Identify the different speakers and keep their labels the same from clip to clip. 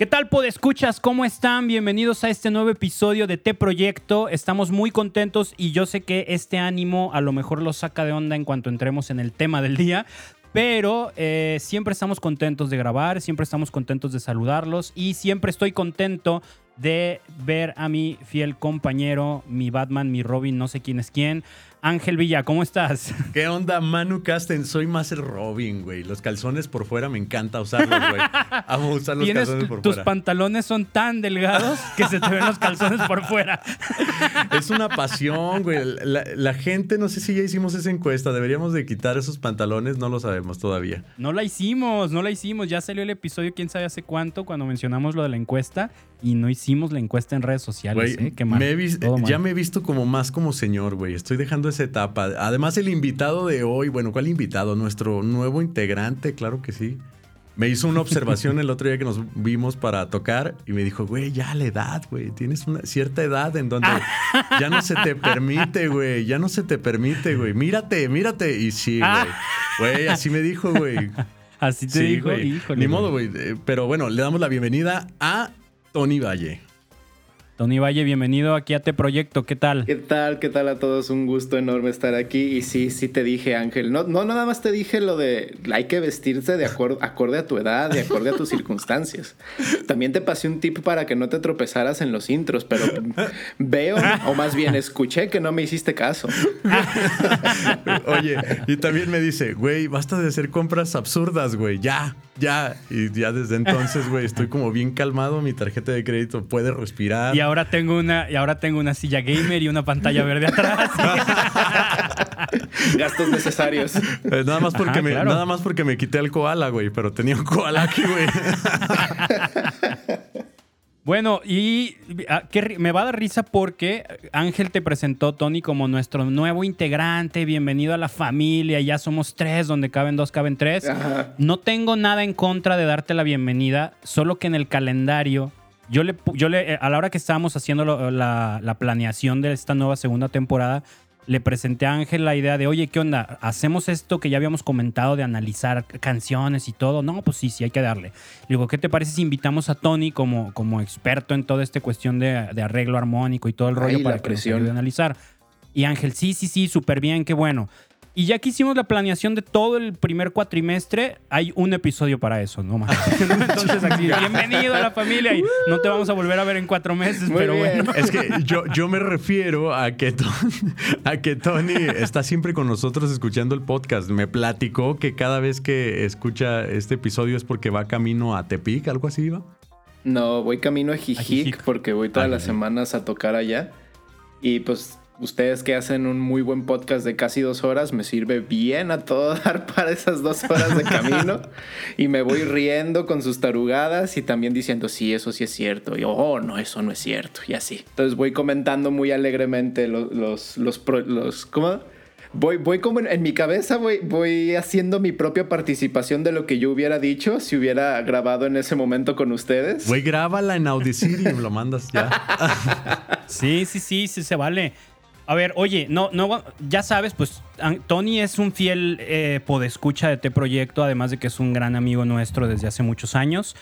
Speaker 1: ¿Qué tal, Podescuchas? ¿Cómo están? Bienvenidos a este nuevo episodio de T Proyecto. Estamos muy contentos y yo sé que este ánimo a lo mejor lo saca de onda en cuanto entremos en el tema del día. Pero eh, siempre estamos contentos de grabar, siempre estamos contentos de saludarlos y siempre estoy contento de ver a mi fiel compañero, mi Batman, mi Robin, no sé quién es quién, Ángel Villa, ¿cómo estás?
Speaker 2: ¿Qué onda, Manu Casten? Soy más el Robin, güey. Los calzones por fuera me encanta usarlos, güey. Amo usar los calzones por
Speaker 1: tus fuera. Tus pantalones son tan delgados que se te ven los calzones por fuera.
Speaker 2: Es una pasión, güey. La, la, gente, no sé si ya hicimos esa encuesta. Deberíamos de quitar esos pantalones, no lo sabemos todavía.
Speaker 1: No la hicimos, no la hicimos. Ya salió el episodio, quién sabe hace cuánto, cuando mencionamos lo de la encuesta y no hicimos la encuesta en redes sociales.
Speaker 2: Güey,
Speaker 1: ¿eh?
Speaker 2: me ya me he visto como más como señor, güey. Estoy dejando esa etapa. Además, el invitado de hoy, bueno, ¿cuál invitado? Nuestro nuevo integrante, claro que sí. Me hizo una observación el otro día que nos vimos para tocar y me dijo, güey, ya la edad, güey, tienes una cierta edad en donde ya no se te permite, güey, ya no se te permite, güey, mírate, mírate. Y sí, güey, güey, así me dijo, güey.
Speaker 1: Así te dijo, híjole.
Speaker 2: Ni modo, güey. Eh, pero bueno, le damos la bienvenida a Tony Valle.
Speaker 1: Tony Valle, bienvenido aquí a Te Proyecto, ¿qué tal?
Speaker 3: ¿Qué tal? ¿Qué tal a todos? Un gusto enorme estar aquí. Y sí, sí te dije, Ángel. No, no nada más te dije lo de hay que vestirse de acuerdo, acorde a tu edad, de acorde a tus circunstancias. También te pasé un tip para que no te tropezaras en los intros, pero veo, o más bien escuché que no me hiciste caso.
Speaker 2: Oye, y también me dice, güey, basta de hacer compras absurdas, güey, ya, ya. Y ya desde entonces, güey, estoy como bien calmado, mi tarjeta de crédito puede respirar.
Speaker 1: Y ahora tengo una, y ahora tengo una silla gamer y una pantalla verde atrás.
Speaker 3: Gastos necesarios.
Speaker 2: Eh, nada, más porque me, nada más porque me quité el koala, güey, pero tenía un koala aquí, güey.
Speaker 1: Bueno, y ah, me va a dar risa porque Ángel te presentó, Tony, como nuestro nuevo integrante. Bienvenido a la familia. Ya somos tres, donde caben dos, caben tres. No tengo nada en contra de darte la bienvenida, solo que en el calendario yo le, yo le, a la hora que estábamos haciendo la, la, planeación de esta nueva segunda temporada, le presenté a Ángel la idea de, oye, ¿qué onda? ¿Hacemos esto que ya habíamos comentado de analizar canciones y todo? No, pues sí, sí, hay que darle. Le digo, ¿qué te parece si invitamos a Tony como, como experto en toda esta cuestión de, de arreglo armónico y todo el rollo para que nos ayude a analizar? Y Ángel, sí, sí, sí, súper bien, qué bueno. Y ya que hicimos la planeación de todo el primer cuatrimestre, hay un episodio para eso, ¿no? Entonces, aquí, bienvenido a la familia y no te vamos a volver a ver en cuatro meses, pero bueno.
Speaker 2: Es que yo, yo me refiero a que, Tony, a que Tony está siempre con nosotros escuchando el podcast. Me platicó que cada vez que escucha este episodio es porque va camino a Tepic, algo así, ¿va?
Speaker 3: No, voy camino a Jijic, porque voy todas las semanas a tocar allá. Y pues ustedes que hacen un muy buen podcast de casi dos horas, me sirve bien a todo dar para esas dos horas de camino. y me voy riendo con sus tarugadas y también diciendo, sí, eso sí es cierto. Y, oh, no, eso no es cierto. Y así. Entonces voy comentando muy alegremente los, los, los, ¿cómo? Voy, voy como en, mi cabeza, voy, voy haciendo mi propia participación de lo que yo hubiera dicho si hubiera grabado en ese momento con ustedes.
Speaker 2: Güey, grábala en me lo mandas ya.
Speaker 1: sí, sí, sí, sí, se vale. A ver, oye, no, no, ya sabes, pues Tony es un fiel eh, podescucha de este proyecto, además de que es un gran amigo nuestro desde hace muchos años.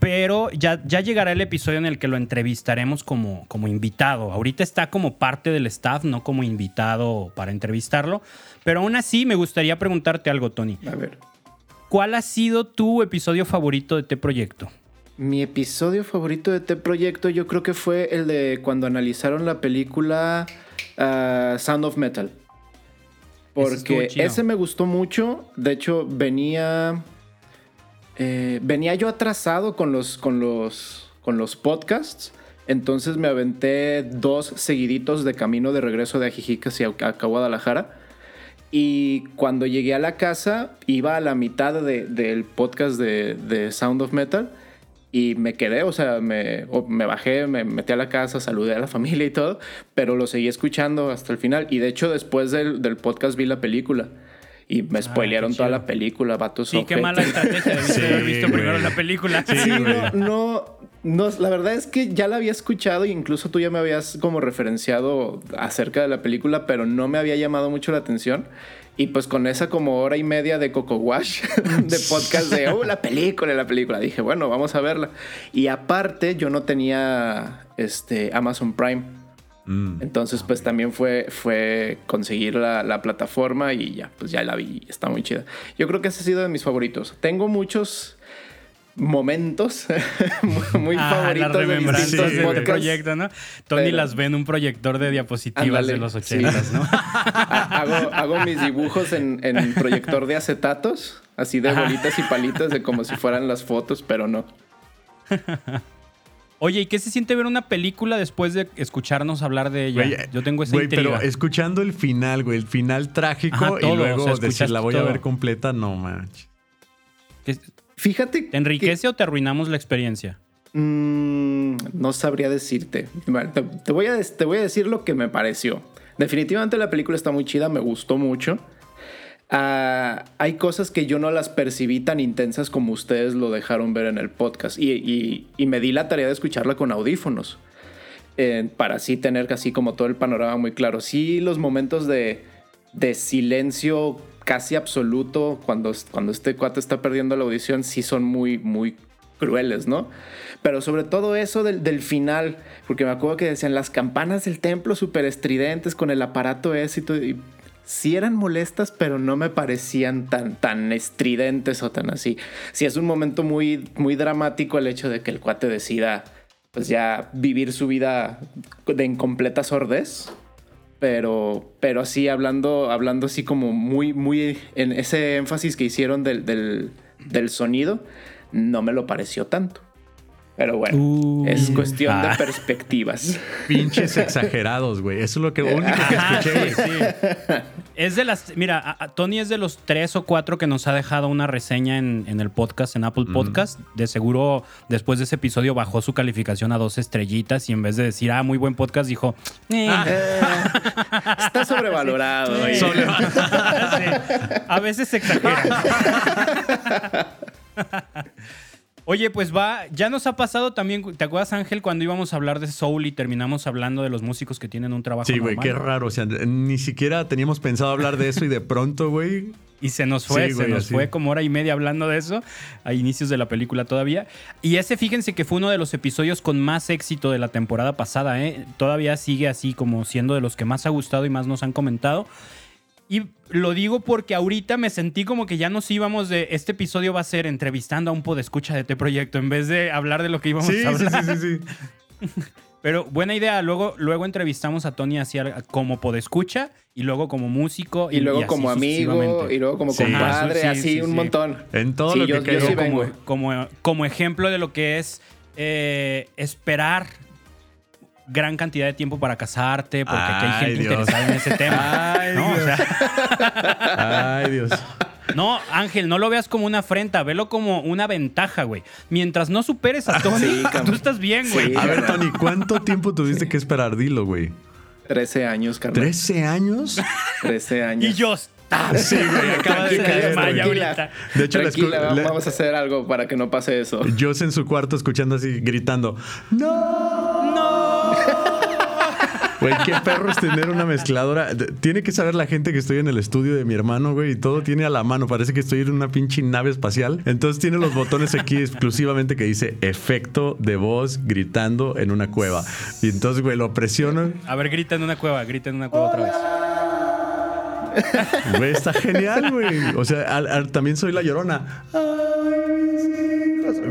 Speaker 1: Pero ya, ya llegará el episodio en el que lo entrevistaremos como, como invitado. Ahorita está como parte del staff, no como invitado para entrevistarlo. Pero aún así me gustaría preguntarte algo, Tony.
Speaker 3: A ver.
Speaker 1: ¿Cuál ha sido tu episodio favorito de este proyecto?
Speaker 3: Mi episodio favorito de este proyecto yo creo que fue el de cuando analizaron la película uh, Sound of Metal. Porque ese, me gustó mucho. De hecho, venía. Eh, venía yo atrasado con los, con, los, con los podcasts. Entonces me aventé dos seguiditos de camino de regreso de Ajijic hacia acá Guadalajara. Y cuando llegué a la casa, iba a la mitad del podcast de, de Sound of Metal y me quedé, o sea, me, me bajé, me metí a la casa, saludé a la familia y todo, pero lo seguí escuchando hasta el final. Y de hecho, después del, del podcast vi la película. Y me spoilearon toda la película, vatos.
Speaker 1: Sí, qué mala estrategia. Debiste haber visto primero la película.
Speaker 3: Sí, no, no, la verdad es que ya la había escuchado e incluso tú ya me habías como referenciado acerca de la película, pero no me había llamado mucho la atención. Y pues con esa como hora y media de Coco Wash, de podcast de, oh, la película, la película, dije, bueno, vamos a verla. Y aparte, yo no tenía este, Amazon Prime. Mm. Entonces, pues también fue, fue conseguir la, plataforma y ya, pues ya la vi, está muy chida. Yo creo que ese ha sido de mis favoritos. Tengo muchos momentos muy ah, favoritos de
Speaker 1: distintos sí, proyecto, ¿no? Tony las ve en un proyector de diapositivas de los ochentas, ¿no?
Speaker 3: hago, mis dibujos en, proyector de acetatos, así de bolitas y palitas, de como si fueran las fotos, pero no.
Speaker 1: Oye, ¿y qué se siente ver una película después de escucharnos hablar de ella? Yo tengo esa güey, pero
Speaker 2: escuchando el final, güey, el final trágico y luego decir la voy a ver completa, no manches.
Speaker 3: Fíjate.
Speaker 1: ¿Te enriquece o te arruinamos la experiencia?
Speaker 3: Mm, no sabría decirte. Te, voy a, te voy a decir lo que me pareció. Definitivamente la película está muy chida, me gustó mucho. Ah, hay cosas que yo no las percibí tan intensas como ustedes lo dejaron ver en el podcast. Y, me di la tarea de escucharla con audífonos. Eh, para así tener casi como todo el panorama muy claro. Sí, los momentos de, de silencio casi absoluto cuando, cuando este cuate está perdiendo la audición sí son muy, muy crueles, ¿no? Pero sobre todo eso del, final, porque me acuerdo que decían las campanas del templo súper estridentes con el aparato ese y sí eran molestas, pero no me parecían tan, tan estridentes o tan así. Sí es un momento muy, muy dramático el hecho de que el cuate decida pues ya vivir su vida de incompleta sordez pero, pero así hablando, hablando así como muy, muy en ese énfasis que hicieron del, del, del sonido, no me lo pareció tanto. Pero bueno, es cuestión de ah. perspectivas.
Speaker 2: Pinches exagerados, güey. Eso es lo que único que escuché.
Speaker 1: Es de las. Mira, Tony es de los tres o cuatro que nos ha dejado una reseña en, el podcast, en Apple Podcast. De seguro, después de ese episodio, bajó su calificación a dos estrellitas y en vez de decir, ah, muy buen podcast, dijo, eh". ah.
Speaker 3: está sobrevalorado.
Speaker 1: A veces se exagera. Oye, pues va, ya nos ha pasado también, ¿te acuerdas Ángel cuando íbamos a hablar de Soul y terminamos hablando de los músicos que tienen un trabajo
Speaker 2: Sí, güey, qué raro, o sea, ni siquiera teníamos pensado hablar de eso y de pronto, güey...
Speaker 1: Y se nos fue, se nos fue como hora y media hablando de eso, a inicios de la película todavía. Y ese, fíjense que fue uno de los episodios con más éxito de la temporada pasada, ¿eh? Todavía sigue así como siendo de los que más ha gustado y más nos han comentado. Y lo digo porque ahorita me sentí como que ya nos íbamos de. Este episodio va a ser entrevistando a un podescucha de este proyecto en vez de hablar de lo que íbamos a hablar. Sí, sí, sí. Pero buena idea. Luego, luego entrevistamos a Tony así como podescucha y luego como músico.
Speaker 3: Y, luego como amigo y luego como compadre, así un montón.
Speaker 2: En todo lo que yo,
Speaker 1: como, como, como, ejemplo de lo que es eh, esperar gran cantidad de tiempo para casarte, porque aquí hay gente interesada en ese tema. Ay, ¿no? Dios. Ay, Dios. No, Ángel, no lo veas como una afrenta, velo como una ventaja, güey. Mientras no superes a Tony, tú estás bien, güey.
Speaker 2: a ver, Tony, ¿cuánto tiempo tuviste que esperar? Dilo, güey.
Speaker 3: 13 años, Carlos.
Speaker 2: ¿13 años?
Speaker 3: 13 años.
Speaker 1: Y yo, Sí, güey, acaba de
Speaker 3: desmayar ahorita. De hecho, vamos a hacer algo para que no pase eso.
Speaker 2: Yo en su cuarto escuchando así, gritando, ¡No! Güey, qué perro es tener una mezcladora. Tiene que saber la gente que estoy en el estudio de mi hermano, güey, y todo tiene a la mano. Parece que estoy en una pinche nave espacial. Entonces tiene los botones aquí exclusivamente que dice efecto de voz gritando en una cueva. Y entonces, güey, lo presiono.
Speaker 1: A ver, grita en una cueva, grita en una cueva otra vez.
Speaker 2: Güey, está genial, güey. O sea, también soy la llorona.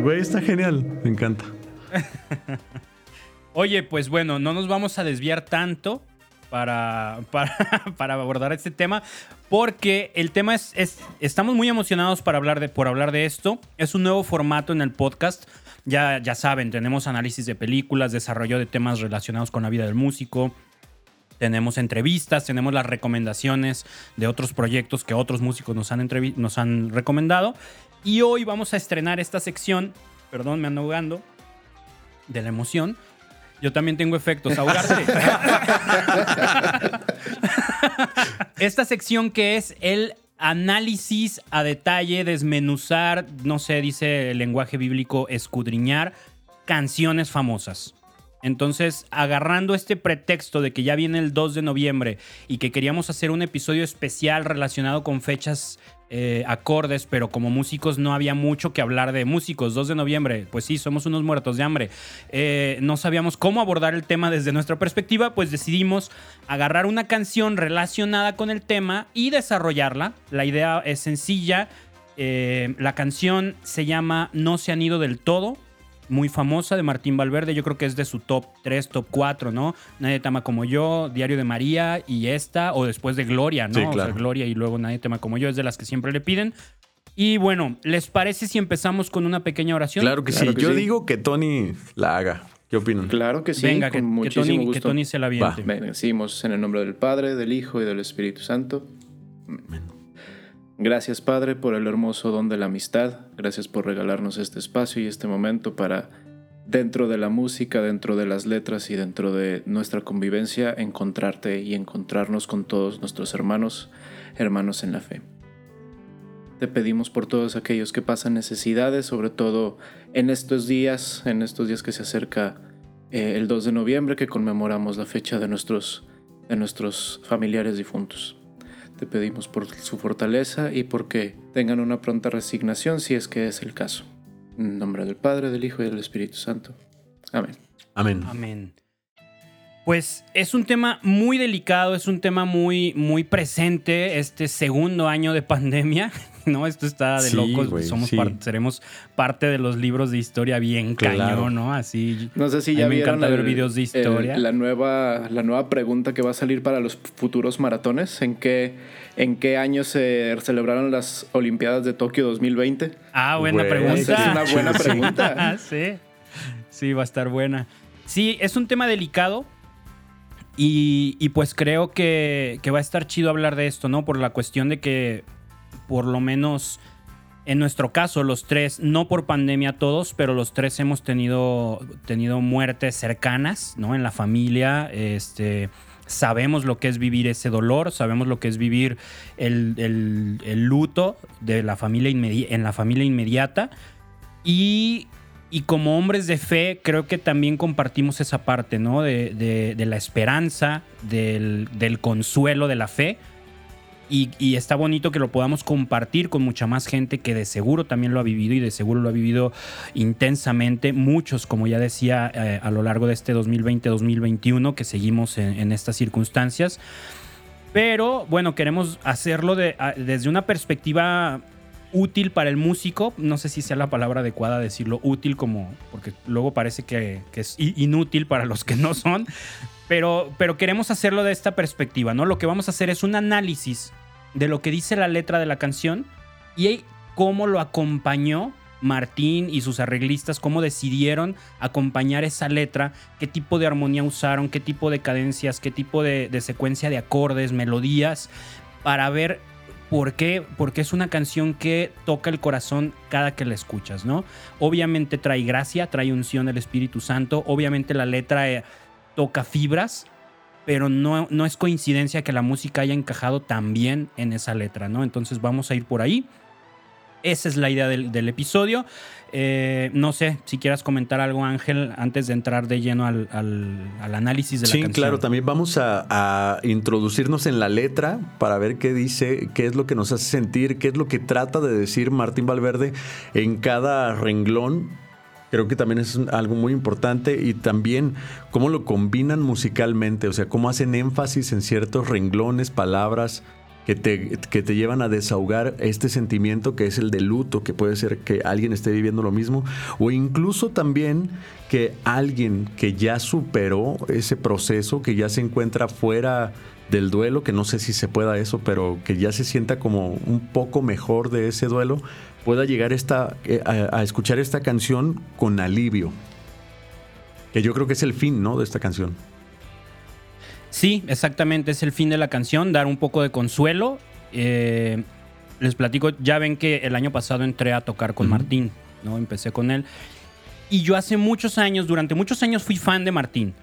Speaker 2: Güey, está genial. Me encanta.
Speaker 1: Oye, pues bueno, no nos vamos a desviar tanto para, para, abordar este tema, porque el tema es, estamos muy emocionados para hablar de, por hablar de esto. Es un nuevo formato en el podcast. Ya, ya saben, tenemos análisis de películas, desarrollo de temas relacionados con la vida del músico. Tenemos entrevistas, tenemos las recomendaciones de otros proyectos que otros músicos nos han, nos han recomendado. Y hoy vamos a estrenar esta sección, perdón, me ando ahogando de la emoción, yo también tengo efectos. Ahogarte. Esta sección que es el análisis a detalle, desmenuzar, no sé, dice el lenguaje bíblico, escudriñar canciones famosas. Entonces, agarrando este pretexto de que ya viene el 2 de noviembre y que queríamos hacer un episodio especial relacionado con fechas eh, acordes, pero como músicos no había mucho que hablar de músicos. 2 de noviembre, pues sí, somos unos muertos de hambre. Eh, no sabíamos cómo abordar el tema desde nuestra perspectiva, pues decidimos agarrar una canción relacionada con el tema y desarrollarla. La idea es sencilla. Eh, la canción se llama No se han ido del todo muy famosa de Martín Valverde. Yo creo que es de su top 3, top 4, ¿no? Nadie tema como yo, Diario de María y esta, o después de Gloria, ¿no? O sea, Gloria y luego Nadie tema como yo, es de las que siempre le piden. Y bueno, ¿les parece si empezamos con una pequeña oración?
Speaker 2: Claro que sí. yo digo que Tony la haga. ¿Qué opinan?
Speaker 3: Claro que sí.
Speaker 1: Venga, que, Tony, se la aviente.
Speaker 3: Bendecimos en el nombre del Padre, del Hijo y del Espíritu Santo. Amén. Gracias Padre por el hermoso don de la amistad, gracias por regalarnos este espacio y este momento para, dentro de la música, dentro de las letras y dentro de nuestra convivencia, encontrarte y encontrarnos con todos nuestros hermanos, hermanos en la fe. Te pedimos por todos aquellos que pasan necesidades, sobre todo en estos días, en estos días que se acerca eh, el 2 de noviembre, que conmemoramos la fecha de nuestros, de nuestros familiares difuntos. Te pedimos por su fortaleza y porque tengan una pronta resignación si es que es el caso. En nombre del Padre, del Hijo y del Espíritu Santo. Amén.
Speaker 2: Amén.
Speaker 1: Amén. Pues es un tema muy delicado, es un tema muy, muy presente este segundo año de pandemia. ¿no? Esto está de locos. Somos seremos parte de los libros de historia bien claro. ¿no? Así.
Speaker 3: No sé si ya vieron me ver videos de historia. la, nueva, la nueva pregunta que va a salir para los futuros maratones. ¿En qué, en qué año se celebraron las Olimpiadas de Tokio 2020?
Speaker 1: Ah, buena pregunta.
Speaker 3: es una buena pregunta.
Speaker 1: sí. Sí, va a estar buena. Sí, es un tema delicado. Y, y pues creo que, que va a estar chido hablar de esto, ¿no? Por la cuestión de que por lo menos en nuestro caso, los tres, no por pandemia todos, pero los tres hemos tenido, tenido muertes cercanas, ¿no? En la familia, este, sabemos lo que es vivir ese dolor, sabemos lo que es vivir el, luto de la familia en la familia inmediata. Y, como hombres de fe, creo que también compartimos esa parte, ¿no? De, la esperanza, del, del consuelo de la fe y, está bonito que lo podamos compartir con mucha más gente que de seguro también lo ha vivido y de seguro lo ha vivido intensamente. Muchos, como ya decía, eh, a lo largo de este 2020-2021 que seguimos en, estas circunstancias. Pero bueno, queremos hacerlo desde una perspectiva útil para el músico. No sé si sea la palabra adecuada decirlo útil, como porque luego parece que, que, es inútil para los que no son. Pero, pero queremos hacerlo de esta perspectiva, ¿no? Lo que vamos a hacer es un análisis de lo que dice la letra de la canción y cómo lo acompañó Martín y sus arreglistas, cómo decidieron acompañar esa letra, qué tipo de armonía usaron, qué tipo de cadencias, qué tipo de, secuencia de acordes, melodías, para ver por qué, porque es una canción que toca el corazón cada que la escuchas, ¿no? Obviamente trae gracia, trae unción del Espíritu Santo, obviamente la letra eh, toca fibras, pero no, no es coincidencia que la música haya encajado tan bien en esa letra, ¿no? Entonces vamos a ir por ahí. Esa es la idea del, episodio. Eh, no sé si quieras comentar algo, Ángel, antes de entrar de lleno al, análisis de la canción.
Speaker 2: Sí, claro, también vamos a, a, introducirnos en la letra para ver qué dice, qué es lo que nos hace sentir, qué es lo que trata de decir Martín Valverde en cada renglón creo que también es algo muy importante y también cómo lo combinan musicalmente, o sea, cómo hacen énfasis en ciertos renglones, palabras que te, que te llevan a desahogar este sentimiento que es el de luto, que puede ser que alguien esté viviendo lo mismo, o incluso también que alguien que ya superó ese proceso, que ya se encuentra fuera del duelo, que no sé si se pueda eso, pero que ya se sienta como un poco mejor de ese duelo, pueda llegar esta, eh, a, escuchar esta canción con alivio. Que yo creo que es el fin, ¿no? De esta canción.
Speaker 1: Sí, exactamente, es el fin de la canción, dar un poco de consuelo. Eh, les platico, ya ven que el año pasado entré a tocar con Martín, ¿no? Empecé con él. Y yo hace muchos años, durante muchos años fui fan de Martín.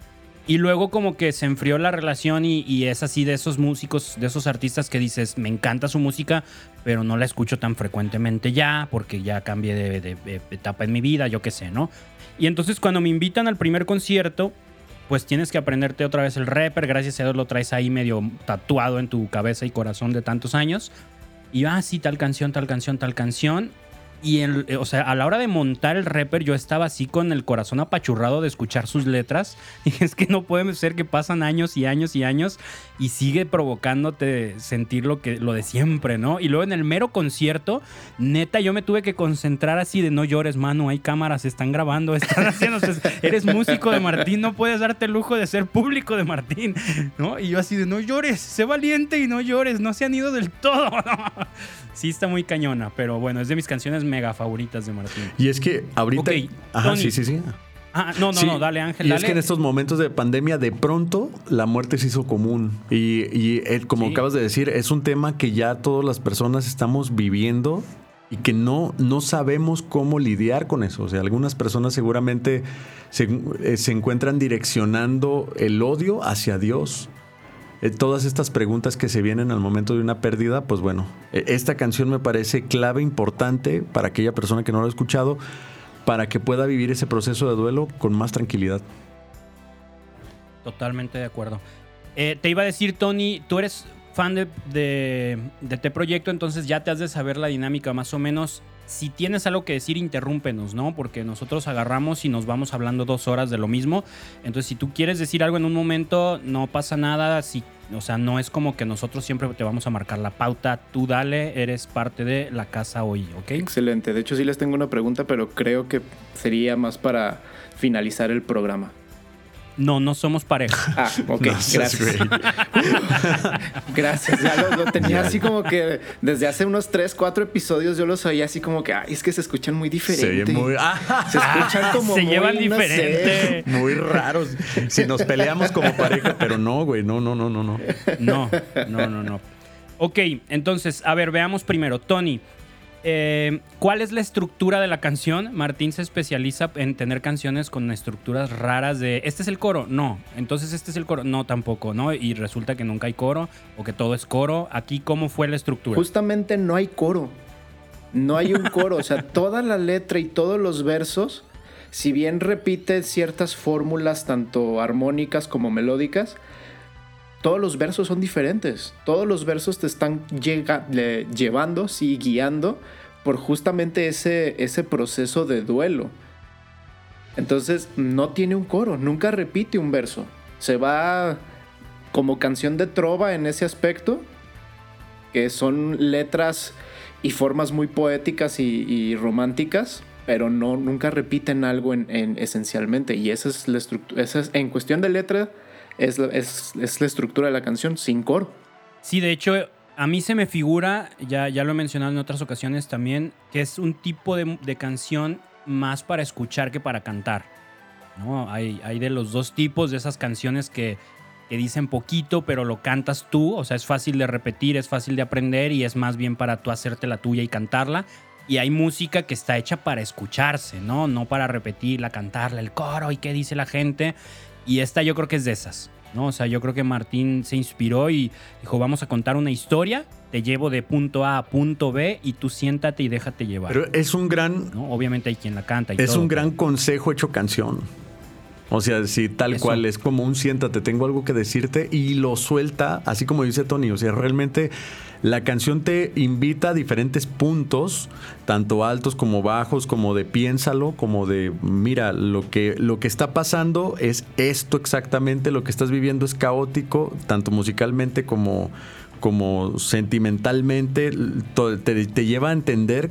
Speaker 1: Y luego como que se enfrió la relación y, es así de esos músicos, de esos artistas que dices, me encanta su música, pero no la escucho tan frecuentemente ya, porque ya cambié de, etapa en mi vida, yo qué sé, ¿no? Y entonces cuando me invitan al primer concierto, pues tienes que aprenderte otra vez el rapper, gracias a Dios lo traes ahí medio tatuado en tu cabeza y corazón de tantos años. Y ah, sí, tal canción, tal canción, tal canción. Y, eh, o sea, a la hora de montar el rapper, yo estaba así con el corazón apachurrado de escuchar sus letras. Y es que no puede ser que pasan años y años y años y sigue provocándote sentir lo, que, lo de siempre, ¿no? Y luego en el mero concierto, neta, yo me tuve que concentrar así de no llores, mano, hay cámaras, están grabando, están haciendo. eres músico de Martín, no puedes darte el lujo de ser público de Martín, ¿no? Y yo así de no llores, sé valiente y no llores, no se han ido del todo, ¿no? Sí está muy cañona, pero bueno, es de mis canciones mega favoritas de Martín.
Speaker 2: Y es que ahorita... Ajá, sí, sí, sí.
Speaker 1: Ah, no, no, no, dale Ángel.
Speaker 2: Y es que en estos momentos de pandemia, de pronto, la muerte se hizo común. Y, y eh, como acabas de decir, es un tema que ya todas las personas estamos viviendo y que no, no sabemos cómo lidiar con eso. O sea, algunas personas seguramente se, eh, se encuentran direccionando el odio hacia Dios. Eh, todas estas preguntas que se vienen al momento de una pérdida, pues bueno, esta canción me parece clave, importante para aquella persona que no lo ha escuchado para que pueda vivir ese proceso de duelo con más tranquilidad.
Speaker 1: Totalmente de acuerdo. Eh, te iba a decir, Tony, tú eres fan de, de, de proyecto, entonces ya te has de saber la dinámica más o menos. Si tienes algo que decir, interrúmpenos, ¿no? Porque nosotros agarramos y nos vamos hablando dos horas de lo mismo. Entonces, si tú quieres decir algo en un momento, no pasa nada. Si o sea, no es como que nosotros siempre te vamos a marcar la pauta. Tú dale, eres parte de la casa hoy, ¿ok?
Speaker 3: Excelente. De hecho, sí les tengo una pregunta, pero creo que sería más para finalizar el programa.
Speaker 1: No, no somos pareja.
Speaker 3: Ah, ok, gracias. gracias, ya lo, tenía así como que desde hace unos 3, 4 episodios yo los oía así como que, ay, es que se escuchan muy diferentes. Se, muy, se escuchan como
Speaker 1: Se llevan diferente.
Speaker 2: muy raros. Si nos peleamos como pareja, pero no, güey, no, no, no, no, no.
Speaker 1: No, no, no, no. Ok, entonces, a ver, veamos primero. Tony, eh, ¿Cuál es la estructura de la canción? Martín se especializa en tener canciones con estructuras raras de este es el coro, no, entonces este es el coro, no tampoco, ¿no? Y resulta que nunca hay coro o que todo es coro. Aquí, ¿cómo fue la estructura?
Speaker 3: Justamente no hay coro. No hay un coro, o sea, toda la letra y todos los versos, si bien repite ciertas fórmulas, tanto armónicas como melódicas, todos los versos son diferentes. Todos los versos te están llevando, sí, guiando por justamente ese, ese proceso de duelo. Entonces no tiene un coro, nunca repite un verso. Se va como canción de trova en ese aspecto, que son letras y formas muy poéticas y, románticas, pero no, nunca repiten algo en, esencialmente. Y esa es la estructura. en cuestión de letra, es la, estructura de la canción, sin coro.
Speaker 1: Sí, de hecho, a mí se me figura, ya, ya lo he mencionado en otras ocasiones también, que es un tipo de, canción más para escuchar que para cantar. ¿no? Hay, hay, de los dos tipos de esas canciones que, que, dicen poquito, pero lo cantas tú. O sea, es fácil de repetir, es fácil de aprender y es más bien para tú hacerte la tuya y cantarla. Y hay música que está hecha para escucharse, ¿no? No para repetirla, cantarla, el coro y qué dice la gente. Y esta yo creo que es de esas. ¿no? O sea, yo creo que Martín se inspiró y dijo, vamos a contar una historia, te llevo de punto A a punto B y tú siéntate y déjate llevar.
Speaker 2: Pero es un gran...
Speaker 1: Obviamente hay quien la canta. Y
Speaker 2: es un gran consejo hecho canción. O sea, si tal cual es como un siéntate, tengo algo que decirte y lo suelta, así como dice Tony. O sea, realmente la canción te invita a diferentes puntos, tanto altos como bajos, como de piénsalo, como de mira, lo que, lo que está pasando es esto exactamente, lo que estás viviendo es caótico, tanto musicalmente como, como sentimentalmente, te, te lleva a entender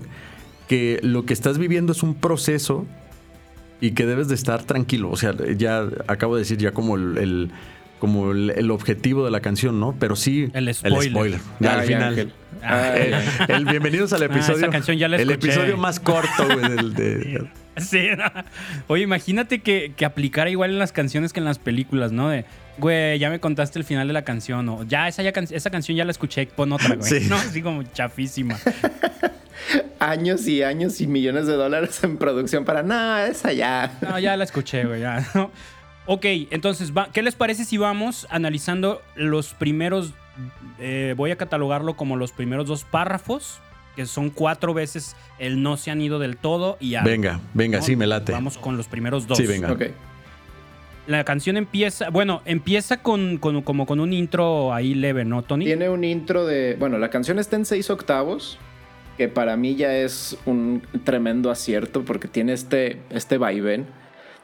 Speaker 2: que lo que estás viviendo es un proceso y que debes de estar tranquilo. O sea, ya acabo de decir ya como el como el, objetivo de la canción, ¿no? Pero sí
Speaker 1: el spoiler.
Speaker 2: Ya al final. Ah, el, bienvenidos al ah, episodio. esa canción ya la el episodio más corto, güey, del de...
Speaker 1: Sí, Oye, imagínate que, que, aplicara igual en las canciones que en las películas, ¿no? De, güey, ya me contaste el final de la canción, o ya esa, ya, esa canción ya la escuché, pon otra, güey. Sí. ¿No? Así como chafísima.
Speaker 3: años y años y millones de dólares en producción para, no, esa ya.
Speaker 1: No, ya la escuché, güey, ya, ¿no? Ok, entonces, ¿qué les parece si vamos analizando los primeros, eh, voy a catalogarlo como los primeros dos párrafos, que son cuatro veces el no se han ido del todo y algo,
Speaker 2: Venga, venga, sí, me late.
Speaker 1: Vamos con los primeros dos.
Speaker 2: Sí, venga.
Speaker 3: Ok.
Speaker 1: La canción empieza, bueno, empieza con, con- como con un intro ahí leve, ¿no, Tony?
Speaker 3: Tiene un intro de. Bueno, la canción está en seis octavos. Que para mí ya es un tremendo acierto. Porque tiene este, este vaivén.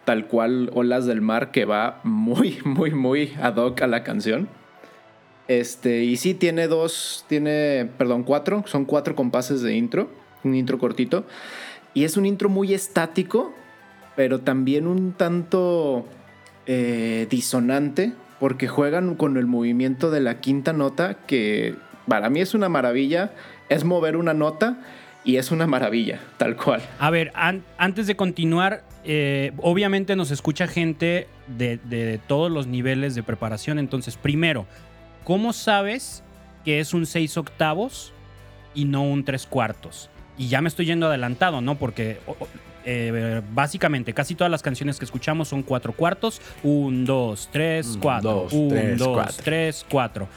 Speaker 3: Tal cual Olas del Mar. Que va muy, muy, muy ad hoc a la canción. Este. Y sí, tiene dos. Tiene. Perdón, cuatro. Son cuatro compases de intro. Un intro cortito. Y es un intro muy estático. Pero también un tanto. eh, disonante. Porque juegan con el movimiento de la quinta nota. Que para mí es una maravilla. Es mover una nota. Y es una maravilla, tal cual.
Speaker 1: A ver, an- antes de continuar, eh, obviamente nos escucha gente de, de todos los niveles de preparación. Entonces, primero, ¿cómo sabes que es un 6 octavos y no un 3 cuartos? Y ya me estoy yendo adelantado, ¿no? Porque eh, básicamente casi todas las canciones que escuchamos son 4 cuartos. 1, 2, 3,
Speaker 2: Un,
Speaker 1: 4.
Speaker 2: dos,
Speaker 1: 1,
Speaker 2: tres,
Speaker 1: 2,
Speaker 2: cuatro.
Speaker 1: 3, 4.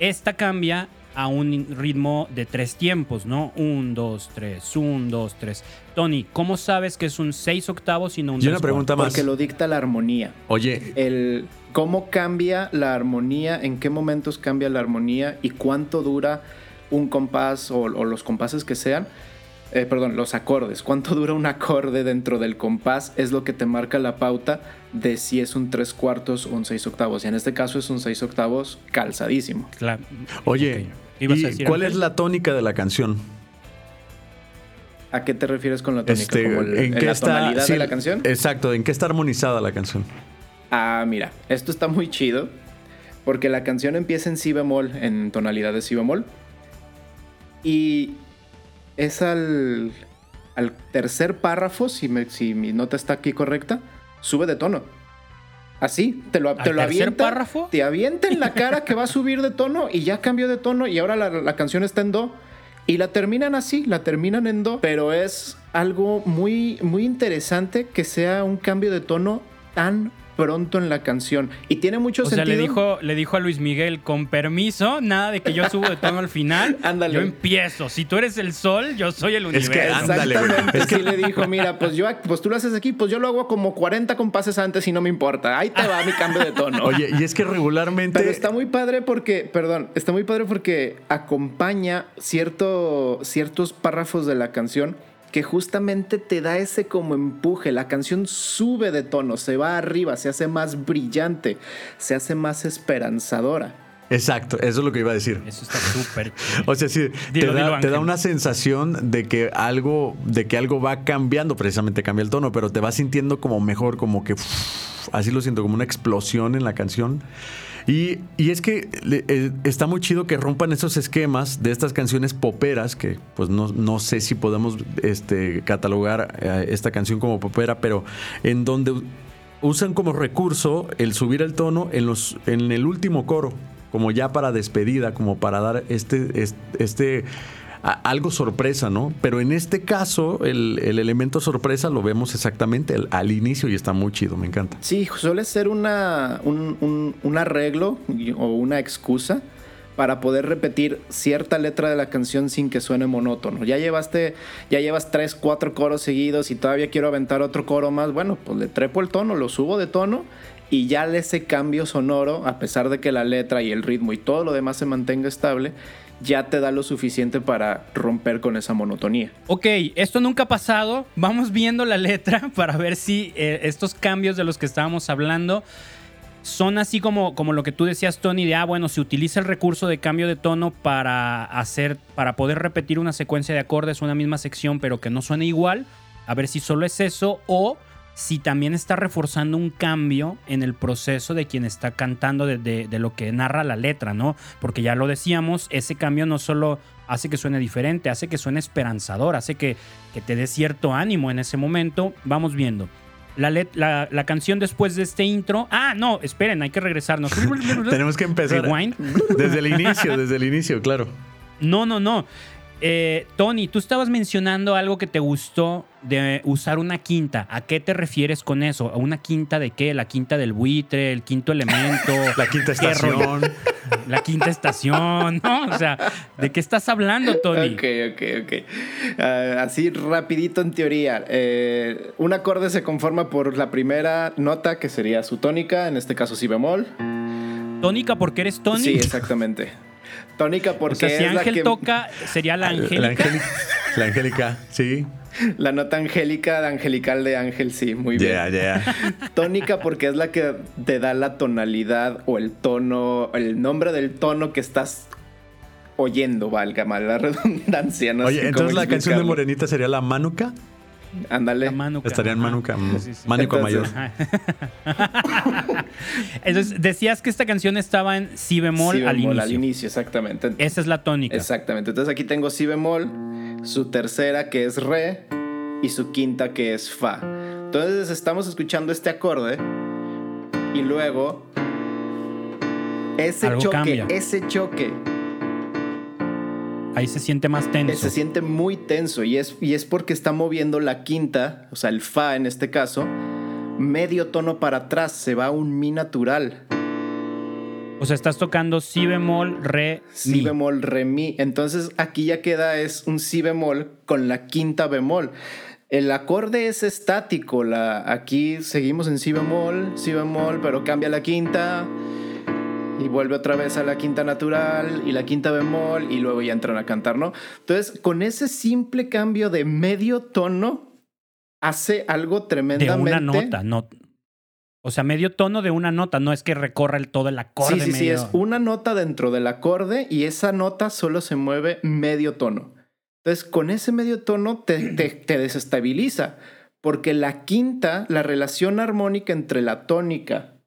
Speaker 1: Esta cambia a un ritmo de tres tiempos, ¿no? 1, 2, 3, 1, 2, 3. Tony, ¿cómo sabes que es un 6 octavos y no un
Speaker 2: Y una
Speaker 1: tres
Speaker 2: pregunta
Speaker 1: cuartos?
Speaker 2: más.
Speaker 3: Porque lo dicta la armonía.
Speaker 2: Oye,
Speaker 3: el cómo cambia la armonía, en qué momentos cambia la armonía y cuánto dura un compás o, o los compases que sean. eh, perdón, los acordes. ¿Cuánto dura un acorde dentro del compás? Es lo que te marca la pauta de si es un tres cuartos o un seis octavos. Y en este caso es un seis octavos calzadísimo.
Speaker 1: Claro.
Speaker 2: oye.
Speaker 1: ¿Qué ibas a
Speaker 2: ¿y
Speaker 1: decir,
Speaker 2: ¿cuál es la tónica de la canción?
Speaker 3: ¿A qué te refieres con la tónica?
Speaker 2: Este,
Speaker 3: ¿Como el-
Speaker 2: ¿En qué
Speaker 3: la
Speaker 2: está?
Speaker 3: tonalidad
Speaker 2: sí,
Speaker 3: de la canción?
Speaker 2: Exacto, ¿en qué está armonizada la canción?
Speaker 3: Ah, mira, esto está muy chido porque la canción empieza en si bemol, en tonalidad de si bemol. Y es al, al tercer párrafo, si, me- si mi nota está aquí correcta, sube de tono. Así, te lo,
Speaker 1: ¿Al
Speaker 3: te lo avienta.
Speaker 1: párrafo?
Speaker 3: Te avienta en la cara que va a subir de tono y ya cambió de tono y ahora la, la canción está en do. Y la terminan así, la terminan en do, pero es algo muy, muy interesante que sea un cambio de tono tan pronto en la canción. Y tiene mucho
Speaker 1: O sea,
Speaker 3: sentido.
Speaker 1: le dijo, le dijo a Luis Miguel, con permiso, nada de que yo subo de tono al final.
Speaker 3: Ándale.
Speaker 1: Yo empiezo. Si tú eres el sol, yo soy el
Speaker 2: Es que
Speaker 1: universo.
Speaker 2: ándale, güey.
Speaker 3: Exactamente,
Speaker 2: Es que-
Speaker 3: sí le dijo, mira, pues yo, pues tú lo haces aquí, pues yo lo hago como 40 compases antes y no me importa. Ahí te va mi cambio de tono.
Speaker 2: Oye, y es que regularmente.
Speaker 3: Pero está muy padre porque, perdón, está muy padre porque acompaña cierto, ciertos párrafos de la canción que justamente te da ese como empuje. La canción sube de tono, se va arriba, se hace más brillante, se hace más esperanzadora.
Speaker 2: Exacto, eso es lo que iba a decir.
Speaker 1: Eso está súper.
Speaker 2: O sea, sí,
Speaker 1: Dilo,
Speaker 2: te, da,
Speaker 1: dilo,
Speaker 2: te da
Speaker 1: Ángel.
Speaker 2: una sensación de que algo, de que algo va cambiando, precisamente cambia el tono, pero te vas sintiendo como mejor, como que así lo siento, como una explosión en la canción. Y, y es que eh, está muy chido que rompan esos esquemas de estas canciones poperas, que pues no, no sé si podemos este, catalogar eh, esta canción como popera, pero en donde usan como recurso el subir el tono en, los, en el último coro, como ya para despedida, como para dar este, este, este, algo sorpresa, ¿no? Pero en este caso, el, el elemento sorpresa lo vemos exactamente al, inicio y está muy chido, me encanta.
Speaker 3: Sí, suele ser una, un, un- un arreglo o una excusa para poder repetir cierta letra de la canción sin que suene monótono. Ya llevaste, ya llevas tres, cuatro coros seguidos y todavía quiero aventar otro coro más. Bueno, pues le trepo el tono, lo subo de tono y ya ese cambio sonoro, a pesar de que la letra y el ritmo y todo lo demás se mantenga estable, ya te da lo suficiente para romper con esa monotonía.
Speaker 1: Ok, esto nunca ha pasado. Vamos viendo la letra para ver si eh, estos cambios de los que estábamos hablando son así como, como lo que tú decías, Tony, de, ah, bueno, se utiliza el recurso de cambio de tono para hacer, para poder repetir una secuencia de acordes, una misma sección, pero que no suene igual. A ver si solo es eso o si también está reforzando un cambio en el proceso de quien está cantando, de, de- de lo que narra la letra, ¿no? Porque ya lo decíamos, ese cambio no solo hace que suene diferente, hace que suene esperanzador, hace que, que te dé cierto ánimo en ese momento. Vamos viendo. La, let- la, la canción después de este intro. Ah, no, esperen, hay que regresarnos.
Speaker 2: Tenemos que empezar
Speaker 1: Rewind.
Speaker 2: desde el inicio, desde el inicio, claro.
Speaker 1: No, no, no. Eh, Tony, tú estabas mencionando algo que te gustó de usar una quinta. ¿A qué te refieres con eso? ¿A una quinta de qué? ¿La quinta del buitre? ¿El quinto elemento?
Speaker 2: la quinta estación.
Speaker 1: La quinta estación, ¿no? O sea, ¿de qué estás hablando, Tony?
Speaker 3: Ok, ok, ok. Ah, así rapidito en teoría. Eh, un acorde se conforma por la primera nota, que sería su tónica, en este caso si bemol.
Speaker 1: ¿Tónica porque eres Tony?
Speaker 3: Sí, exactamente. Tónica porque o
Speaker 1: sea, si Ángel toca, sería la angélica.
Speaker 2: La, angélica, la angélica, sí.
Speaker 3: La nota angélica, de angelical de Ángel, sí, muy bien.
Speaker 2: Yeah, yeah.
Speaker 3: Tónica porque es la que te da la tonalidad o el tono, el nombre del tono que estás oyendo, valga mal la redundancia. No
Speaker 2: Oye, entonces la canción de Morenita sería la Manuca.
Speaker 3: Ándale.
Speaker 2: Estaría en Manuca. Manuca mayor.
Speaker 1: Entonces, decías que esta canción estaba en si bemol, al inicio.
Speaker 3: al inicio, exactamente.
Speaker 1: Esa es la tónica.
Speaker 3: Exactamente. Entonces aquí tengo si bemol, su tercera que es re y su quinta que es fa. Entonces estamos escuchando este acorde y luego ese choque, ese choque
Speaker 1: Ahí se siente más tenso.
Speaker 3: Se siente muy tenso y es, y es porque está moviendo la quinta, o sea, el fa en este caso, medio tono para atrás, se va a un mi natural.
Speaker 1: O sea, estás tocando si bemol, re,
Speaker 3: si bemol, re, mi. Entonces aquí ya queda es un si bemol con la quinta bemol. El acorde es estático. La, aquí seguimos en si bemol, si bemol, pero cambia la quinta y vuelve otra vez a la quinta natural y la quinta bemol y luego ya entran a cantar, ¿no? Entonces, con ese simple cambio de medio tono, hace algo tremendamente...
Speaker 1: De una nota, no... O sea, medio tono de una nota, no es que recorra el, todo el acorde.
Speaker 3: Sí, sí, sí, es una nota dentro del acorde y esa nota solo se mueve medio tono. Entonces, con ese medio tono te, te desestabiliza, porque la quinta, la relación armónica entre la tónica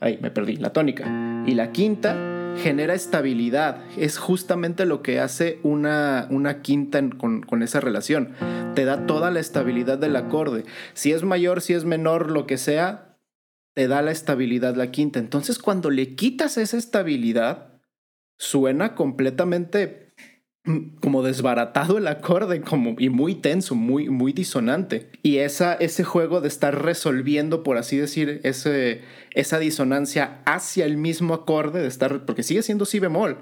Speaker 3: Ahí me perdí, la tónica. Y la quinta genera estabilidad. Es justamente lo que hace una, una quinta con, con, esa relación. Te da toda la estabilidad del acorde. Si es mayor, si es menor, lo que sea, te da la estabilidad la quinta. Entonces cuando le quitas esa estabilidad, suena completamente como desbaratado el acorde como, y muy tenso, muy, muy disonante. Y esa, ese juego de estar resolviendo, por así decir, ese, esa disonancia hacia el mismo acorde, de estar, porque sigue siendo si bemol,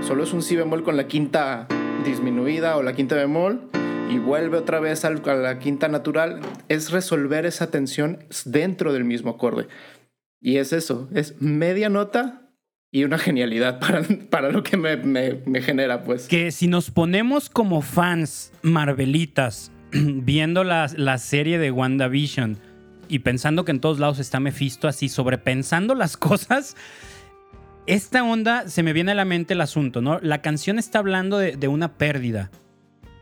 Speaker 3: solo es un si bemol con la quinta disminuida o la quinta bemol y vuelve otra vez a la quinta natural, es resolver esa tensión dentro del mismo acorde. Y es eso, es media nota y una genialidad para, para lo que me, me, genera, pues.
Speaker 1: Que si nos ponemos como fans Marvelitas, viendo la, la serie de WandaVision y pensando que en todos lados está Mephisto, así sobrepensando las cosas, esta onda se me viene a la mente el asunto, ¿no? La canción está hablando de, una pérdida.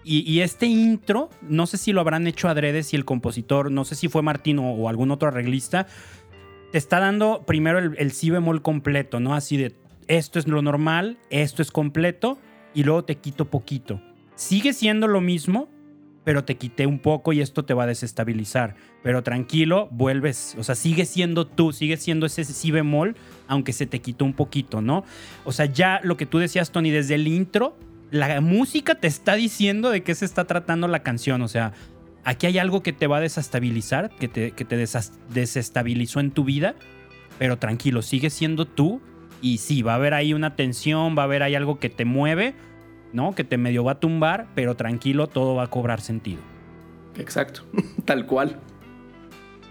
Speaker 1: Y, y, este intro, no sé si lo habrán hecho adrede, si el compositor, no sé si fue Martín o, o algún otro arreglista, te está dando primero el, el si bemol completo, ¿no? Así de esto es lo normal, esto es completo y luego te quito poquito. Sigue siendo lo mismo, pero te quité un poco y esto te va a desestabilizar. Pero tranquilo, vuelves, o sea, sigue siendo tú, sigue siendo ese si bemol, aunque se te quitó un poquito, ¿no? O sea, ya lo que tú decías, Tony, desde el intro, la música te está diciendo de qué se está tratando la canción, o sea, Aquí hay algo que te va a desestabilizar, que te, que te desestabilizó en tu vida, pero tranquilo, sigue siendo tú y sí, va a haber ahí una tensión, va a haber ahí algo que te mueve, ¿no? Que te medio va a tumbar, pero tranquilo, todo va a cobrar sentido.
Speaker 3: Exacto, tal cual.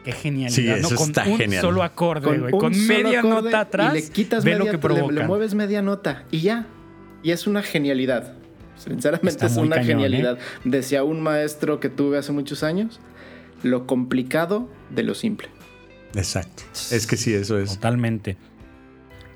Speaker 1: Qué genialidad.
Speaker 2: Sí, eso
Speaker 1: ¿no? Con
Speaker 2: está
Speaker 1: un
Speaker 2: genial.
Speaker 1: solo acorde, güey. Con, media nota atrás.
Speaker 3: Y le quitas
Speaker 1: ve
Speaker 3: media,
Speaker 1: lo que provoca.
Speaker 3: le, le mueves media nota y ya. Y es una genialidad. Sinceramente
Speaker 1: Está
Speaker 3: es una
Speaker 1: cañón,
Speaker 3: genialidad.
Speaker 1: ¿eh?
Speaker 3: Decía un maestro que tuve hace muchos años, lo complicado de lo simple.
Speaker 2: Exacto. Es que sí, eso es.
Speaker 1: Totalmente.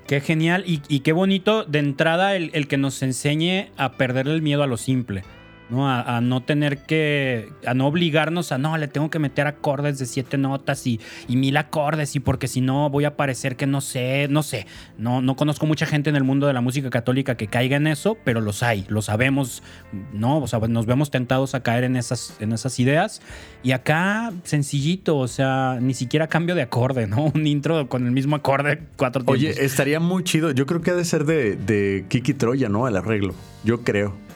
Speaker 1: Qué genial y, y qué bonito de entrada el, el que nos enseñe a perder el miedo a lo simple. ¿No? A, a, no tener que, a no obligarnos a, no, le tengo que meter acordes de siete notas y, y mil acordes y porque si no voy a parecer que no sé, no sé. No, no conozco mucha gente en el mundo de la música católica que caiga en eso, pero los hay, lo sabemos, ¿no? O sea, nos vemos tentados a caer en esas, en esas ideas. Y acá, sencillito, o sea, ni siquiera cambio de acorde, ¿no? Un intro con el mismo acorde cuatro tiempos.
Speaker 2: Oye, estaría muy chido. Yo creo que ha de ser de, de Kiki Troya, ¿no? El arreglo. Yo creo.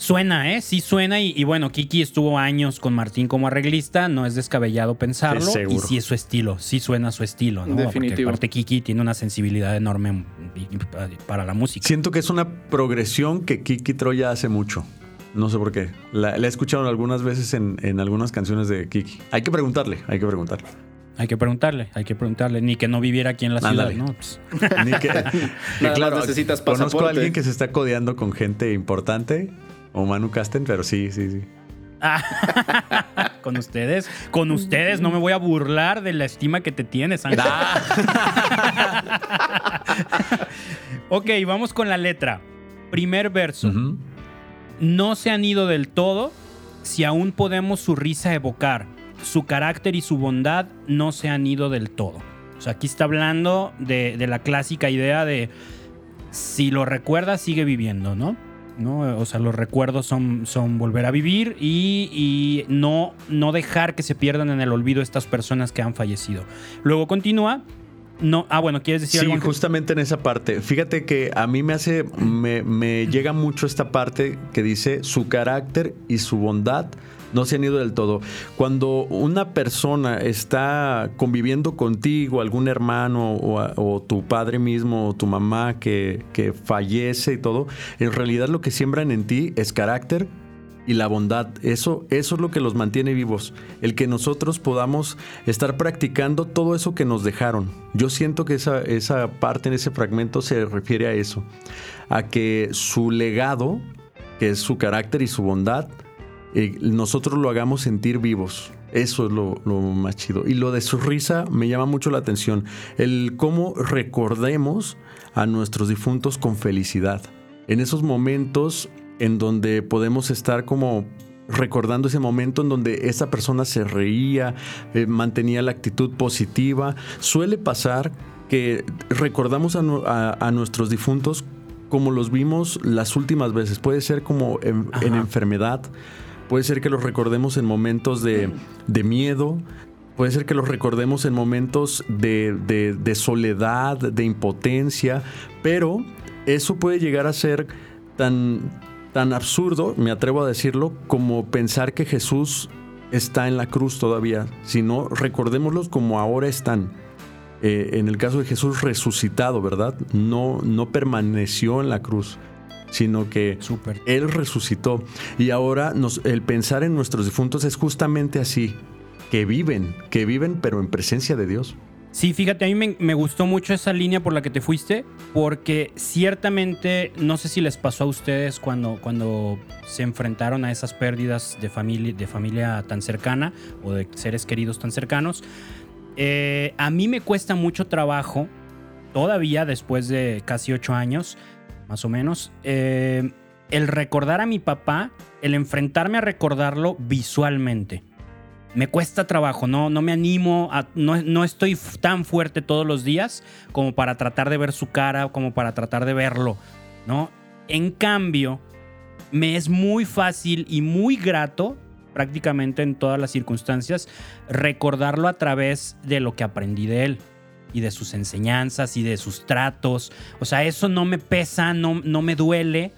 Speaker 1: Suena, ¿eh? Sí suena. Y, bueno, Kiki estuvo años con Martín como arreglista. No es descabellado pensarlo. y sí es su estilo. Sí suena su estilo, ¿no? Definitivo. Porque aparte Kiki tiene una sensibilidad enorme para la música.
Speaker 2: Siento que es una progresión que Kiki Troya hace mucho. No sé por qué. La, he escuchado algunas veces en, en, algunas canciones de Kiki. Hay que preguntarle, hay que preguntarle.
Speaker 1: Hay que preguntarle, hay que preguntarle. Ni que no viviera aquí en la ciudad, ¿no? Pues.
Speaker 2: Ni que, claro, necesitas pasaporte. Conozco a alguien que se está codeando con gente importante o Manu Casten, pero sí, sí, sí.
Speaker 1: con ustedes, con ustedes, no me voy a burlar de la estima que te tienes, Ángel. ok, vamos con la letra. Primer verso. No se han ido del todo si aún podemos su risa evocar. Su carácter y su bondad no se han ido del todo. O sea, aquí está hablando de, de la clásica idea de si lo recuerdas, sigue viviendo, ¿no? ¿No? O sea, los recuerdos son, son volver a vivir y, no, no dejar que se pierdan en el olvido estas personas que han fallecido. Luego continúa. No, ah, bueno, ¿quieres decir
Speaker 2: algo? Sí, justamente en esa parte. Fíjate que a mí me hace, me, me llega mucho esta parte que dice su carácter y su bondad no se han ido del todo. Cuando una persona está conviviendo contigo, algún hermano o, tu padre mismo o tu mamá que, fallece y todo, en realidad lo que siembran en ti es carácter, y la bondad. Eso, eso es lo que los mantiene vivos. El que nosotros podamos estar practicando todo eso que nos dejaron. Yo siento que esa, esa parte en ese fragmento se refiere a eso. A que su legado, que es su carácter y su bondad, eh, nosotros lo hagamos sentir vivos. Eso es lo, más chido. Y lo de su risa me llama mucho la atención. El cómo recordemos a nuestros difuntos con felicidad. En esos momentos en donde podemos estar como recordando ese momento en donde esa persona se reía, eh, mantenía la actitud positiva. Suele pasar que recordamos a, nuestros difuntos como los vimos las últimas veces. Puede ser como en enfermedad Puede ser que los recordemos en momentos de, miedo, puede ser que los recordemos en momentos de, soledad, de impotencia, pero eso puede llegar a ser tan, tan absurdo, me atrevo a decirlo, como pensar que Jesús está en la cruz todavía, sino recordémoslos como ahora están. Eh, en el caso de Jesús resucitado, ¿verdad? No, no permaneció en la cruz sino que Él resucitó. Y ahora el pensar en nuestros difuntos es justamente así, que viven, que viven pero en presencia de Dios.
Speaker 1: Sí, fíjate, a mí me, gustó mucho esa línea por la que te fuiste, porque ciertamente, no sé si les pasó a ustedes cuando, cuando se enfrentaron a esas pérdidas de familia, de familia tan cercana o de seres queridos tan cercanos. Eh, a mí me cuesta mucho trabajo, todavía después de casi ocho años, más o menos. Eh, el recordar a mi papá, el enfrentarme a recordarlo visualmente. Me cuesta trabajo, no, no me animo, a, no, no estoy tan fuerte todos los días como para tratar de ver su cara, como para tratar de verlo, ¿no? En cambio, me es muy fácil y muy grato, prácticamente en todas las circunstancias, recordarlo a través de lo que aprendí de él y de sus enseñanzas y de sus tratos. O sea, eso no me pesa, no, no me duele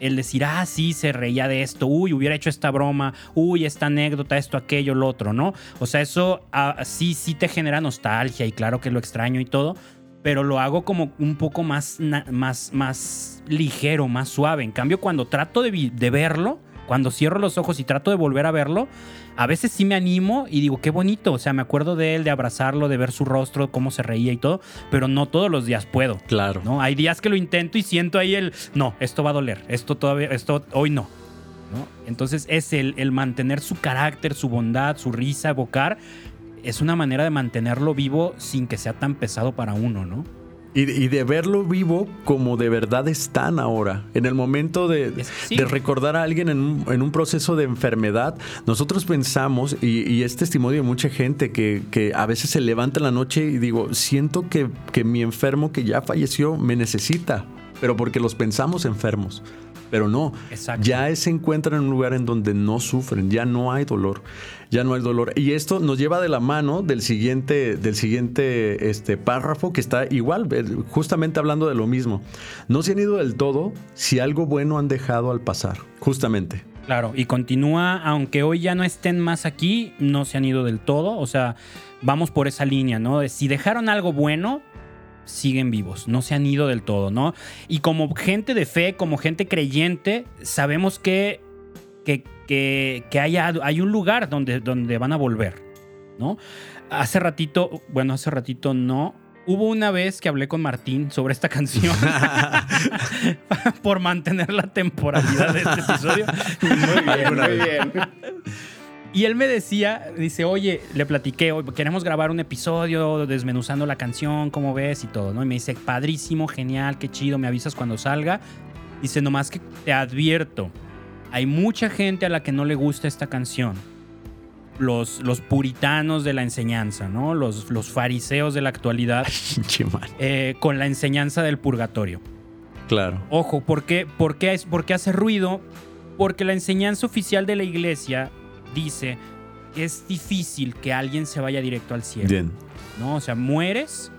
Speaker 1: el decir, ah, sí, se reía de esto, uy, hubiera hecho esta broma, uy, esta anécdota, esto, aquello, lo otro, ¿no? O sea, eso ah, sí, sí te genera nostalgia y claro que lo extraño y todo, pero lo hago como un poco más, más, más ligero, más suave. En cambio, cuando trato de, de verlo, cuando cierro los ojos y trato de volver a verlo, a veces sí me animo y digo, qué bonito. O sea, me acuerdo de él, de abrazarlo, de ver su rostro, cómo se reía y todo, pero no todos los días puedo.
Speaker 2: Claro.
Speaker 1: ¿no? Hay días que lo intento y siento ahí el, no, esto va a doler, esto todavía, esto hoy no. ¿no? Entonces es el, el mantener su carácter, su bondad, su risa, evocar, es una manera de mantenerlo vivo sin que sea tan pesado para uno, ¿no?
Speaker 2: Y, de verlo vivo como de verdad están ahora. En el momento de, recordar a alguien en un, proceso de enfermedad, nosotros pensamos, y, es testimonio de mucha gente que, a veces se levanta en la noche y digo, siento que, que mi enfermo que ya falleció me necesita, pero porque los pensamos enfermos. Pero no, ya se encuentran en un lugar en donde no sufren, ya no hay dolor, ya no hay dolor. Y esto nos lleva de la mano del siguiente, del siguiente este, párrafo que está igual, justamente hablando de lo mismo. No se han ido del todo si algo bueno han dejado al pasar, justamente.
Speaker 1: Claro, y continúa, aunque hoy ya no estén más aquí, no se han ido del todo, o sea, vamos por esa línea, ¿no? De si dejaron algo bueno, siguen vivos, no se han ido del todo, ¿no? Y como gente de fe, como gente creyente, sabemos que, que, que, hay un lugar donde, donde van a volver, ¿no? Hace ratito, bueno, hace ratito no, Hubo una vez que hablé con Martín sobre esta canción por mantener la temporalidad de este episodio. Muy bien, muy bien. Y él me decía, dice, oye, le platiqué, queremos grabar un episodio desmenuzando la canción, ¿cómo ves? Y todo, ¿no? Y me dice, padrísimo, genial, qué chido, me avisas cuando salga. Dice, nomás que te advierto, hay mucha gente a la que no le gusta esta canción los, los puritanos de la enseñanza, ¿no? Los, los fariseos de la actualidad eh, con la enseñanza del purgatorio.
Speaker 2: Claro.
Speaker 1: Ojo, ¿por qué, por, qué, ¿por qué hace ruido? Porque la enseñanza oficial de la iglesia dice que es difícil que alguien se vaya directo al cielo. Bien. ¿No? O sea, mueres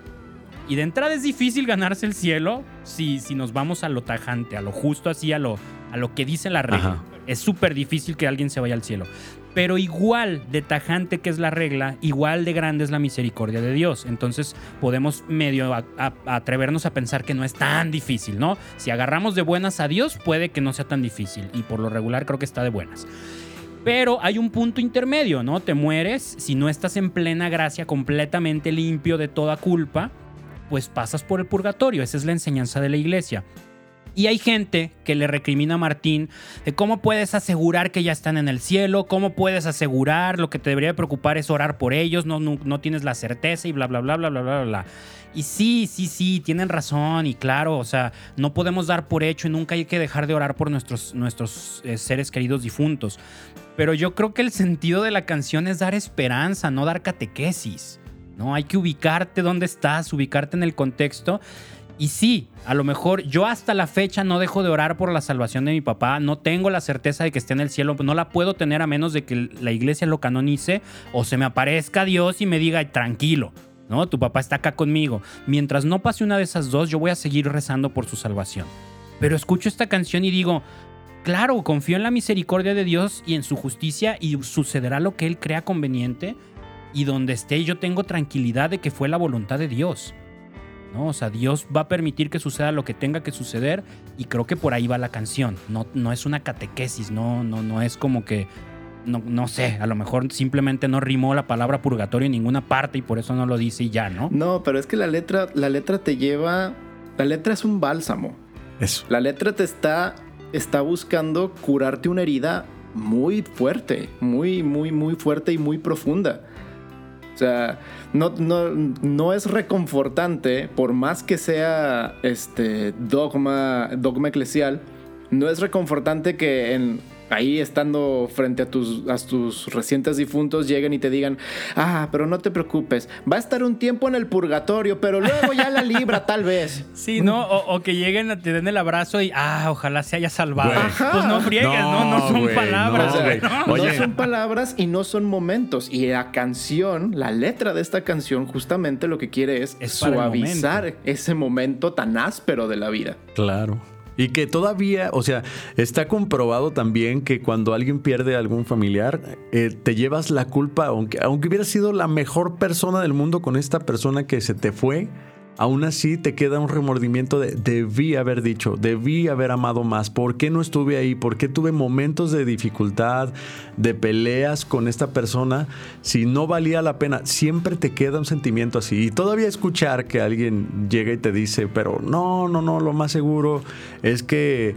Speaker 1: y de entrada es difícil ganarse el cielo si, si nos vamos a lo tajante, a lo justo así, a lo, a lo que dice la regla. Es súper difícil que alguien se vaya al cielo. Pero igual de tajante que es la regla, igual de grande es la misericordia de Dios. Entonces podemos medio atrevernos a pensar que no es tan difícil, ¿no? Si agarramos de buenas a Dios, puede que no sea tan difícil. Y por lo regular creo que está de buenas. Pero hay un punto intermedio, ¿no? Te mueres si no estás en plena gracia, completamente limpio de toda culpa, pues pasas por el purgatorio. Esa es la enseñanza de la iglesia. Y hay gente que le recrimina a Martín de cómo puedes asegurar que ya están en el cielo, cómo puedes asegurar, lo que te debería preocupar es orar por ellos, no, no, tienes la certeza y bla, bla, bla, bla, bla, bla, bla. Y sí, sí, sí, tienen razón y claro, o sea, no podemos dar por hecho y nunca hay que dejar de orar por nuestros, nuestros eh, seres queridos difuntos. Pero yo creo que el sentido de la canción es dar esperanza, no dar catequesis. ¿no? Hay que ubicarte dónde estás, ubicarte en el contexto y sí, a lo mejor yo hasta la fecha no dejo de orar por la salvación de mi papá, no tengo la certeza de que esté en el cielo, no la puedo tener a menos de que la iglesia lo canonice o se me aparezca Dios y me diga, tranquilo, ¿no? Tu papá está acá conmigo. Mientras no pase una de esas dos, yo voy a seguir rezando por su salvación. Pero escucho esta canción y digo, claro, confío en la misericordia de Dios y en su justicia y sucederá lo que Él crea conveniente y donde esté yo tengo tranquilidad de que fue la voluntad de Dios. ¿no? O sea, Dios va a permitir que suceda lo que tenga que suceder y creo que por ahí va la canción. No, no es una catequesis, no, no, no es como que, no, no sé, a lo mejor simplemente no rimó la palabra purgatorio en ninguna parte y por eso no lo dice y ya, ¿no?
Speaker 3: No, pero es que la letra, la letra te lleva, la letra es un bálsamo. Eso. La letra te está, está buscando curarte una herida muy fuerte, muy, muy, muy fuerte y muy profunda. O sea, no, no, no, es reconfortante, por más que sea este dogma, dogma eclesial, no es reconfortante que en ahí estando frente a tus, a tus recientes difuntos lleguen y te digan, ah, pero no te preocupes, va a estar un tiempo en el purgatorio, pero luego ya la libra tal vez.
Speaker 1: Sí, ¿no? O, que lleguen, a te den el abrazo y, ah, ojalá se haya salvado. Pues no friegues, no, no, son palabras.
Speaker 3: No, no son palabras y no son momentos. Y la canción, la letra de esta canción justamente lo que quiere es, es suavizar ese momento tan áspero de la vida.
Speaker 2: Claro. Y que todavía, o sea, está comprobado también que cuando alguien pierde a algún familiar, eh, te llevas la culpa, aunque, aunque hubiera sido la mejor persona del mundo con esta persona que se te fue, aún así te queda un remordimiento de debí haber dicho, debí haber amado más, ¿por qué no estuve ahí? ¿Por qué tuve momentos de dificultad, de peleas con esta persona? Si no valía la pena, siempre te queda un sentimiento así. Y todavía escuchar que alguien llega y te dice, pero no, no, no, lo más seguro es que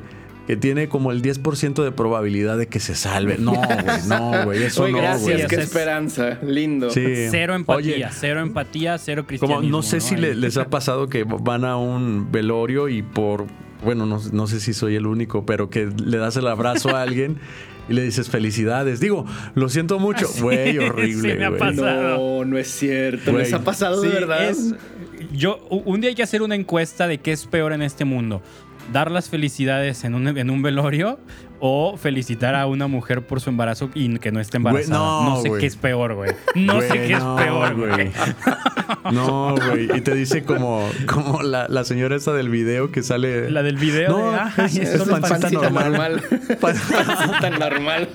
Speaker 2: que tiene como el 10% de probabilidad de que se salve. No, güey, no, güey, eso no,
Speaker 3: gracias, qué esperanza, lindo.
Speaker 1: Cero empatía, cero empatía, cero cristianismo.
Speaker 2: Como no sé si les ha pasado que van a un velorio y por bueno, no, no, sé si soy el único, pero que le das el abrazo a alguien y le dices felicidades. Digo, lo siento mucho. Güey, horrible.
Speaker 1: me ha pasado.
Speaker 3: No, no es cierto. ¿Les ha pasado de verdad?
Speaker 1: yo, un día hay que hacer una encuesta de qué es peor en este mundo. Dar las felicidades en un, en un velorio o felicitar a una mujer por su embarazo y que no esté embarazada. no, sé qué es peor, güey. No sé qué es peor, güey.
Speaker 2: No, güey. Y te dice como, como la, la, señora esa del video que sale.
Speaker 1: La del video.
Speaker 2: No, de, es, es, pancita, normal. normal.
Speaker 3: pancita normal.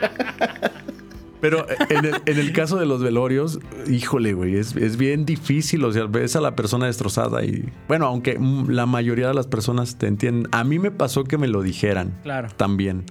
Speaker 2: Pero en el, en el, caso de los velorios, híjole, güey, es, es, bien difícil. O sea, ves a la persona destrozada y. Bueno, aunque la mayoría de las personas te entienden. A mí me pasó que me lo dijeran.
Speaker 1: Claro.
Speaker 2: También.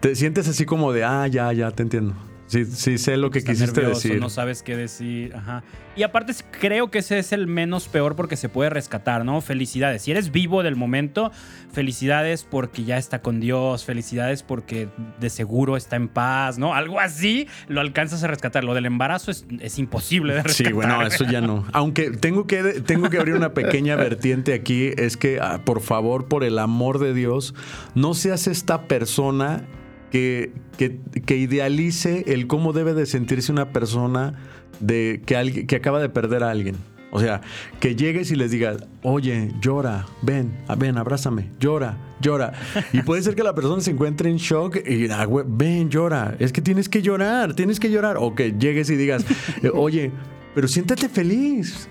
Speaker 2: Te sientes así como de, ah, ya, ya, te entiendo. Sí, sí sé lo que quisiste decir.
Speaker 1: No sabes qué decir. Ajá. Y aparte creo que ese es el menos peor porque se puede rescatar, ¿no? Felicidades. Si eres vivo del momento, felicidades porque ya está con Dios, felicidades porque de seguro está en paz, ¿no? Algo así lo alcanzas a rescatar. Lo del embarazo es, es imposible de rescatar.
Speaker 2: Sí, bueno, eso ya no. Aunque tengo que, tengo que abrir una pequeña vertiente aquí, es que, ah, por favor, por el amor de Dios, no seas esta persona que, que, idealice el cómo debe de sentirse una persona de, que, que acaba de perder a alguien. O sea, que llegues y les digas, oye, llora, ven, ven, abrázame, llora, llora. Y puede ser que la persona se encuentre en shock y, ah, ven, llora, es que tienes que llorar, tienes que llorar. O que llegues y digas, eh, oye, pero siéntate feliz,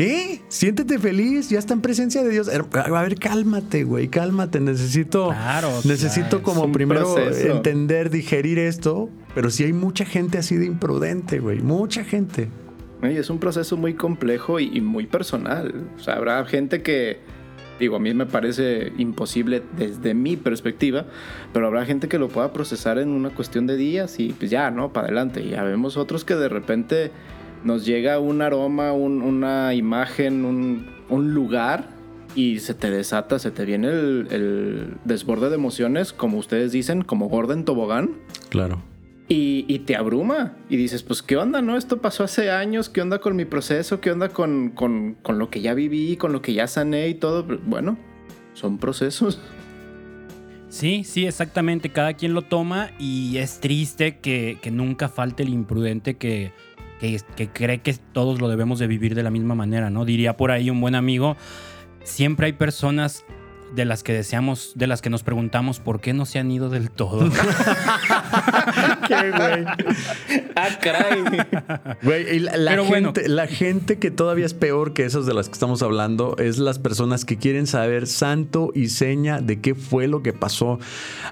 Speaker 2: ¿Qué? Siéntete feliz, ya está en presencia de Dios. A ver, cálmate, güey, cálmate. Necesito, claro, necesito como primero entender, digerir esto. Pero sí hay mucha gente así de imprudente, güey, mucha gente.
Speaker 3: es un proceso muy complejo y, muy personal. O sea, habrá gente que, digo, a mí me parece imposible desde mi perspectiva, pero habrá gente que lo pueda procesar en una cuestión de días y pues ya, ¿no? Para adelante. Y ya vemos otros que de repente nos llega un aroma, una imagen, un, lugar y se te desata, se te viene el, desborde de emociones, como ustedes dicen, como Gordon Tobogán.
Speaker 2: Claro.
Speaker 3: Y, te abruma y dices, pues, ¿qué onda, no? Esto pasó hace años, ¿qué onda con mi proceso? ¿Qué onda con, con, con lo que ya viví, con lo que ya sané y todo? Bueno, son procesos.
Speaker 1: Sí, sí, exactamente. Cada quien lo toma y es triste que, que nunca falte el imprudente que, que, cree que todos lo debemos de vivir de la misma manera, ¿no? Diría por ahí un buen amigo, siempre hay personas de las que deseamos, de las que nos preguntamos por qué no se han ido del todo.
Speaker 3: qué güey. Ah, caray.
Speaker 2: Güey, la, gente, la gente que todavía es peor que esas de las que estamos hablando es las personas que quieren saber santo y seña de qué fue lo que pasó.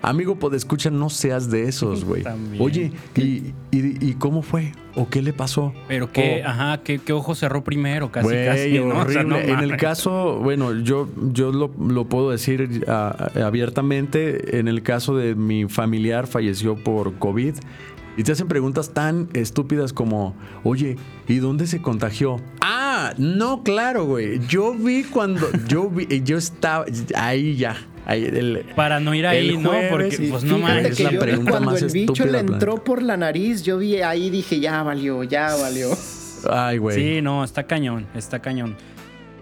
Speaker 2: Amigo, pues escucha, no seas de esos, güey. Oye, ¿y, y, cómo fue? ¿O qué le pasó?
Speaker 1: Pero qué, ajá, qué, ojo cerró primero, casi,
Speaker 2: casi. Horrible. en el caso, bueno, yo, yo lo, lo puedo decir ah, abiertamente. En el caso de mi familiar falleció por COVID y te hacen preguntas tan estúpidas como, oye, ¿y dónde se contagió? Ah, no, claro, güey. Yo vi cuando, yo vi, yo estaba ahí ya.
Speaker 1: Para no ir ahí, ¿no? Porque, pues no mames,
Speaker 3: es la pregunta cuando el bicho le entró por la nariz, yo vi ahí dije, ya valió, ya valió.
Speaker 2: Ay, güey.
Speaker 1: Sí, no, está cañón, está cañón.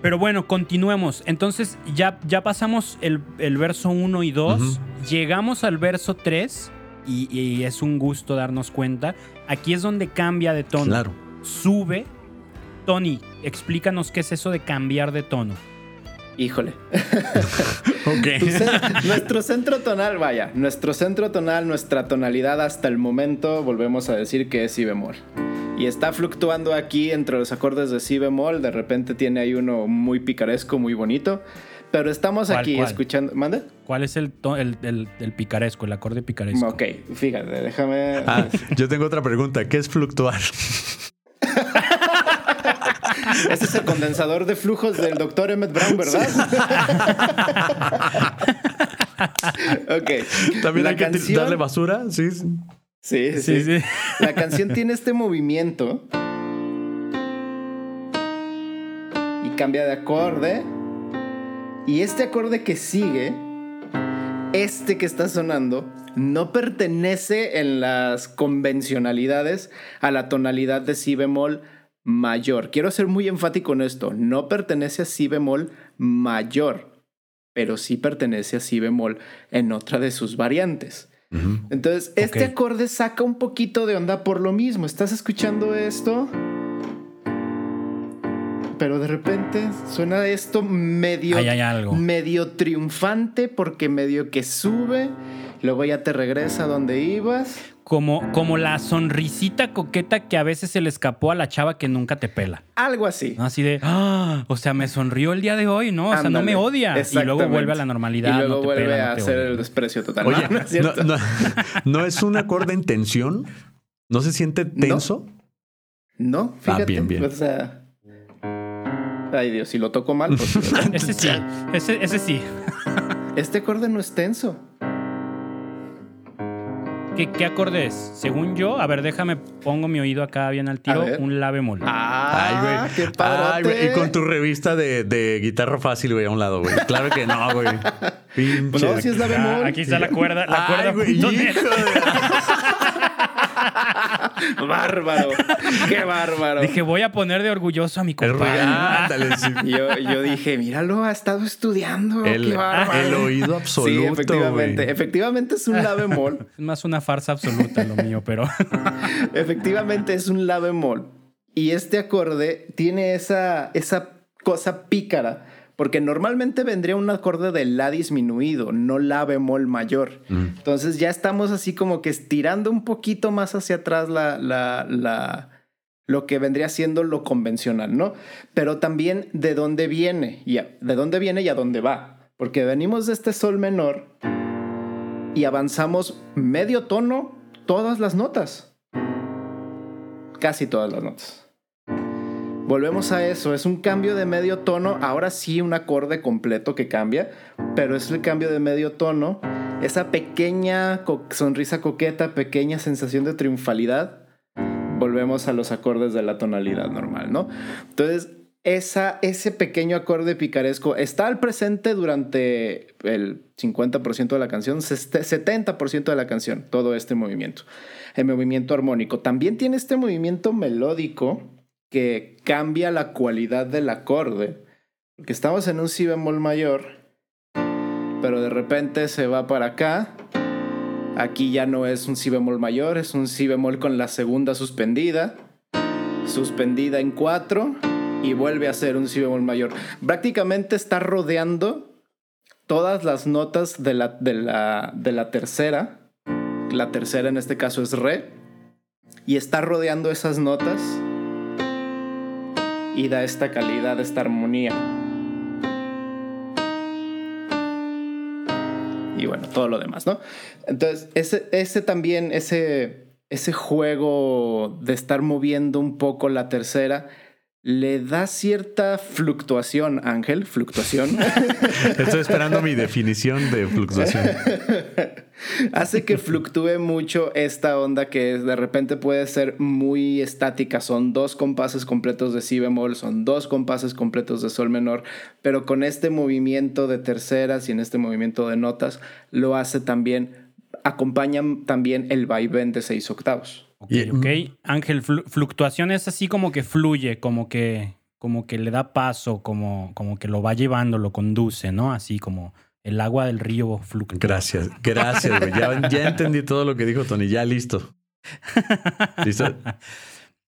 Speaker 1: Pero bueno, continuemos. Entonces, ya, ya pasamos el, verso 1 y 2. Llegamos al verso 3 y, es un gusto darnos cuenta. Aquí es donde cambia de tono.
Speaker 2: Claro.
Speaker 1: Sube. Tony, explícanos qué es eso de cambiar de tono.
Speaker 3: Híjole. nuestro centro tonal, vaya, nuestro centro tonal, nuestra tonalidad hasta el momento, volvemos a decir que es si bemol. Y está fluctuando aquí entre los acordes de si bemol, de repente tiene ahí uno muy picaresco, muy bonito. Pero estamos aquí escuchando. ¿Mande?
Speaker 1: ¿Cuál es el, el, picaresco, el acorde picaresco?
Speaker 3: Ok, fíjate, déjame.
Speaker 2: Ah, yo tengo otra pregunta. ¿Qué es fluctuar?
Speaker 3: Ese es el condensador de flujos del doctor Emmett Brown, ¿verdad? ok.
Speaker 2: ¿También hay que darle basura? Sí.
Speaker 3: Sí, sí, sí. La canción tiene este movimiento. Y cambia de acorde. Y este acorde que sigue, este que está sonando, no pertenece en las convencionalidades a la tonalidad de si bemol mayor. Quiero ser muy enfático en esto. No pertenece a si bemol mayor, pero sí pertenece a si bemol en otra de sus variantes. Entonces, este acorde saca un poquito de onda por lo mismo. Estás escuchando esto, pero de repente suena esto medio, medio triunfante porque medio que sube, luego ya te regresa a donde ibas
Speaker 1: como, como la sonrisita coqueta que a veces se le escapó a la chava que nunca te pela.
Speaker 3: Algo así.
Speaker 1: Así de, ah, o sea, me sonrió el día de hoy, ¿no? O sea, no me odia. Y luego vuelve a la normalidad.
Speaker 3: Y luego vuelve a hacer el desprecio total.
Speaker 2: Oye, no, es, un acorde en tensión? ¿No se siente tenso?
Speaker 3: No, ah, fíjate. bien, bien. O sea... Ay Dios, si lo toco mal, pues...
Speaker 1: ese sí, ese, ese sí.
Speaker 3: este acorde no es tenso.
Speaker 1: ¿Qué, acorde es? Según yo, a ver, déjame, pongo mi oído acá bien al tiro, un la bemol.
Speaker 3: Ah, Ay, güey. qué
Speaker 2: padre. Y con tu revista de, guitarra fácil, güey, a un lado, güey. Claro que no, güey.
Speaker 3: Pinche. No, si es la bemol.
Speaker 1: aquí está la cuerda, la cuerda. güey,
Speaker 3: bárbaro. Qué bárbaro.
Speaker 1: Dije, voy a poner de orgulloso a mi compadre.
Speaker 3: yo, dije, míralo, ha estado estudiando.
Speaker 2: El,
Speaker 3: Qué bárbaro.
Speaker 2: el oído absoluto. Sí,
Speaker 3: efectivamente. Efectivamente es un la bemol.
Speaker 1: Es más una farsa absoluta lo mío, pero.
Speaker 3: efectivamente es un la bemol. Y este acorde tiene esa, esa cosa pícara porque normalmente vendría un acorde de la disminuido, no la bemol mayor. Mm. Entonces ya estamos así como que estirando un poquito más hacia atrás la, la, la, lo que vendría siendo lo convencional, ¿no? Pero también de dónde viene, y de dónde viene y a dónde va. Porque venimos de este sol menor y avanzamos medio tono todas las notas. Casi todas las notas. Volvemos a eso, es un cambio de medio tono, ahora sí un acorde completo que cambia, pero es el cambio de medio tono, esa pequeña sonrisa coqueta, pequeña sensación de triunfalidad, volvemos a los acordes de la tonalidad normal, ¿no? Entonces, esa, ese pequeño acorde picaresco está al presente durante el 50% de la canción, 70% de la canción, todo este movimiento, el movimiento armónico. También tiene este movimiento melódico que cambia la cualidad del acorde. Porque estamos en un si bemol mayor, pero de repente se va para acá. Aquí ya no es un si bemol mayor, es un si bemol con la segunda suspendida, suspendida en 4 y vuelve a ser un si bemol mayor. Prácticamente está rodeando todas las notas de la, de la, de la tercera. La tercera en este caso es re. Y está rodeando esas notas y da esta calidad, esta armonía. Y bueno, todo lo demás, ¿no? Entonces, ese, ese también, ese, ese juego de estar moviendo un poco la tercera, le da cierta fluctuación, Ángel, fluctuación.
Speaker 2: Estoy esperando mi definición de fluctuación.
Speaker 3: Hace que fluctúe mucho esta onda que de repente puede ser muy estática. Son dos compases completos de si bemol, son dos compases completos de sol menor, pero con este movimiento de terceras y en este movimiento de notas lo hace también, acompañan también el vaivén de seis octavos.
Speaker 1: Ok, ok. Ángel, fluctuación es así como que fluye, como que, como que le da paso, como, como que lo va llevando, lo conduce, ¿no? Así como el agua del río fluctúa.
Speaker 2: Gracias, gracias, güey. Ya, entendí todo lo que dijo Tony, ya listo. ¿Listo?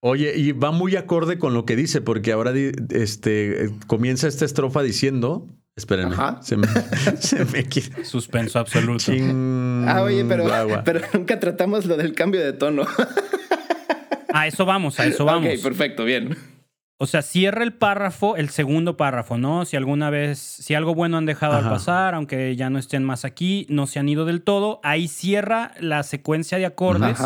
Speaker 2: Oye, y va muy acorde con lo que dice, porque ahora este, comienza esta estrofa diciendo Espérenme. Se me, se
Speaker 1: Suspenso absoluto.
Speaker 3: ah, oye, pero, pero nunca tratamos lo del cambio de tono.
Speaker 1: a eso vamos, a eso vamos.
Speaker 3: Ok, perfecto, bien.
Speaker 1: O sea, cierra el párrafo, el segundo párrafo, ¿no? Si alguna vez, si algo bueno han dejado al pasar, aunque ya no estén más aquí, no se han ido del todo, ahí cierra la secuencia de acordes.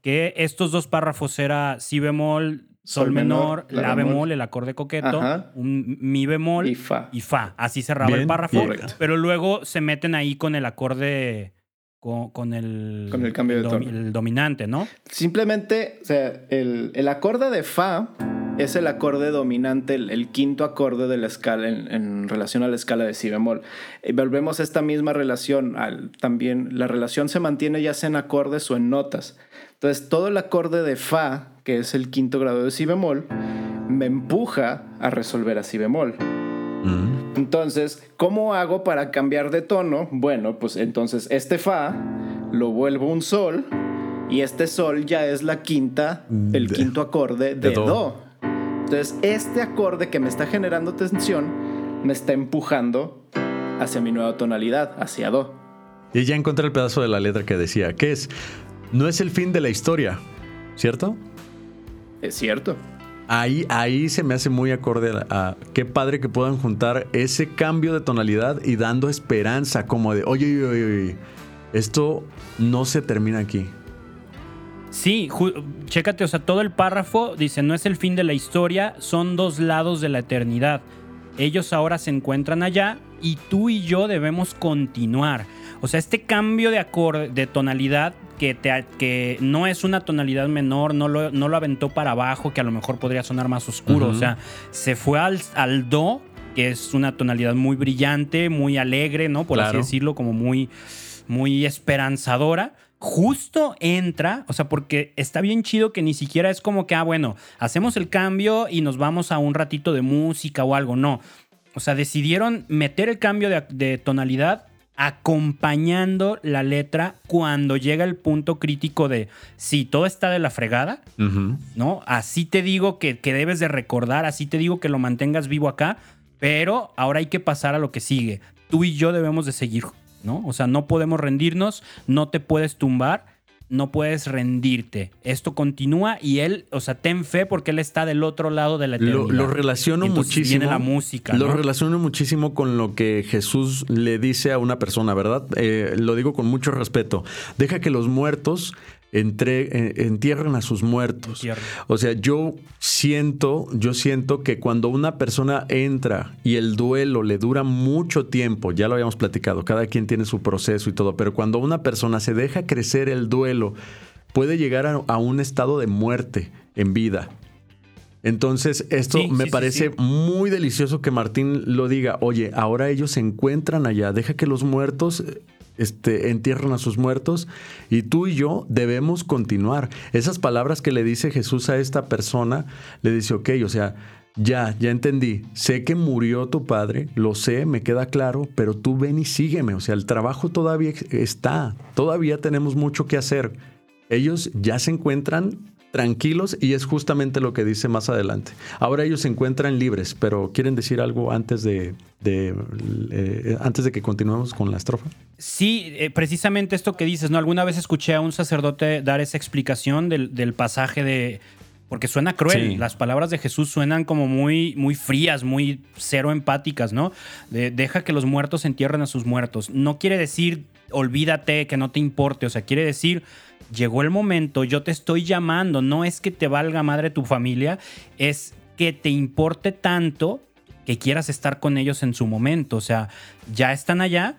Speaker 1: Que estos dos párrafos era si bemol, sol, menor, la, bemol, el acorde coqueto, un mi bemol
Speaker 3: y fa.
Speaker 1: Y fa. Así cerraba el párrafo. Pero luego se meten ahí con el acorde. Con, el,
Speaker 3: con el cambio de tono.
Speaker 1: El dominante, ¿no?
Speaker 3: Simplemente, o sea, el, el acorde de fa es el acorde dominante, el, quinto acorde de la escala en, relación a la escala de si bemol. Y volvemos a esta misma relación. Al, también la relación se mantiene ya sea en acordes o en notas. Entonces, todo el acorde de fa que es el quinto grado de si bemol, me empuja a resolver a si bemol. Mm. Entonces, ¿cómo hago para cambiar de tono? Bueno, pues entonces este fa lo vuelvo un sol y este sol ya es la quinta, el quinto acorde de, do. Entonces, este acorde que me está generando tensión me está empujando hacia mi nueva tonalidad, hacia do.
Speaker 2: Y ya encontré el pedazo de la letra que decía, que es, no es el fin de la historia, ¿cierto?
Speaker 3: Es cierto.
Speaker 2: Ahí, ahí se me hace muy acorde a, qué padre que puedan juntar ese cambio de tonalidad y dando esperanza, como de, oye, oye, oye, oye esto no se termina aquí.
Speaker 1: Sí, chécate, o sea, todo el párrafo dice, no es el fin de la historia, son dos lados de la eternidad. Ellos ahora se encuentran allá y tú y yo debemos continuar. O sea, este cambio de acorde, de tonalidad, que, te, que no es una tonalidad menor, no lo, no lo, aventó para abajo, que a lo mejor podría sonar más oscuro. O sea, se fue al, al, do, que es una tonalidad muy brillante, muy alegre, ¿no? Por así decirlo, como muy, muy esperanzadora justo entra, o sea, porque está bien chido que ni siquiera es como que, ah, bueno, hacemos el cambio y nos vamos a un ratito de música o algo, no. O sea, decidieron meter el cambio de, tonalidad acompañando la letra cuando llega el punto crítico de si todo está de la fregada, ¿no? Así te digo que, que debes de recordar, así te digo que lo mantengas vivo acá, pero ahora hay que pasar a lo que sigue. Tú y yo debemos de seguir ¿no? O sea, no podemos rendirnos, no te puedes tumbar, no puedes rendirte. Esto continúa y él, o sea, ten fe porque él está del otro lado de la eternidad.
Speaker 2: Lo, relaciono muchísimo.
Speaker 1: la música.
Speaker 2: Lo relaciono muchísimo con lo que Jesús le dice a una persona, ¿verdad? Eh, lo digo con mucho respeto. Deja que los muertos entre, entierran a sus muertos. O sea, yo siento, yo siento que cuando una persona entra y el duelo le dura mucho tiempo, ya lo habíamos platicado, cada quien tiene su proceso y todo, pero cuando una persona se deja crecer el duelo, puede llegar a, un estado de muerte en vida. Entonces, esto me parece muy delicioso que Martín lo diga, oye, ahora ellos se encuentran allá, deja que los muertos este, entierran a sus muertos y tú y yo debemos continuar. Esas palabras que le dice Jesús a esta persona, le dice, ok, o sea, ya, ya entendí, sé que murió tu padre, lo sé, me queda claro, pero tú ven y sígueme, o sea, el trabajo todavía está, todavía tenemos mucho que hacer. Ellos ya se encuentran tranquilos y es justamente lo que dice más adelante. Ahora ellos se encuentran libres, pero ¿quieren decir algo antes de, eh, antes de que continuemos con la estrofa?
Speaker 1: Sí, eh, precisamente esto que dices, ¿no? Alguna vez escuché a un sacerdote dar esa explicación del, pasaje de... Porque suena cruel. Las palabras de Jesús suenan como muy, muy frías, muy cero empáticas, ¿no? deja que los muertos entierren a sus muertos. No quiere decir olvídate, que no te importe. O sea, quiere decir llegó el momento, yo te estoy llamando, no es que te valga madre tu familia, es que te importe tanto que quieras estar con ellos en su momento. O sea, ya están allá,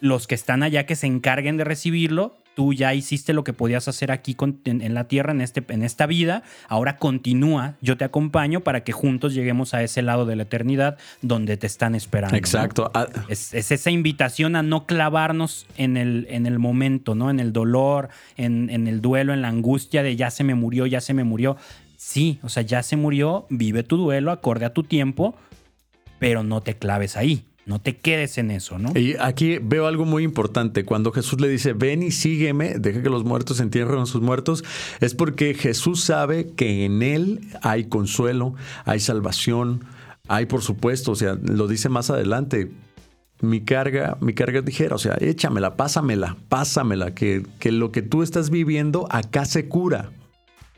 Speaker 1: los que están allá que se encarguen de recibirlo, tú ya hiciste lo que podías hacer aquí en, la tierra, en, este, en esta vida, ahora continúa, yo te acompaño para que juntos lleguemos a ese lado de la eternidad donde te están esperando.
Speaker 2: Exacto. Ah,
Speaker 1: es, esa invitación a no clavarnos en el, en el momento, ¿no? En el dolor, en, en el duelo, en la angustia de ya se me murió, ya se me murió. Sí, o sea, ya se murió, vive tu duelo acorde a tu tiempo, pero no te claves ahí. No te quedes en eso, ¿no?
Speaker 2: Y aquí veo algo muy importante. Cuando Jesús le dice, ven y sígueme, deja que los muertos entierren a sus muertos, es porque Jesús sabe que en Él hay consuelo, hay salvación, hay por supuesto, o sea, lo dice más adelante, mi carga, mi carga ligera, o sea, échamela, pásamela, pásamela, que, que lo que tú estás viviendo acá se cura.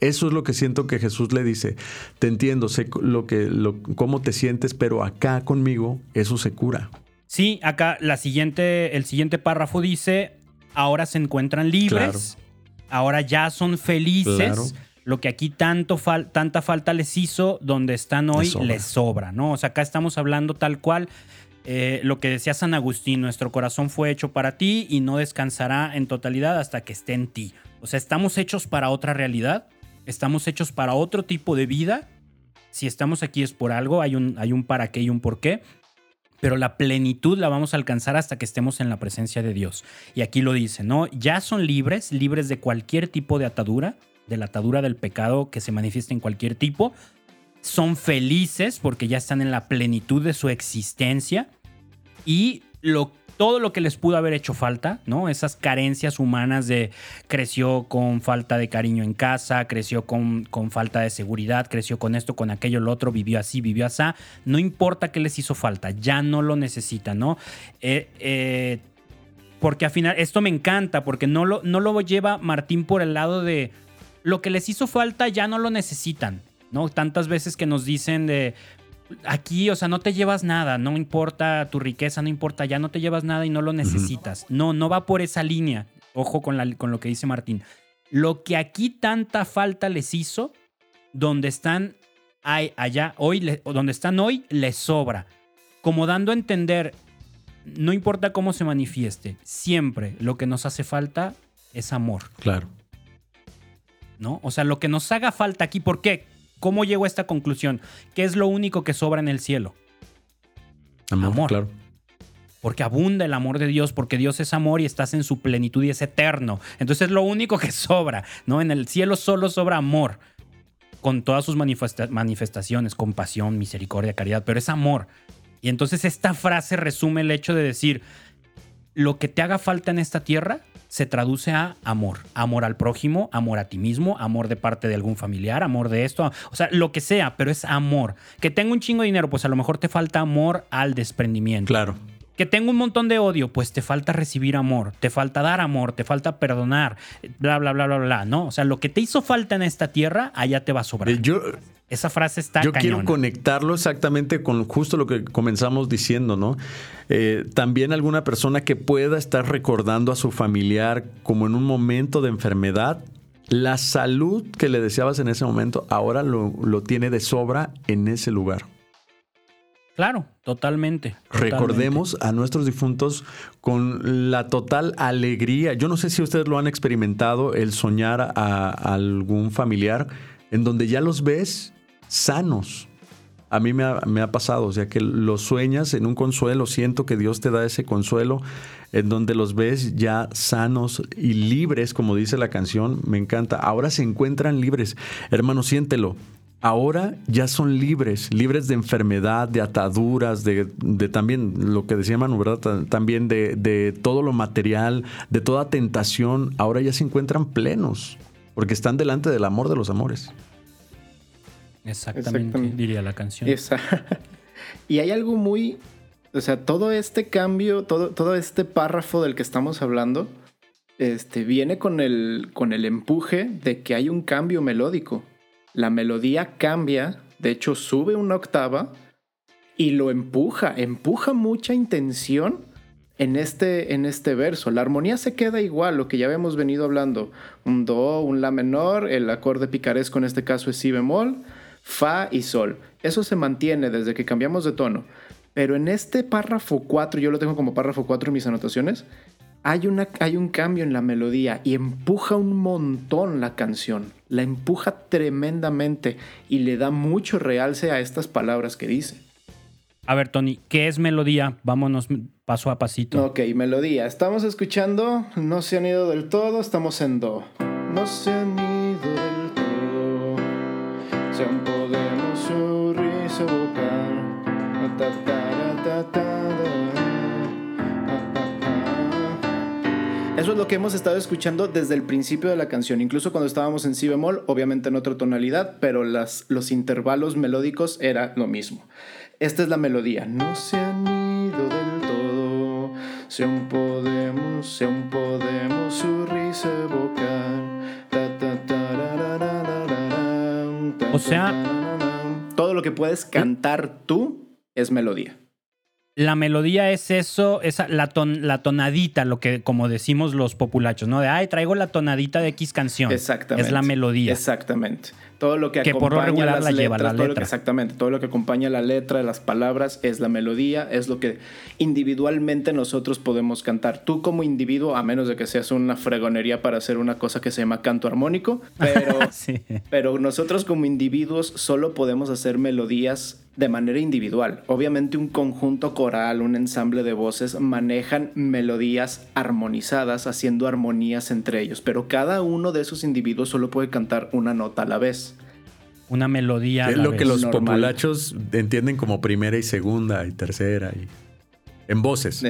Speaker 2: Eso es lo que siento que Jesús le dice. Te entiendo, sé lo que, lo, cómo te sientes, pero acá conmigo eso se cura.
Speaker 1: Sí, acá la siguiente, el siguiente párrafo dice, ahora se encuentran libres, ahora ya son felices. Lo que aquí tanto tanta falta les hizo, donde están hoy, les sobra. ¿no? O sea, acá estamos hablando tal cual. Eh, lo que decía San Agustín, nuestro corazón fue hecho para ti y no descansará en totalidad hasta que esté en ti. O sea, estamos hechos para otra realidad estamos hechos para otro tipo de vida. Si estamos aquí es por algo, hay un, hay un para qué y un por qué. Pero la plenitud la vamos a alcanzar hasta que estemos en la presencia de Dios. Y aquí lo dice, ¿no? Ya son libres, libres de cualquier tipo de atadura, de la atadura del pecado que se manifiesta en cualquier tipo. Son felices porque ya están en la plenitud de su existencia. Y lo todo lo que les pudo haber hecho falta, ¿no? Esas carencias humanas de creció con falta de cariño en casa, creció con, con falta de seguridad, creció con esto, con aquello, lo otro, vivió así, vivió así. No importa qué les hizo falta, ya no lo necesita, ¿no? Eh, eh, porque al final, esto me encanta, porque no lo, no lo lleva Martín por el lado de lo que les hizo falta ya no lo necesitan, ¿no? Tantas veces que nos dicen de, aquí, o sea, no te llevas nada, no importa tu riqueza, no importa, ya no te llevas nada y no lo necesitas. No, no va por esa línea. Ojo con, la, con lo que dice Martín. Lo que aquí tanta falta les hizo, donde están allá hoy, donde están hoy, les sobra. Como dando a entender, no importa cómo se manifieste, siempre lo que nos hace falta es amor.
Speaker 2: Claro.
Speaker 1: ¿No? O sea, lo que nos haga falta aquí, ¿por qué? ¿Cómo llego a esta conclusión? ¿Qué es lo único que sobra en el cielo?
Speaker 2: Amor, Claro.
Speaker 1: Porque abunda el amor de Dios, porque Dios es amor y estás en su plenitud y es eterno. Entonces es lo único que sobra, ¿no? En el cielo solo sobra amor, con todas sus manifestaciones, compasión, misericordia, caridad, pero es amor. Y entonces esta frase resume el hecho de decir, lo que te haga falta en esta tierra, se traduce a amor. Amor al prójimo, amor a ti mismo, amor de parte de algún familiar, amor de esto, o sea, lo que sea, pero es amor. Que tengo un chingo de dinero, pues a lo mejor te falta amor al desprendimiento.
Speaker 2: Claro.
Speaker 1: Que tengo un montón de odio, pues te falta recibir amor, te falta dar amor, te falta perdonar, bla, bla, bla, bla, bla, ¿no? O sea, lo que te hizo falta en esta tierra, allá te va a sobrar.
Speaker 2: Eh, yo,
Speaker 1: esa frase está.
Speaker 2: Yo quiero conectarlo exactamente con justo lo que comenzamos diciendo, ¿no? Eh, también alguna persona que pueda estar recordando a su familiar como en un momento de enfermedad, la salud que le deseabas en ese momento, ahora lo, tiene de sobra en ese lugar.
Speaker 1: Claro, totalmente,
Speaker 2: Recordemos a nuestros difuntos con la total alegría. Yo no sé si ustedes lo han experimentado, el soñar a algún familiar en donde ya los ves sanos. A mí me ha, pasado, o sea, que los sueñas en un consuelo, siento que Dios te da ese consuelo, en donde los ves ya sanos y libres, como dice la canción, me encanta. Ahora se encuentran libres. Hermano, siéntelo. Ahora ya son libres, libres de enfermedad, de ataduras, de, también lo que decía Manu, ¿verdad? También de, de todo lo material, de toda tentación. Ahora ya se encuentran plenos, porque están delante del amor de los amores.
Speaker 1: Exactamente, diría la canción.
Speaker 3: y hay algo muy, o sea, todo este cambio, todo, todo este párrafo del que estamos hablando, este, viene con el, con el empuje de que hay un cambio melódico. La melodía cambia, de hecho sube una octava y lo empuja, empuja mucha intención en este, en este verso. La armonía se queda igual, lo que ya habíamos venido hablando. Un do, un la menor, el acorde picaresco en este caso es si bemol, fa y sol. Eso se mantiene desde que cambiamos de tono. Pero en este párrafo 4, yo lo tengo como párrafo 4 en mis anotaciones, hay, una, hay un cambio en la melodía y empuja un montón la canción. La empuja tremendamente y le da mucho realce a estas palabras que dice.
Speaker 1: A ver, Tony, ¿qué es melodía? Vámonos paso a pasito.
Speaker 3: Ok, melodía. Estamos escuchando No se han ido del todo, estamos en Do. No se han ido. Se han eso es lo que hemos estado escuchando desde el principio de la canción, incluso cuando estábamos en si bemol, obviamente en otra tonalidad, pero las, los intervalos melódicos era lo mismo. Esta es la melodía. No se han ido del todo, si aún podemos, si aún podemos su risa.
Speaker 1: Sea,
Speaker 3: todo lo que puedes cantar tú es melodía.
Speaker 1: La melodía es eso, esa, la, la tonadita, lo que como decimos los populachos, ¿no? De, ay, traigo la tonadita de X canción.
Speaker 3: Exactamente.
Speaker 1: Es la melodía.
Speaker 3: Exactamente. Todo lo que,
Speaker 1: que
Speaker 3: por lo
Speaker 1: regular la lleva la letra.
Speaker 3: exactamente. Todo lo que acompaña la letra, las palabras, es la melodía, es lo que individualmente nosotros podemos cantar. Tú como individuo, a menos de que seas una fregonería para hacer una cosa que se llama canto armónico, pero, pero nosotros como individuos solo podemos hacer melodías de manera individual. Obviamente un conjunto coral, un ensamble de voces manejan melodías armonizadas, haciendo armonías entre ellos, pero cada uno de esos individuos solo puede cantar una nota a la vez.
Speaker 1: Una melodía.
Speaker 2: Es lo que los populachos entienden como primera y segunda y tercera. Y En voces.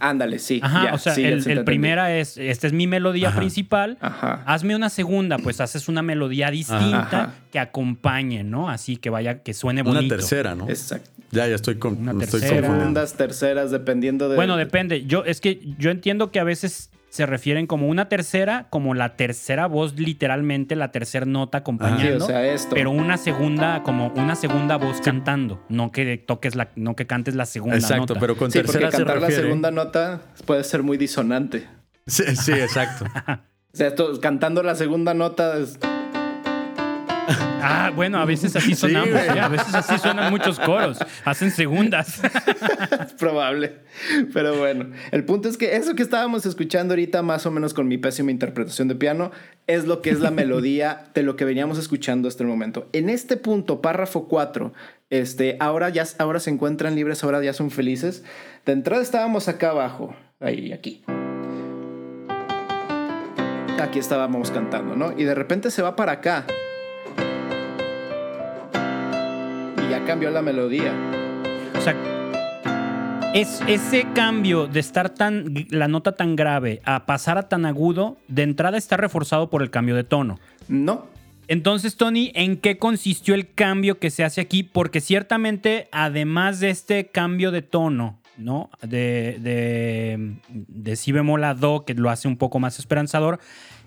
Speaker 3: Ándale, sí.
Speaker 1: Ajá, o sea, el, primera es, esta es mi melodía principal. Ajá. Hazme una segunda, pues haces una melodía distinta que acompañe, ¿no? Así que vaya, que suene bonito.
Speaker 2: Una tercera, ¿no?
Speaker 3: Exacto.
Speaker 2: Ya, ya estoy con
Speaker 3: una tercera. Segundas, terceras, dependiendo de.
Speaker 1: Bueno, depende. Yo, es que yo entiendo que a veces se refieren como una tercera, como la tercera voz, literalmente la tercera nota acompañando. o sea, esto. Pero una segunda, como una segunda voz cantando. No que toques la, no que cantes la segunda nota.
Speaker 2: Exacto, pero con
Speaker 3: sí,
Speaker 2: tercera
Speaker 3: porque cantar la segunda nota puede ser muy disonante.
Speaker 2: Sí, sí exacto.
Speaker 3: o sea, esto, cantando la segunda nota. Es...
Speaker 1: Ah, bueno, a veces así sonamos, a veces así suenan muchos coros, hacen segundas.
Speaker 3: es probable, pero bueno, el punto es que eso que estábamos escuchando ahorita, más o menos con mi pésima interpretación de piano, es lo que es la melodía de lo que veníamos escuchando hasta el momento. En este punto, párrafo 4, este, ahora, ya, ahora se encuentran libres, ahora ya son felices. De entrada estábamos acá abajo, ahí, aquí. Aquí estábamos cantando, ¿no? Y de repente se va para acá. Cambió la melodía.
Speaker 1: O sea, es ese cambio de estar tan la nota tan grave a pasar a tan agudo, de entrada está reforzado por el cambio de tono.
Speaker 3: No.
Speaker 1: Entonces, Tony, ¿en qué consistió el cambio que se hace aquí? Porque ciertamente, además de este cambio de tono, ¿no? De, de, de si bemol a do, que lo hace un poco más esperanzador,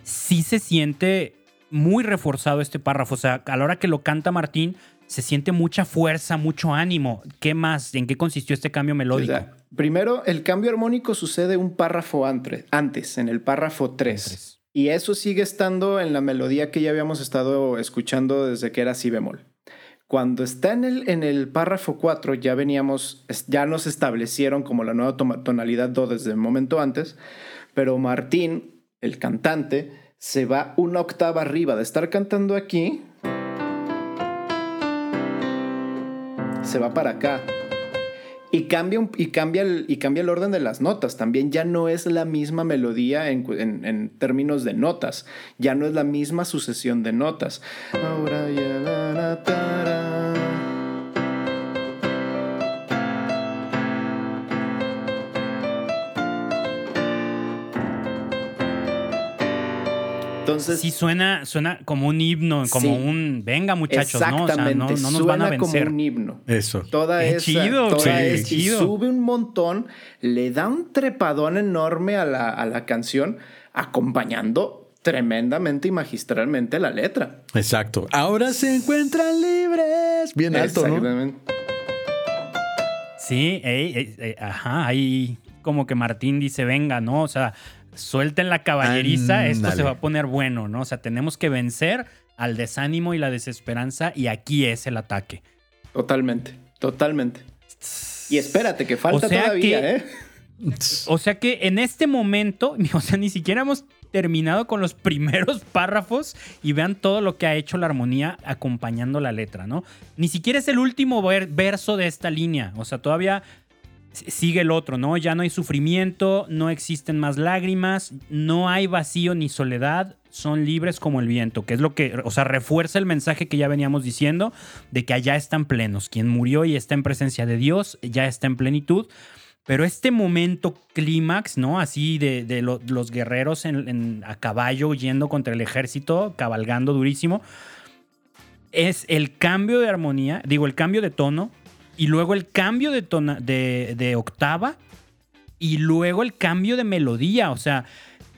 Speaker 1: sí se siente muy reforzado este párrafo. O sea, a la hora que lo canta Martín, se siente mucha fuerza, mucho ánimo. ¿Qué más? ¿En qué consistió este cambio melódico?
Speaker 3: primero, el cambio armónico sucede un párrafo antes, en el párrafo 3. Y eso sigue estando en la melodía que ya habíamos estado escuchando desde que era si bemol. Cuando está en el, en el párrafo 4 ya veníamos, ya nos establecieron como la nueva tonalidad do desde el momento antes, pero Martín, el cantante, se va una octava arriba de estar cantando aquí se va para acá. Y cambia, y, cambia el, y cambia el orden de las notas. También ya no es la misma melodía en, en, términos de notas. Ya no es la misma sucesión de notas.
Speaker 1: Entonces. Sí, suena, suena como un himno, como un venga, muchachos, ¿no? O sea, no, no nos van a vencer.
Speaker 3: como un himno.
Speaker 2: Eso.
Speaker 3: Toda esa, chido, toda Y sube un montón, le da un trepadón enorme a la, a la canción, acompañando tremendamente y magistralmente la letra.
Speaker 2: Exacto. Ahora se encuentran libres. Bien alto, ¿no?
Speaker 1: Sí, ajá, ahí como que Martín dice, venga, ¿no? O sea, suelten la caballeriza, esto se va a poner bueno, ¿no? O sea, tenemos que vencer al desánimo y la desesperanza y aquí es el ataque.
Speaker 3: Totalmente, totalmente. Y espérate, que falta todavía, ¿eh?
Speaker 1: O sea que en este momento, o sea, ni siquiera hemos terminado con los primeros párrafos y vean todo lo que ha hecho la armonía acompañando la letra, ¿no? Ni siquiera es el último verso de esta línea, o sea, todavía sigue el otro, ¿no? Ya no hay sufrimiento, no existen más lágrimas, no hay vacío ni soledad, son libres como el viento, que es lo que, o sea, refuerza el mensaje que ya veníamos diciendo de que allá están plenos. Quien murió y está en presencia de Dios ya está en plenitud. Pero este momento clímax, ¿no? Así de, los guerreros a caballo yendo contra el ejército, cabalgando durísimo, es el cambio de armonía, digo, el cambio de tono, y luego el cambio de, de, octava y luego el cambio de melodía, o sea,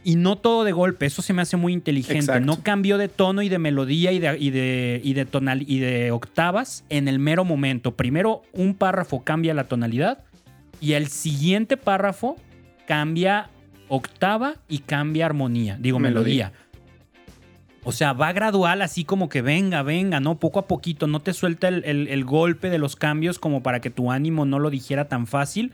Speaker 1: y no todo de golpe, eso se me hace muy inteligente. No cambio de tono y de melodía y de, y de, y de, tonal, y de octavas en el mero momento. Primero un párrafo cambia la tonalidad y el siguiente párrafo cambia octava y cambia armonía, digo melodía. O sea, va gradual, así como que venga, venga, ¿no? Poco a poquito, no te suelta el, golpe de los cambios como para que tu ánimo no lo dijera tan fácil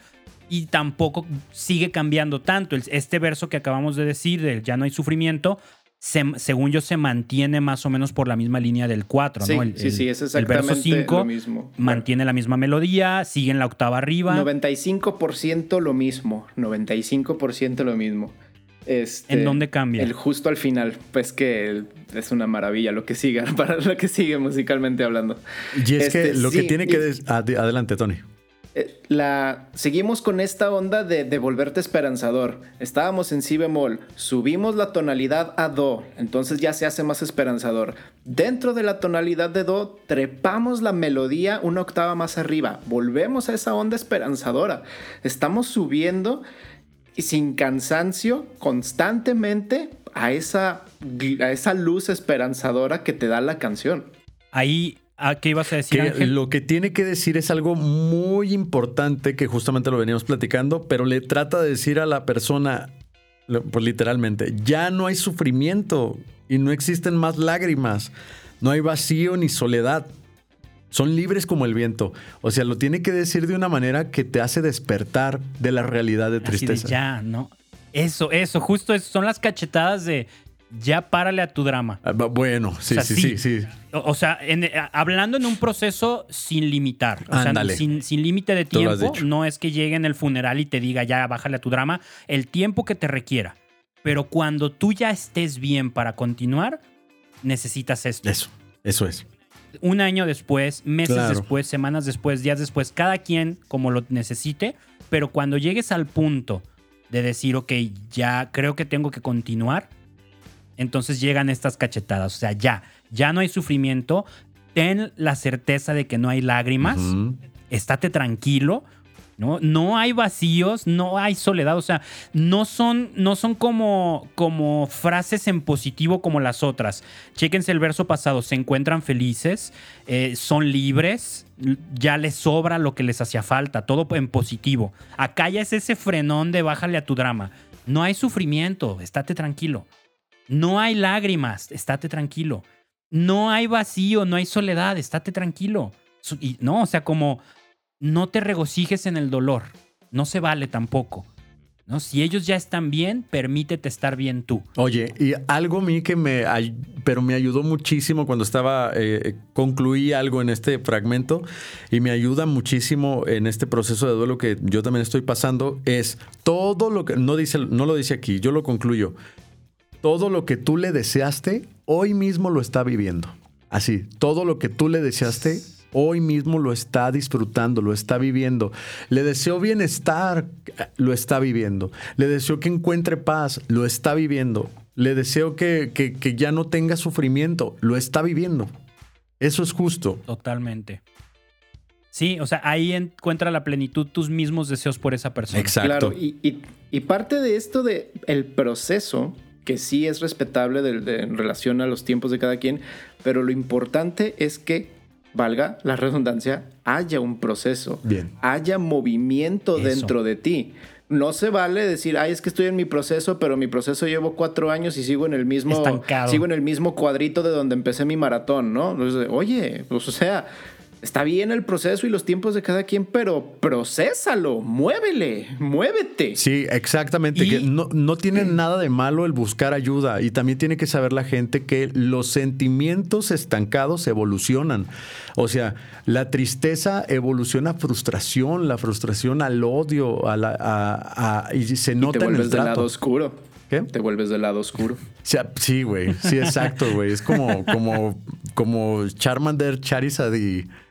Speaker 1: y tampoco sigue cambiando tanto. Este verso que acabamos de decir, de ya no hay sufrimiento, según yo se mantiene más o menos por la misma línea del 4,
Speaker 3: ¿no?
Speaker 1: El,
Speaker 3: sí, sí, es exactamente el verso 5 lo mismo.
Speaker 1: mantiene la misma melodía, sigue en la octava arriba.
Speaker 3: 95% lo mismo, 95% lo mismo. Este,
Speaker 1: ¿En dónde cambia?
Speaker 3: El justo al final, pues que es una maravilla lo que sigue, para lo que sigue musicalmente hablando.
Speaker 2: Y es que este, lo que tiene que... adelante, Tony.
Speaker 3: eh, la, seguimos con esta onda de, de, volverte esperanzador. Estábamos en si bemol, subimos la tonalidad a do, entonces ya se hace más esperanzador. Dentro de la tonalidad de do, trepamos la melodía una octava más arriba, volvemos a esa onda esperanzadora. Estamos subiendo y sin cansancio, constantemente a esa, a esa luz esperanzadora que te da la canción.
Speaker 1: Ahí qué ibas a decir?
Speaker 2: Lo que tiene que decir es algo muy importante que justamente lo veníamos platicando, pero le trata de decir a la persona, pues literalmente, ya no hay sufrimiento y no existen más lágrimas, no hay vacío ni soledad. Son libres como el viento. O sea, lo tiene que decir de una manera que te hace despertar de la realidad de tristeza.
Speaker 1: ya, ¿no? Eso, eso, justo eso. Son las cachetadas de ya párale a tu drama.
Speaker 2: Ah, bueno, sí, sí, sí, sí,
Speaker 1: O sea, eh, hablando en un proceso sin limitar, o sea, sin, sin límite de tiempo, no es que llegue en el funeral y te diga ya bájale a tu drama, el tiempo que te requiera. Pero cuando tú ya estés bien para continuar, necesitas esto.
Speaker 2: Eso, eso es.
Speaker 1: Un año después, meses después, semanas después, días después, cada quien como lo necesite, pero cuando llegues al punto de decir, ok, ya creo que tengo que continuar, entonces llegan estas cachetadas. O sea, ya, ya no hay sufrimiento. Ten la certeza de que no hay lágrimas. Estate tranquilo. ¿No? No hay vacíos, no hay soledad, o sea, no son, no son como, como frases en positivo como las otras. Chéquense el verso pasado, se encuentran felices, eh, son libres, ya les sobra lo que les hacía falta, todo en positivo. Acá ya es ese frenón de bájale a tu drama. No hay sufrimiento, estate tranquilo. No hay lágrimas, estate tranquilo. No hay vacío, no hay soledad, estate tranquilo. Y, no, o sea, como no te regocijes en el dolor. No se vale tampoco. ¿no? Si ellos ya están bien, permítete estar bien tú.
Speaker 2: Oye, y algo a mí que me, pero me ayudó muchísimo cuando estaba, eh, concluí algo en este fragmento y me ayuda muchísimo en este proceso de duelo que yo también estoy pasando, es todo lo que, no, dice, no lo dice aquí, yo lo concluyo, todo lo que tú le deseaste, hoy mismo lo está viviendo. Así, todo lo que tú le deseaste, hoy mismo lo está disfrutando, lo está viviendo. Le deseo bienestar, lo está viviendo. Le deseo que encuentre paz, lo está viviendo. Le deseo que, que, ya no tenga sufrimiento, lo está viviendo. Eso es justo.
Speaker 1: Totalmente. Sí, o sea, ahí encuentra la plenitud tus mismos deseos por esa persona.
Speaker 3: Exacto. Claro, y, y parte de esto de el proceso que sí es respetable en relación a los tiempos de cada quien, pero lo importante es que, valga la redundancia, haya un proceso, haya movimiento dentro de ti. No se vale decir, ay, es que estoy en mi proceso, pero mi proceso llevo cuatro años y sigo en el mismo, sigo en el mismo cuadrito de donde empecé mi maratón, ¿no? oye, pues o sea, Está bien el proceso y los tiempos de cada quien, pero procésalo, muévele, muévete.
Speaker 2: Sí, exactamente. Que no, no tiene nada de malo el buscar ayuda y también tiene que saber la gente que los sentimientos estancados evolucionan. O sea, la tristeza evoluciona a frustración, la frustración al odio, a la, y se nota en el trato.
Speaker 3: del lado oscuro. ¿Qué? Te vuelves del lado oscuro.
Speaker 2: Sí, güey. Sí, exacto, güey. Es como, como, como Charmander, Charizard y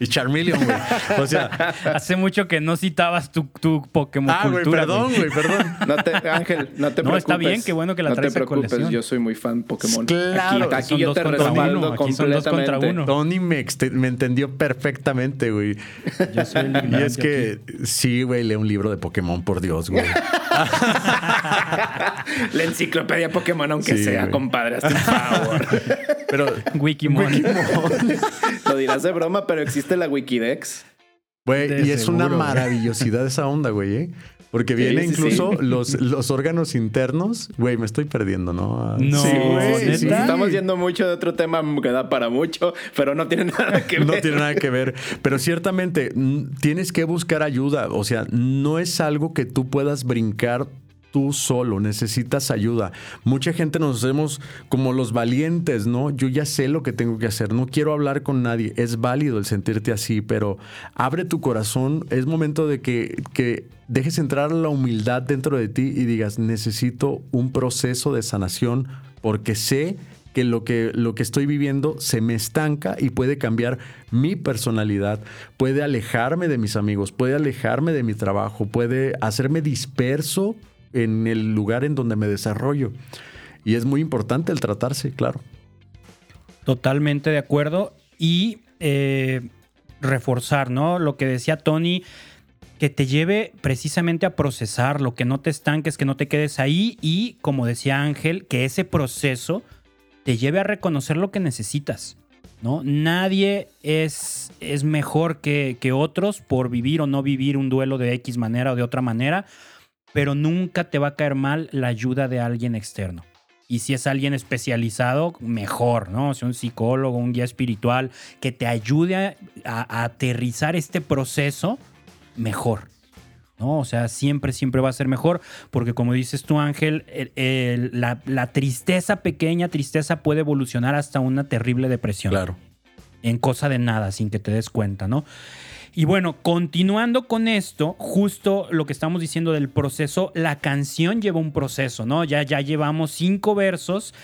Speaker 2: y Charmeleon, güey. O sea,
Speaker 1: hace mucho que no citabas tu, tu Pokémon ah, güey,
Speaker 2: perdón, güey, perdón.
Speaker 3: No te, Ángel, no te preocupes. No,
Speaker 1: está bien, qué bueno que la traes
Speaker 3: No te preocupes, yo soy muy fan Pokémon.
Speaker 2: Claro.
Speaker 3: Aquí, yo te respaldo
Speaker 1: Aquí son dos contra uno.
Speaker 2: Tony me, me entendió perfectamente, güey. Yo soy el Y es que sí, güey, lee un libro de Pokémon, por Dios, güey.
Speaker 3: la enciclopedia Pokémon, aunque sea, compadre, hasta favor.
Speaker 1: Pero Wikimon. Wikimon.
Speaker 3: Lo dirás de broma, pero existe la Wikidex.
Speaker 2: Güey, y es una maravillosidad esa onda, güey, ¿eh? Porque viene incluso Los, los órganos internos. Güey, me estoy perdiendo, ¿no?
Speaker 1: No, sí, güey.
Speaker 3: Estamos yendo mucho de otro tema que da para mucho, pero no tiene nada que ver.
Speaker 2: No tiene nada que ver. Pero ciertamente tienes que buscar ayuda. O sea, no es algo que tú puedas brincar tú solo, necesitas ayuda. Mucha gente nos hacemos como los valientes, ¿no? Yo ya sé lo que tengo que hacer, no quiero hablar con nadie. Es válido el sentirte así, pero abre tu corazón, es momento de que, que dejes entrar la humildad dentro de ti y digas, necesito un proceso de sanación porque sé que lo, que lo que estoy viviendo se me estanca y puede cambiar mi personalidad, puede alejarme de mis amigos, puede alejarme de mi trabajo, puede hacerme disperso en el lugar en donde me desarrollo. Y es muy importante el tratarse, claro.
Speaker 1: Totalmente de acuerdo. Y eh, reforzar, ¿no? Lo que decía Tony, que te lleve precisamente a procesar, lo que no te estanques, que no te quedes ahí y, como decía Ángel, que ese proceso te lleve a reconocer lo que necesitas. ¿no? Nadie es, es mejor que, que otros por vivir o no vivir un duelo de X manera o de otra manera, pero nunca te va a caer mal la ayuda de alguien externo. Y si es alguien especializado, mejor, ¿no? O sea, un psicólogo, un guía espiritual que te ayude a, a aterrizar este proceso, mejor. ¿no? O sea, siempre, siempre va a ser mejor, porque como dices tú, Ángel, la, la, tristeza, pequeña tristeza, puede evolucionar hasta una terrible depresión.
Speaker 2: Claro.
Speaker 1: En cosa de nada, sin que te des cuenta, ¿no? Y bueno, continuando con esto, justo lo que estamos diciendo del proceso, la canción lleva un proceso, ¿no? Ya, ya llevamos cinco versos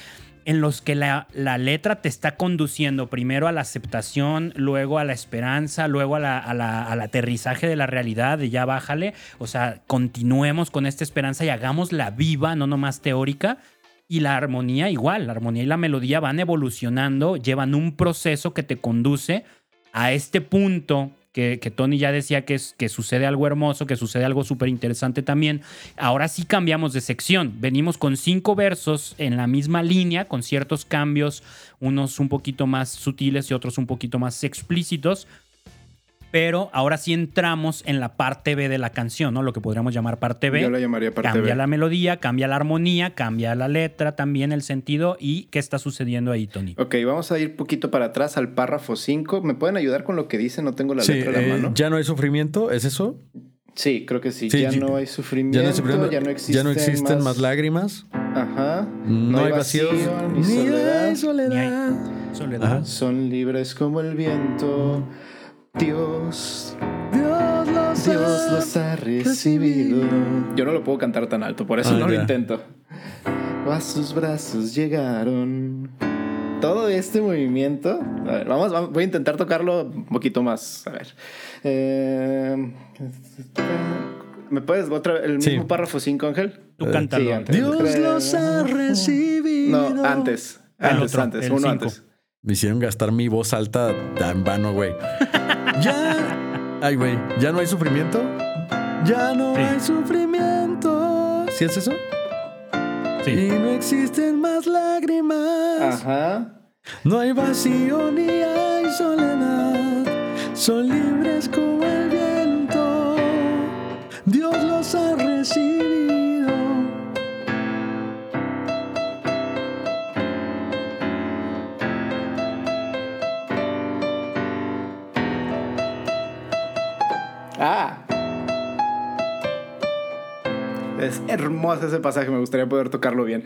Speaker 1: en los que la, letra te está conduciendo primero a la aceptación, luego a la esperanza, luego al aterrizaje de la realidad, de ya bájale. O sea, continuemos con esta esperanza y hagámosla viva, no nomás teórica. Y la armonía igual, la armonía y la melodía van evolucionando, llevan un proceso que te conduce a este punto que, Tony ya decía que, es, que sucede algo hermoso, que sucede algo súper interesante también. Ahora sí cambiamos de sección. Venimos con cinco versos en la misma línea, con ciertos cambios, unos un poquito más sutiles y otros un poquito más explícitos pero ahora sí entramos en la parte B de la canción, ¿no? Lo que podríamos llamar parte B.
Speaker 3: Yo la llamaría parte
Speaker 1: cambia B. Cambia la melodía, cambia la armonía, cambia la letra, también el sentido. ¿Y qué está sucediendo ahí, Tony?
Speaker 3: Ok, vamos a ir poquito para atrás al párrafo 5. ¿Me pueden ayudar con lo que dice? No tengo la letra en la eh, mano.
Speaker 2: ¿Ya no hay sufrimiento? ¿Es eso?
Speaker 3: Sí, creo que sí. ya, no hay sufrimiento, ya no, sufrimiento, ya no existen,
Speaker 2: ya no existen más... lágrimas.
Speaker 3: Ajá.
Speaker 2: No, hay vacío,
Speaker 3: ni, soledad.
Speaker 2: Hay soledad.
Speaker 1: soledad.
Speaker 3: Son libres como el viento. Dios,
Speaker 2: Dios los,
Speaker 3: ha, recibido. Yo no lo puedo cantar tan alto, por eso ah, no lo intento. A sus brazos llegaron. Todo este movimiento. A ver, vamos, voy a intentar tocarlo un poquito más. A ver. Eh, ¿Me puedes otra el mismo párrafo 5, Ángel?
Speaker 1: Tú cántalo.
Speaker 2: Dios los ha recibido.
Speaker 3: No, antes. Antes, antes, uno antes.
Speaker 2: Me hicieron gastar mi voz alta en vano, güey. Ya. Ay, güey. ¿Ya no hay sufrimiento? Ya no hay sufrimiento. ¿Sí es eso?
Speaker 1: Sí.
Speaker 2: Y no existen más lágrimas.
Speaker 3: Ajá.
Speaker 2: No hay vacío ni hay soledad. Son libres como el viento. Dios los ha recibido.
Speaker 3: Es hermoso ese pasaje, me gustaría poder tocarlo bien.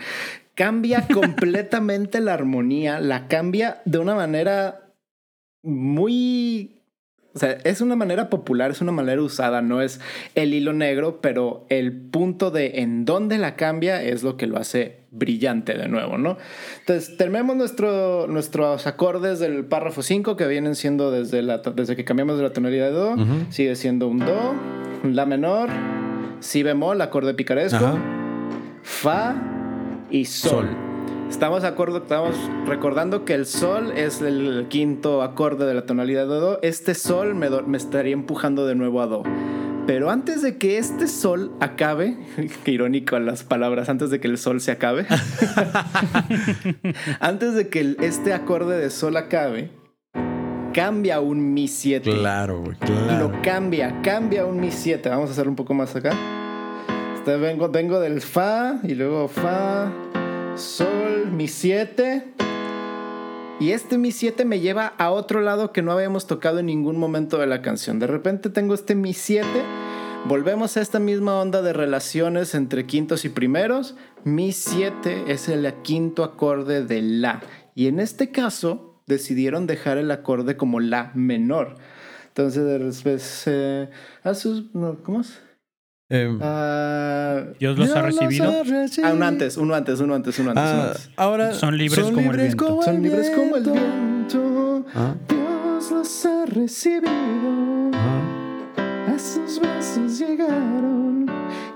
Speaker 3: Cambia completamente la armonía, la cambia de una manera muy o sea, es una manera popular, es una manera usada, no es el hilo negro, pero el punto de en dónde la cambia es lo que lo hace brillante de nuevo, ¿no? Entonces, terminemos nuestro, nuestros acordes del párrafo 5 que vienen siendo desde, la, desde que cambiamos de la tonalidad de Do, sigue siendo un Do, un La menor, Si bemol, acorde picaresco, Fa y sol. Estamos, acuerdo, estamos recordando que el sol es el quinto acorde de la tonalidad de do. Este sol me, me estaría empujando de nuevo a do. Pero antes de que este sol acabe, qué irónico las palabras, antes de que el sol se acabe, antes de que este acorde de sol acabe, cambia un mi 7.
Speaker 2: Claro, güey, claro.
Speaker 3: Lo cambia, cambia un mi 7. Vamos a hacer un poco más acá. Este, vengo, vengo del fa y luego fa, Sol, Mi 7. Y este Mi 7 me lleva a otro lado que no habíamos tocado en ningún momento de la canción. De repente tengo este Mi 7. Volvemos a esta misma onda de relaciones entre quintos y primeros. Mi 7 es el quinto acorde de La. Y en este caso decidieron dejar el acorde como La menor. Entonces, eh, a sus, ¿cómo es?
Speaker 1: Em, ah, Dios los ha recibido.
Speaker 3: Ah, uno antes, uno antes, uno antes, uno antes. Ah,
Speaker 2: ahora
Speaker 1: son libres, como, el viento.
Speaker 3: Son libres como el viento. Dios los ha recibido. A sus brazos llegaron.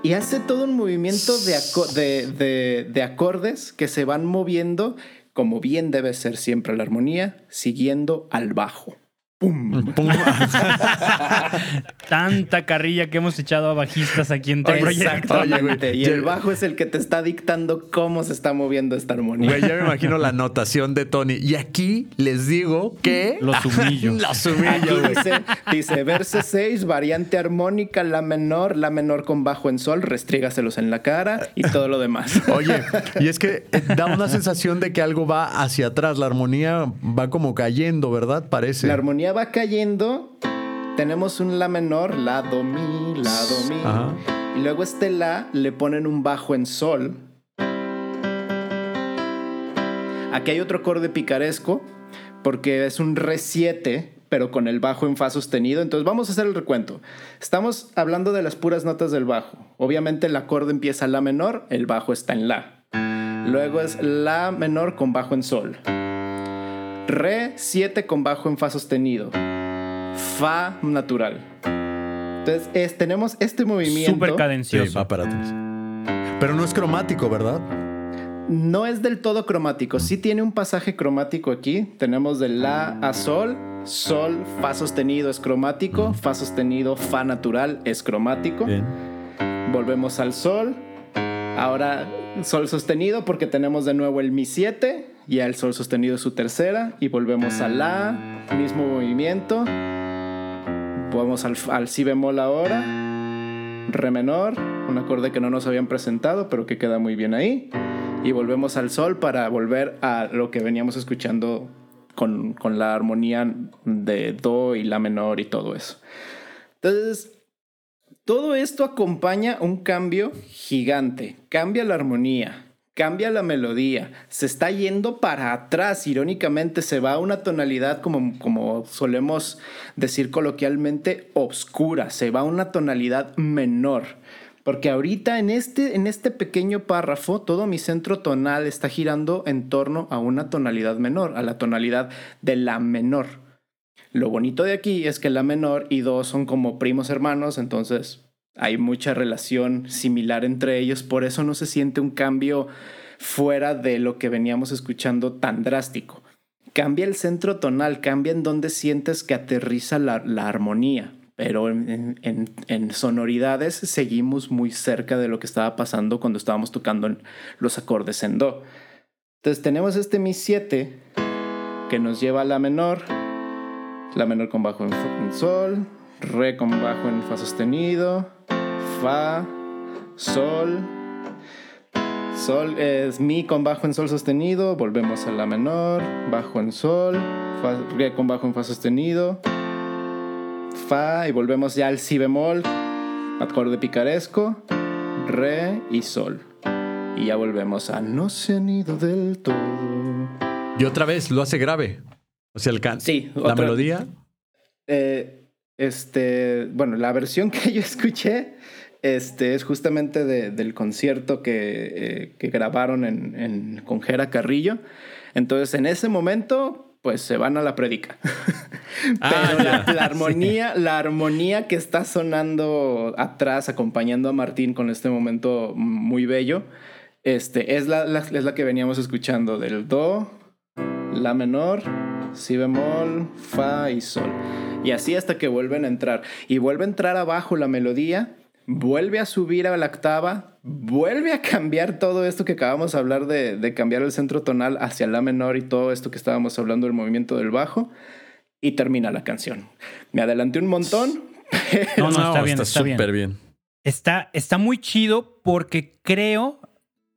Speaker 3: Y hace todo un movimiento de, de acordes que se van moviendo como bien debe ser siempre la armonía, siguiendo al bajo.
Speaker 1: Tanta carrilla que hemos echado a bajistas aquí en
Speaker 3: todo Exactamente. y el bajo es el que te está dictando cómo se está moviendo esta armonía.
Speaker 2: Güey, ya me imagino la notación de Tony. Y aquí les digo que.
Speaker 1: Los humillo.
Speaker 2: Los humillo.
Speaker 3: dice, dice, verso 6, variante armónica, la menor, la menor con bajo en sol, restrígaselos en la cara y todo lo demás.
Speaker 2: Oye, y es que eh, da una sensación de que algo va hacia atrás. La armonía va como cayendo, ¿verdad? Parece.
Speaker 3: La armonía va cayendo, tenemos un La menor, La, Do, Mi, La, Do, Mi. Y luego este La le ponen un bajo en Sol. Aquí hay otro acorde picaresco, porque es un Re 7, pero con el bajo en Fa sostenido. Entonces vamos a hacer el recuento. Estamos hablando de las puras notas del bajo. Obviamente el acorde empieza La menor, el bajo está en La. Luego es La menor con bajo en Sol. Re 7 con bajo en Fa sostenido. Fa natural. Entonces tenemos este movimiento.
Speaker 1: Súper cadencioso.
Speaker 2: para atrás. Pero no es cromático, ¿verdad?
Speaker 3: No es del todo cromático. Sí tiene un pasaje cromático aquí. Tenemos de La a Sol. Sol, Fa sostenido es cromático. Fa sostenido, Fa natural es cromático. Volvemos al Sol. Ahora Sol sostenido porque tenemos de nuevo el Mi 7 y el sol sostenido su tercera y volvemos a la, mismo movimiento, vamos al, al si bemol ahora, re menor, un acorde que no nos habían presentado pero que queda muy bien ahí. Y volvemos al sol para volver a lo que veníamos escuchando con, con la armonía de do y la menor y todo eso. Entonces, todo esto acompaña un cambio gigante, cambia la armonía, cambia la melodía, se está yendo para atrás, irónicamente se va a una tonalidad como, como solemos decir coloquialmente, obscura, se va a una tonalidad menor. Porque ahorita en este, en este pequeño párrafo todo mi centro tonal está girando en torno a una tonalidad menor, a la tonalidad de la menor. Lo bonito de aquí es que la menor y do son como primos hermanos, entonces hay mucha relación similar entre ellos, por eso no se siente un cambio fuera de lo que veníamos escuchando tan drástico. Cambia el centro tonal, cambia en donde sientes que aterriza la, armonía, pero en, sonoridades seguimos muy cerca de lo que estaba pasando cuando estábamos tocando los acordes en Do. Entonces tenemos este Mi 7 que nos lleva a la menor, la menor con bajo en Sol, Re con bajo en Fa sostenido, Fa, Sol, Sol es Mi con bajo en Sol sostenido, volvemos a La menor, bajo en Sol, Re con bajo en Fa sostenido, Fa y volvemos ya al Si bemol, acorde picaresco, Re y Sol. Y ya volvemos a No se han ido del todo.
Speaker 2: Y otra vez lo hace grave. O sea, el can
Speaker 3: sí,
Speaker 2: la melodía.
Speaker 3: Eh, este, bueno, la versión que yo escuché este, es justamente del concierto que, eh, grabaron en, con Jera Carrillo. Entonces, en ese momento, pues se van a la predica. Ah, Pero la, armonía, la armonía que está sonando atrás, acompañando a Martín con este momento muy bello, este, es, la, es la que veníamos escuchando del Do, La menor, Si bemol, Fa y Sol. Y así hasta que vuelven a entrar. Y vuelve a entrar abajo la melodía, vuelve a subir a la octava, vuelve a cambiar todo esto que acabamos de hablar de, cambiar el centro tonal hacia la menor y todo esto que estábamos hablando del movimiento del bajo. Y termina la canción. Me adelanté un montón.
Speaker 1: No, no, está bien,
Speaker 2: está súper bien.
Speaker 1: Está, está muy chido porque creo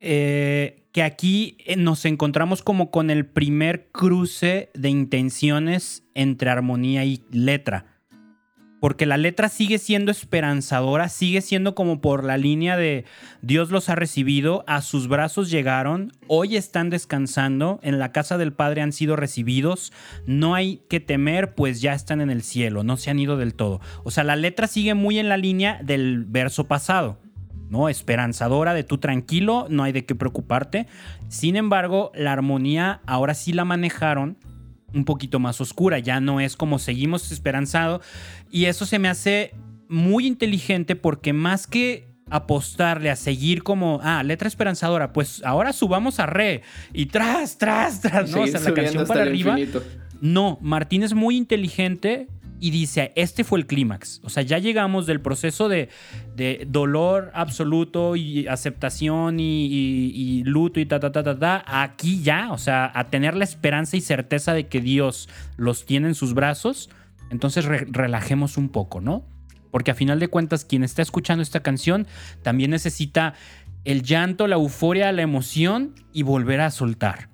Speaker 1: eh, que aquí eh, nos encontramos como con el primer cruce de intenciones entre armonía y letra. Porque la letra sigue siendo esperanzadora, sigue siendo como por la línea de Dios los ha recibido, a sus brazos llegaron, hoy están descansando, en la casa del Padre han sido recibidos, no hay que temer, pues ya están en el cielo, no se han ido del todo. O sea, la letra sigue muy en la línea del verso pasado. ¿no? Esperanzadora de tú tranquilo, no hay de qué preocuparte. Sin embargo, la armonía ahora sí la manejaron un poquito más oscura, ya no es como seguimos esperanzado y eso se me hace muy inteligente porque más que apostarle a seguir como, ah, letra esperanzadora, pues ahora subamos a re y tras, tras, tras, ¿no? o sea, la canción para arriba. No, Martín es muy inteligente y dice, este fue el clímax. O sea, ya llegamos del proceso de, dolor absoluto y aceptación y, luto y ta, ta, ta, ta, ta, aquí ya, o sea, a tener la esperanza y certeza de que Dios los tiene en sus brazos, entonces relajemos un poco, ¿no? Porque a final de cuentas, quien está escuchando esta canción también necesita el llanto, la euforia, la emoción y volver a soltar.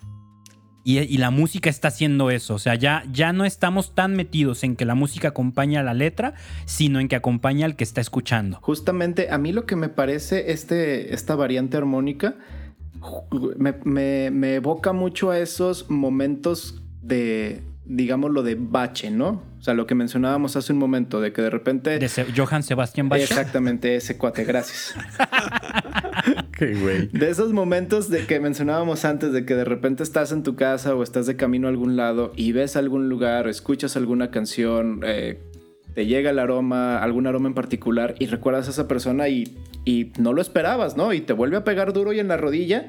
Speaker 1: Y, la música está haciendo eso. O sea, ya, ya no estamos tan metidos en que la música acompaña a la letra, sino en que acompaña al que está escuchando.
Speaker 3: Justamente a mí lo que me parece este, esta variante armónica me, me evoca mucho a esos momentos de, digámoslo, de bache, ¿no? O sea, lo que mencionábamos hace un momento, de que de repente...
Speaker 1: De Johann Sebastian Bach.
Speaker 3: Exactamente, ese cuate, gracias. De esos momentos de que mencionábamos antes, de que de repente estás en tu casa o estás de camino a algún lado y ves algún lugar escuchas alguna canción, eh, te llega el aroma, algún aroma en particular y recuerdas a esa persona y, y no lo esperabas, ¿no? Y te vuelve a pegar duro y en la rodilla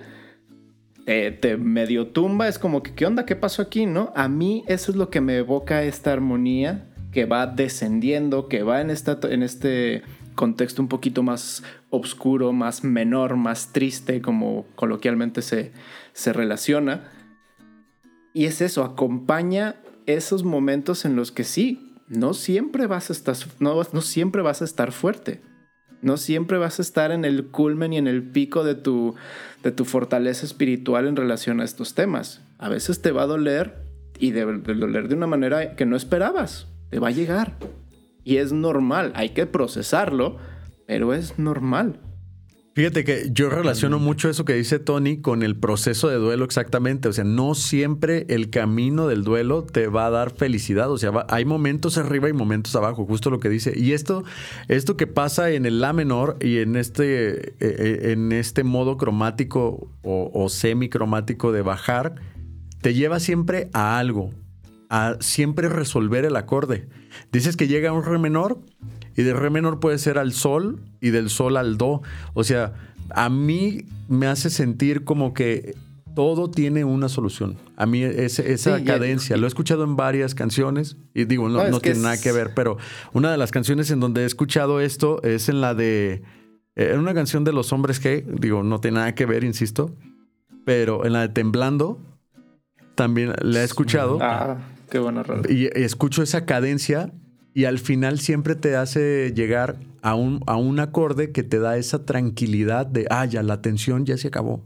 Speaker 3: te, medio tumba, es como que, ¿qué onda? ¿Qué pasó aquí? ¿No? A mí eso es lo que me evoca esta armonía que va descendiendo, que va en, esta, en este contexto un poquito más oscuro, más menor, más triste, como coloquialmente se, se relaciona. Y es eso, acompaña esos momentos en los que sí, no siempre vas a estar, no, no siempre vas a estar fuerte. No siempre vas a estar en el culmen y en el pico de tu, de tu fortaleza espiritual en relación a estos temas. A veces te va a doler y de, doler de una manera que no esperabas. Te va a llegar. Y es normal. Hay que procesarlo, pero es normal.
Speaker 2: Fíjate que yo relaciono mucho eso que dice Tony con el proceso de duelo exactamente. O sea, no siempre el camino del duelo te va a dar felicidad. O sea, hay momentos arriba y momentos abajo, justo lo que dice. Y esto, esto que pasa en el La menor y en este, eh, eh, en este modo cromático o, o semicromático de bajar, te lleva siempre a algo, a siempre resolver el acorde. Dices que llega a un re menor y de re menor puede ser al sol y del sol al do. O sea, a mí me hace sentir como que todo tiene una solución. A mí esa cadencia, lo he escuchado en varias canciones y digo, no, tiene nada que ver, pero una de las canciones en donde he escuchado esto es en la de... En una canción de los hombres que, digo, no tiene nada que ver, insisto, pero en la de Temblando también la he escuchado.
Speaker 3: Ah, qué buena
Speaker 2: Y escucho esa cadencia y al final siempre te hace llegar a un, a un acorde que te da esa tranquilidad de, ah, ya la tensión ya se acabó.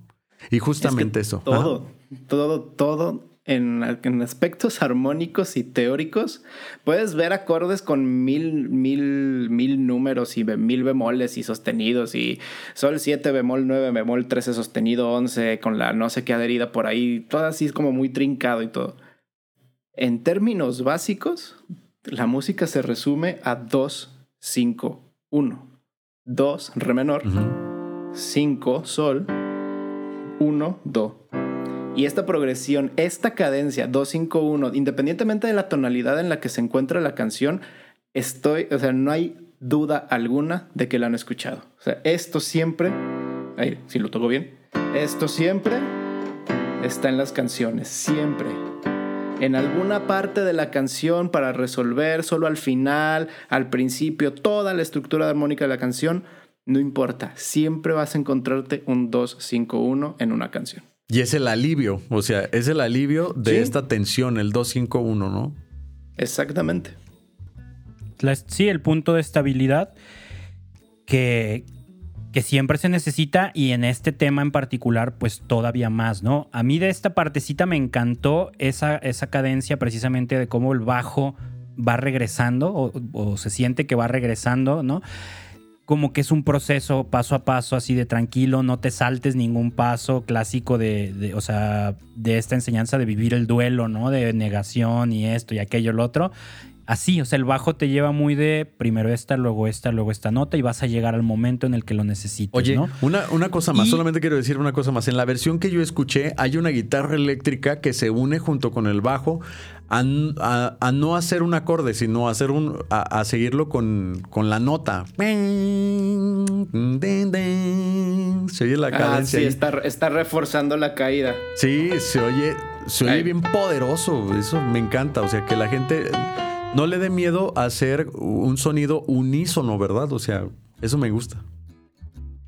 Speaker 2: Y justamente eso.
Speaker 3: Todo, todo, todo en, en, aspectos armónicos y teóricos, puedes ver acordes con mil, mil, mil números y mil bemoles y sostenidos y sol 7 bemol 9 bemol 13 sostenido 11 con la no sé qué adherida por ahí, todo así es como muy trincado y todo. En términos básicos, la música se resume a 2, 5, 1. 2, re menor, 5, sol, 1, do. Y esta progresión, esta cadencia 2, 5, 1, independientemente de la tonalidad en la que se encuentra la canción, estoy, o sea, no hay duda alguna de que la han escuchado. O sea, esto siempre, ahí, si lo toco bien, esto siempre está en las canciones, siempre en alguna parte de la canción para resolver solo al final, al principio, toda la estructura armónica de la canción, no importa, siempre vas a encontrarte un 2-5-1 en una canción.
Speaker 2: Y es el alivio, o sea, es el alivio de esta tensión, el 2-5-1, ¿no?
Speaker 3: Exactamente.
Speaker 1: sí, el punto de estabilidad que, que siempre se necesita y en este tema en particular pues todavía más, ¿no? A mí de esta partecita me encantó esa, esa cadencia precisamente de cómo el bajo va regresando o, se siente que va regresando, ¿no? como que es un proceso paso a paso, así de tranquilo, no te saltes ningún paso clásico de, o sea, de esta enseñanza de vivir el duelo, ¿no? De negación y esto y aquello, el otro. Así, o sea, el bajo te lleva muy de primero esta, luego esta, luego esta nota y vas a llegar al momento en el que lo necesites.
Speaker 2: Oye, una, una, cosa más, solamente quiero decir una cosa más. En la versión que yo escuché hay una guitarra eléctrica que se une junto con el bajo a, no hacer un acorde, sino hacer un, a, seguirlo con, con, la nota. Se oye la ah, cadencia.
Speaker 3: sí, está, reforzando la caída.
Speaker 2: Sí, se oye, se oye bien poderoso. Eso me encanta. O sea, que la gente no le dé miedo a hacer un sonido unísono, ¿verdad? O sea, eso me gusta.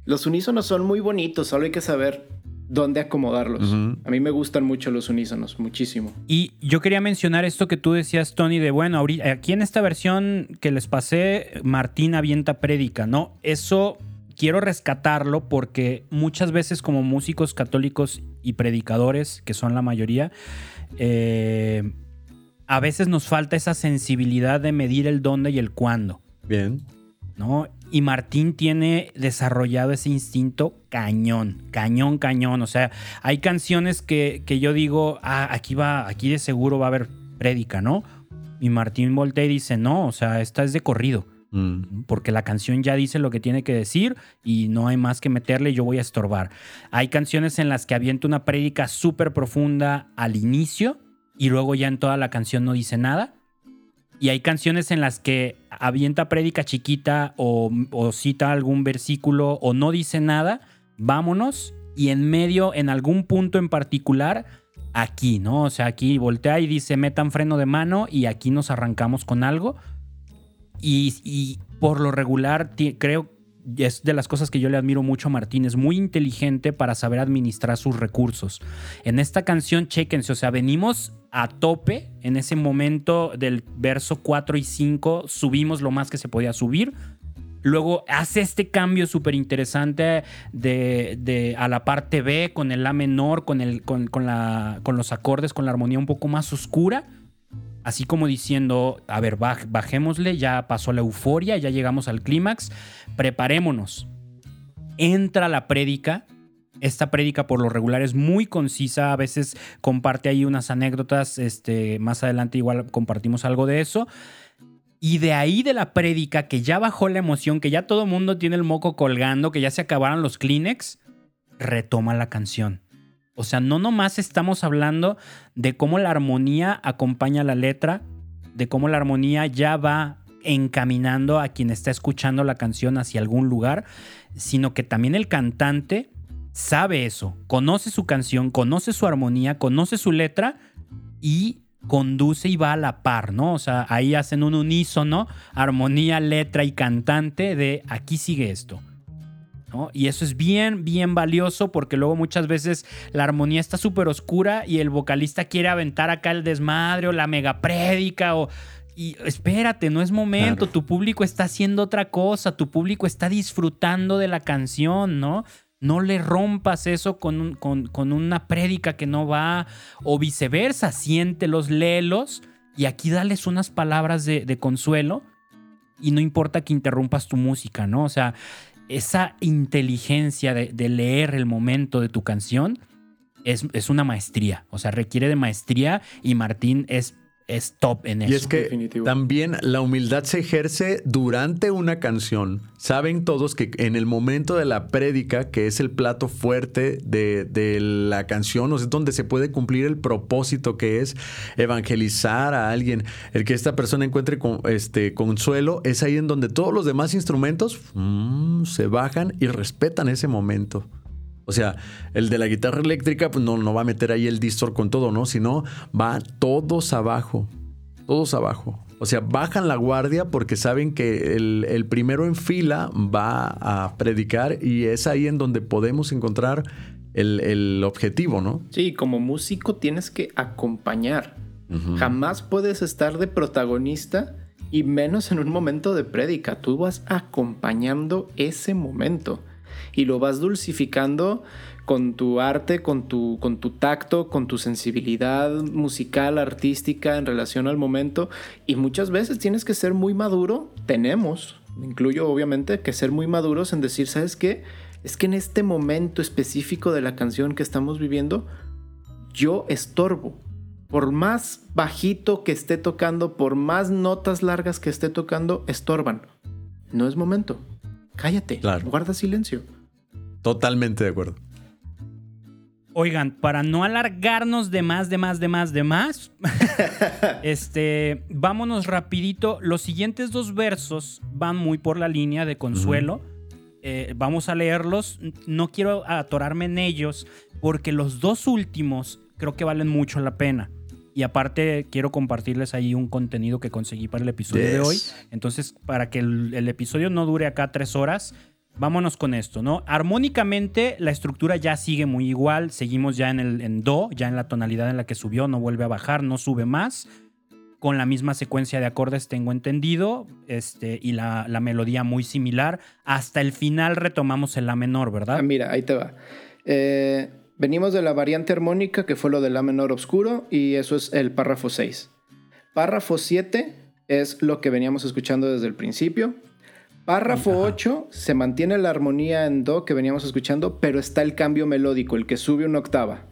Speaker 3: Los unísonos son muy bonitos, solo hay que saber dónde acomodarlos. A mí me gustan mucho los unísonos, muchísimo.
Speaker 1: Y yo quería mencionar esto que tú decías, Tony, de bueno, aquí en esta versión que les pasé, Martín avienta prédica, ¿no? Eso quiero rescatarlo porque muchas veces como músicos católicos y predicadores, que son la mayoría, eh, a veces nos falta esa sensibilidad de medir el dónde y el cuándo.
Speaker 2: Bien.
Speaker 1: ¿No? Y Martín tiene desarrollado ese instinto cañón, cañón, cañón. O sea, hay canciones que, yo digo, ah, aquí va, aquí de seguro va a haber prédica, ¿no? Y Martín voltea y dice, no, o sea, esta es de corrido. Mm. Porque la canción ya dice lo que tiene que decir y no hay más que meterle, yo voy a estorbar. Hay canciones en las que avienta una prédica súper profunda al inicio y luego ya en toda la canción no dice nada. Y hay canciones en las que avienta prédica chiquita o, cita algún versículo o no dice nada, vámonos. Y en medio, en algún punto en particular, aquí, ¿no? O sea, aquí voltea y dice, metan freno de mano y aquí nos arrancamos con algo. Y, y por lo regular, creo es de las cosas que yo le admiro mucho a Martín, es muy inteligente para saber administrar sus recursos. En esta canción, chequense, o sea, venimos a tope en ese momento del verso 4 y 5, subimos lo más que se podía subir. Luego hace este cambio súper interesante de, a la parte B con el La menor, con, el, con, la, con los acordes, con la armonía un poco más oscura así como diciendo, a ver, bajémosle, ya pasó la euforia, ya llegamos al clímax, preparémonos. Entra la prédica. Esta prédica por lo regular es muy concisa, a veces comparte ahí unas anécdotas, este, más adelante igual compartimos algo de eso. Y de ahí de la prédica, que ya bajó la emoción, que ya todo el mundo tiene el moco colgando, que ya se acabaron los Kleenex, retoma la canción. O sea, no nomás estamos hablando de cómo la armonía acompaña la letra, de cómo la armonía ya va encaminando a quien está escuchando la canción hacia algún lugar, sino que también el cantante sabe eso, conoce su canción, conoce su armonía, conoce su letra y conduce y va a la par, ¿no? O sea, ahí hacen un unísono, armonía, letra y cantante de aquí sigue esto. Y eso es bien, bien valioso porque luego muchas veces la armonía está súper oscura y el vocalista quiere aventar acá el desmadre o la mega prédica o... Y espérate, no es momento, tu público está haciendo otra cosa, tu público está disfrutando de la canción, ¿no? No le rompas eso con, con, una prédica que no va, o viceversa, siéntelos, léelos, y aquí dales unas palabras de, de consuelo, y no importa que interrumpas tu música, ¿no? O sea, esa inteligencia de, leer el momento de tu canción es, es, una maestría. O sea, requiere de maestría y Martín es es top en eso.
Speaker 2: Y es que también la humildad se ejerce durante una canción. Saben todos que en el momento de la prédica, que es el plato fuerte de, la canción, o sea, donde se puede cumplir el propósito que es evangelizar a alguien, el que esta persona encuentre con, este, consuelo, es ahí en donde todos los demás instrumentos mm, se bajan y respetan ese momento. O sea, el de la guitarra eléctrica, pues no, no va a meter ahí el distor con todo, ¿no? Sino va todos abajo. Todos abajo. O sea, bajan la guardia porque saben que el, primero en fila va a predicar y es ahí en donde podemos encontrar el, objetivo, ¿no?
Speaker 3: Sí, como músico tienes que acompañar. Jamás puedes estar de protagonista y menos en un momento de prédica. Tú vas acompañando ese momento. Y lo vas dulcificando con tu arte, con tu, con tu tacto, con tu sensibilidad musical, artística en relación al momento. Y muchas veces tienes que ser muy maduro, tenemos, incluyo obviamente, que ser muy maduros en decir, ¿sabes qué? Es que en este momento específico de la canción que estamos viviendo, yo estorbo. Por más bajito que esté tocando, por más notas largas que esté tocando, estorban. No es momento. Cállate. Guarda silencio.
Speaker 2: Totalmente de acuerdo.
Speaker 1: Oigan, para no alargarnos de más, de más, de más, de más, este, vámonos rapidito. Los siguientes dos versos van muy por la línea de consuelo. Eh, vamos a leerlos. No quiero atorarme en ellos porque los dos últimos creo que valen mucho la pena. Y aparte quiero compartirles ahí un contenido que conseguí para el episodio de hoy. Entonces, para que el episodio no dure acá tres horas, vámonos con esto, ¿no? Armónicamente la estructura ya sigue muy igual, seguimos ya en el en do, ya en la tonalidad en la que subió, no vuelve a bajar, no sube más. Con la misma secuencia de acordes tengo entendido, este, y la, melodía muy similar. Hasta el final retomamos el la menor, ¿verdad?
Speaker 3: Ah, mira, ahí te va. Eh, venimos de la variante armónica, que fue lo de la menor oscuro, y eso es el párrafo 6. Párrafo 7 es lo que veníamos escuchando desde el principio. Párrafo 8 se mantiene la armonía en Do que veníamos escuchando, pero está el cambio melódico, el que sube una octava.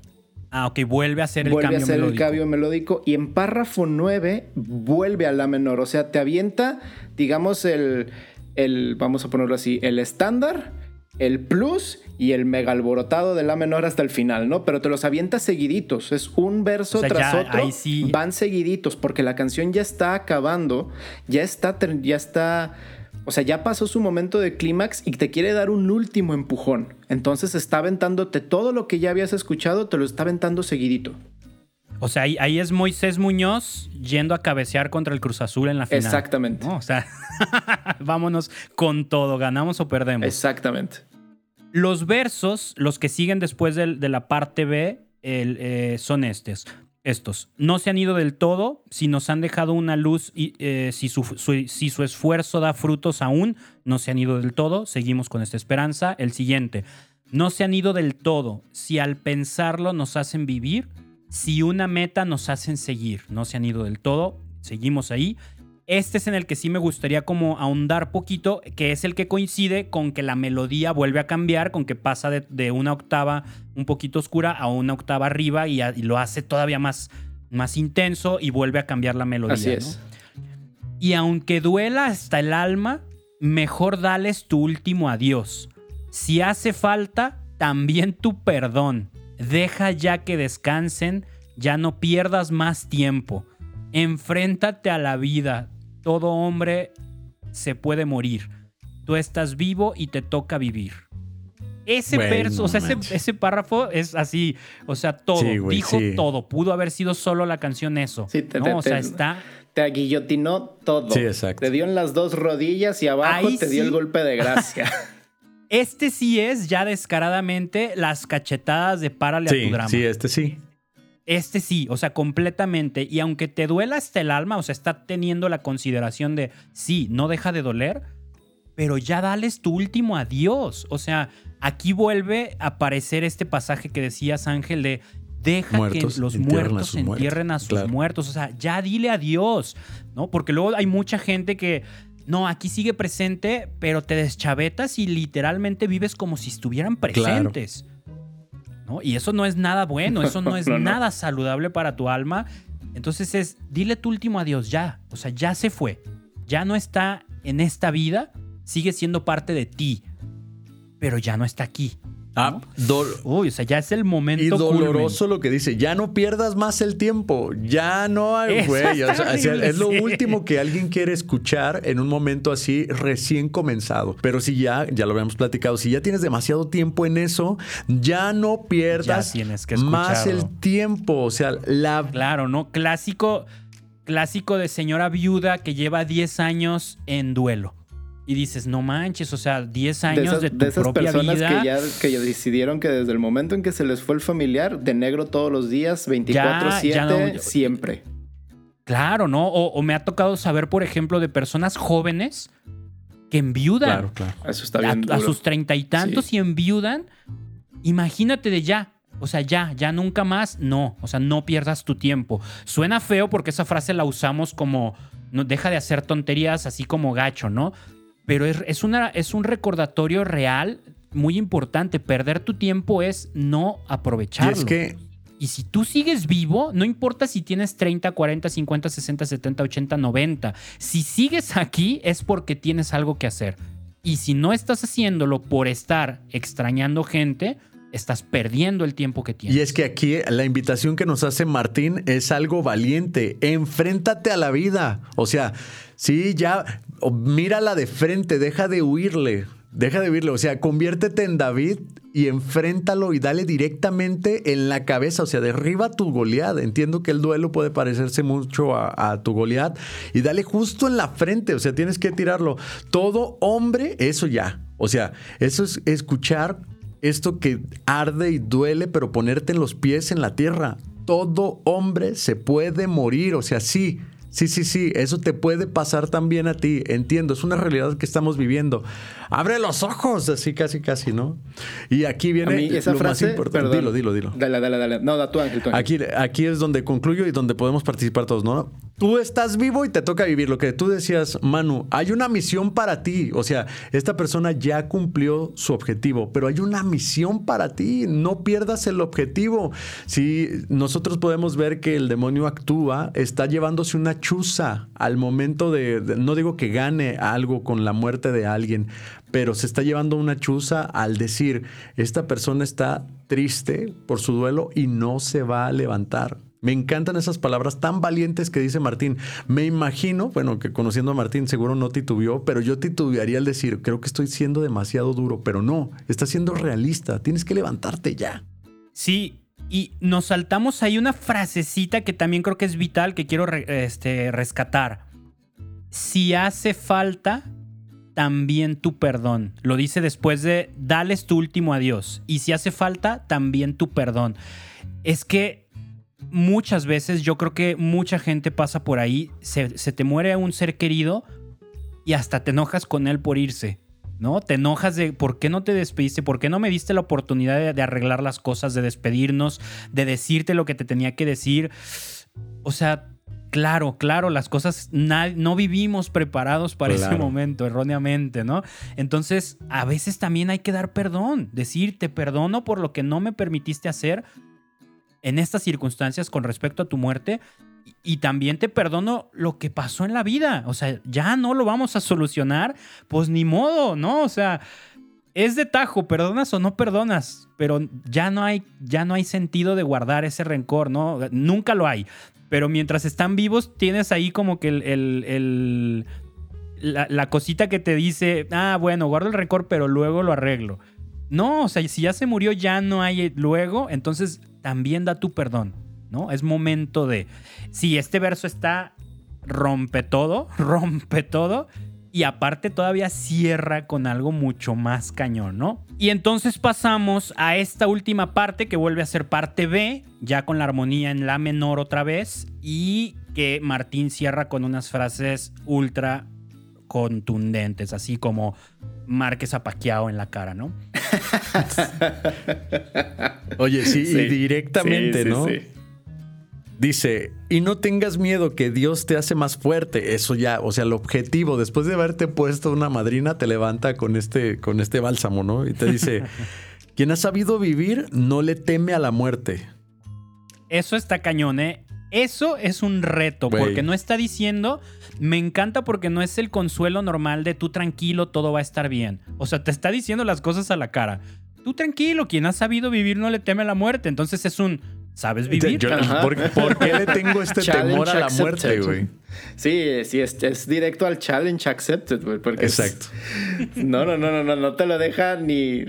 Speaker 1: Ah, ok, vuelve a ser el cambio melódico. Vuelve a ser el
Speaker 3: cambio melódico. Y en párrafo 9 vuelve a la menor. O sea, te avienta, digamos, el, el vamos a ponerlo así, el estándar, el plus y el mega alborotado de la menor hasta el final, ¿no? Pero te los avienta seguiditos. Es un verso tras otro. Van seguiditos porque la canción ya está acabando, ya está, ya está o sea, ya pasó su momento de clímax y te quiere dar un último empujón. Entonces está aventándote todo lo que ya habías escuchado, te lo está aventando seguidito.
Speaker 1: O sea, ahí, es Moisés Muñoz yendo a cabecear contra el Cruz Azul en la final.
Speaker 3: Exactamente.
Speaker 1: O sea, vámonos con todo, ganamos o perdemos.
Speaker 3: Exactamente.
Speaker 1: Los versos, los que siguen después de, la parte B, eh, son estos estos. No se han ido del todo, si nos han dejado una luz y eh, si, su, si su esfuerzo da frutos aún, no se han ido del todo, seguimos con esta esperanza. El siguiente, no se han ido del todo, si al pensarlo nos hacen vivir, si una meta nos hacen seguir, no se han ido del todo, seguimos ahí. Este es en el que sí me gustaría como ahondar poquito, que es el que coincide con que la melodía vuelve a cambiar, con que pasa de, una octava un poquito oscura a una octava arriba y, lo hace todavía más, más intenso y vuelve a cambiar la melodía.
Speaker 3: Así es.
Speaker 1: Y aunque duela hasta el alma, mejor dales tu último adiós. Si hace falta, también tu perdón. Deja ya que descansen, ya no pierdas más tiempo. Enfréntate a la vida, todo hombre se puede morir. Tú estás vivo y te toca vivir. Ese verso, o sea, ese, párrafo es así, o sea, todo, dijo todo, pudo haber sido solo la canción eso. Sí, te, ¿no? o sea, está...
Speaker 3: Te aguillotinó todo.
Speaker 2: Sí, exacto.
Speaker 3: Te dio en las dos rodillas y abajo te dio el golpe de gracia.
Speaker 1: este sí es ya descaradamente las cachetadas de párale a tu drama.
Speaker 2: Sí, este sí.
Speaker 1: Este sí, o sea, completamente. Y aunque te duela hasta el alma, o sea, está teniendo la consideración de, sí, no deja de doler, pero ya dales tu último adiós. O sea, aquí vuelve a aparecer este pasaje que decías, Ángel, de deja que los muertos entierren a sus muertos. O sea, ya dile adiós, ¿no? Porque luego hay mucha gente que, no, aquí sigue presente, pero te deschavetas y literalmente vives como si estuvieran presentes. Y eso no es nada bueno, eso no es nada saludable para tu alma. Entonces es, dile tu último adiós ya, o sea, ya se fue, ya no está en esta vida, sigue siendo parte de ti, pero ya no está aquí.
Speaker 2: Ah,
Speaker 1: Uy, o sea, ya es el momento. Y
Speaker 2: doloroso lo que dice, ya no pierdas más el tiempo, ya no hay, güey. es lo último que alguien quiere escuchar en un momento así recién comenzado. Pero si ya, ya lo habíamos platicado, si ya tienes demasiado tiempo en eso, ya no pierdas más el tiempo. O sea, la.
Speaker 1: Claro, ¿no? Clásico, clásico de señora viuda que lleva 10 años en duelo y dices, no manches, o sea, 10 años de, tu de esas personas
Speaker 3: que ya que decidieron que desde el momento en que se les fue el familiar, de negro todos los días, 24-7, siempre.
Speaker 1: Claro, ¿no? O, me ha tocado saber, por ejemplo, de personas jóvenes que enviudan.
Speaker 2: Claro, claro.
Speaker 3: Eso está bien.
Speaker 1: A, a sus treinta y tantos y enviudan. Imagínate de ya. O sea, ya, ya nunca más. No. O sea, no pierdas tu tiempo. Suena feo porque esa frase la usamos como. No, deja de hacer tonterías así como gacho, ¿no? Pero es, es, una, es un recordatorio real muy importante. Perder tu tiempo es no aprovecharlo.
Speaker 2: Y es que
Speaker 1: y si tú sigues vivo, no importa si tienes 30, 40, 50, 60, 70, 80, 90, si sigues aquí es porque tienes algo que hacer. Y si no estás haciéndolo por estar extrañando gente, estás perdiendo el tiempo que tienes.
Speaker 2: Y es que aquí la invitación que nos hace Martín es algo valiente. Enfréntate a la vida. O sea, sí, ya mírala de frente, deja de huirle. Deja de huirle. O sea, conviértete en David y enfréntalo y dale directamente en la cabeza, o sea, derriba tu Goliat. Entiendo que el duelo puede parecerse mucho a, tu Goliat y dale justo en la frente, o sea, tienes que tirarlo. Todo hombre, eso ya. O sea, eso es escuchar esto que arde y duele, pero ponerte en los pies en la tierra. Todo hombre se puede morir, o sea, sí Sí, sí, sí, eso te puede pasar también a ti, entiendo, es una realidad que estamos viviendo. Abre los ojos, así casi, casi, ¿no? Y aquí viene
Speaker 3: esa frase, más importante.
Speaker 2: dilo, dilo, dilo.
Speaker 3: Dale, dale, dale. No, da tu ángel,
Speaker 2: Aquí, aquí es donde concluyo y donde podemos participar todos, ¿no? Tú estás vivo y te toca vivir. Lo que tú decías, Manu, hay una misión para ti. O sea, esta persona ya cumplió su objetivo, pero hay una misión para ti. No pierdas el objetivo. Si nosotros podemos ver que el demonio actúa, está llevándose una chuza al momento de, no digo que gane algo con la muerte de alguien, pero se está llevando una chuza al decir, esta persona está triste por su duelo y no se va a levantar. Me encantan esas palabras tan valientes que dice Martín. Me imagino, bueno, que conociendo a Martín seguro no titubeó, pero yo titubearía al decir, creo que estoy siendo demasiado duro, pero no, está siendo realista, tienes que levantarte ya.
Speaker 1: Sí, y nos saltamos ahí una frasecita que también creo que es vital, que quiero este, rescatar. Si hace falta, también tu perdón. Lo dice después de, dales tu último adiós. Y si hace falta, también tu perdón. Es que muchas veces yo creo que mucha gente pasa por ahí, se, te muere un ser querido y hasta te enojas con él por irse. ¿No? Te enojas de por qué no te despediste, por qué no me diste la oportunidad de, arreglar las cosas, de despedirnos, de decirte lo que te tenía que decir. O sea, claro, claro, las cosas no vivimos preparados para ese momento, erróneamente, ¿no? Entonces, a veces también hay que dar perdón, decir, te perdono por lo que no me permitiste hacer, en estas circunstancias con respecto a tu muerte y también te perdono lo que pasó en la vida. O sea, ya no lo vamos a solucionar, pues ni modo, ¿no? O sea, es de tajo, perdonas o no perdonas, pero ya no hay, ya no hay sentido de guardar ese rencor, ¿no? Nunca lo hay. Pero mientras están vivos, tienes ahí como que el, la, la, cosita que te dice, ah, bueno, guardo el rencor, pero luego lo arreglo. No, o sea, si ya se murió, ya no hay luego, entonces también da tu perdón, ¿no? Es momento de, si este verso está, rompe todo, rompe todo, y aparte todavía cierra con algo mucho más cañón, ¿no? Y entonces pasamos a esta última parte que vuelve a ser parte B, ya con la armonía en la menor otra vez, y que Martín cierra con unas frases ultra contundentes, así como Márquez apaqueado en la cara, ¿no?
Speaker 2: Oye, sí, directamente, ¿no? Dice, y no tengas miedo que Dios te hace más fuerte. Eso ya, o sea, el objetivo, después de haberte puesto una madrina, te levanta con este, con este bálsamo, ¿no? Y te dice, quien ha sabido vivir no le teme a la muerte.
Speaker 1: Eso está cañón, ¿eh? Eso es un reto, porque no está diciendo, me encanta porque no es el consuelo normal de tú tranquilo, todo va a estar bien. O sea, te está diciendo las cosas a la cara. Tú tranquilo, quien ha sabido vivir no le teme a la muerte. Entonces es un, ¿sabes vivir?
Speaker 2: ¿por, qué le tengo este temor a la muerte, güey?
Speaker 3: Sí, sí, es, directo al challenge accepted, güey.
Speaker 2: Exacto.
Speaker 3: no, no, no, no, no, no te lo deja ni.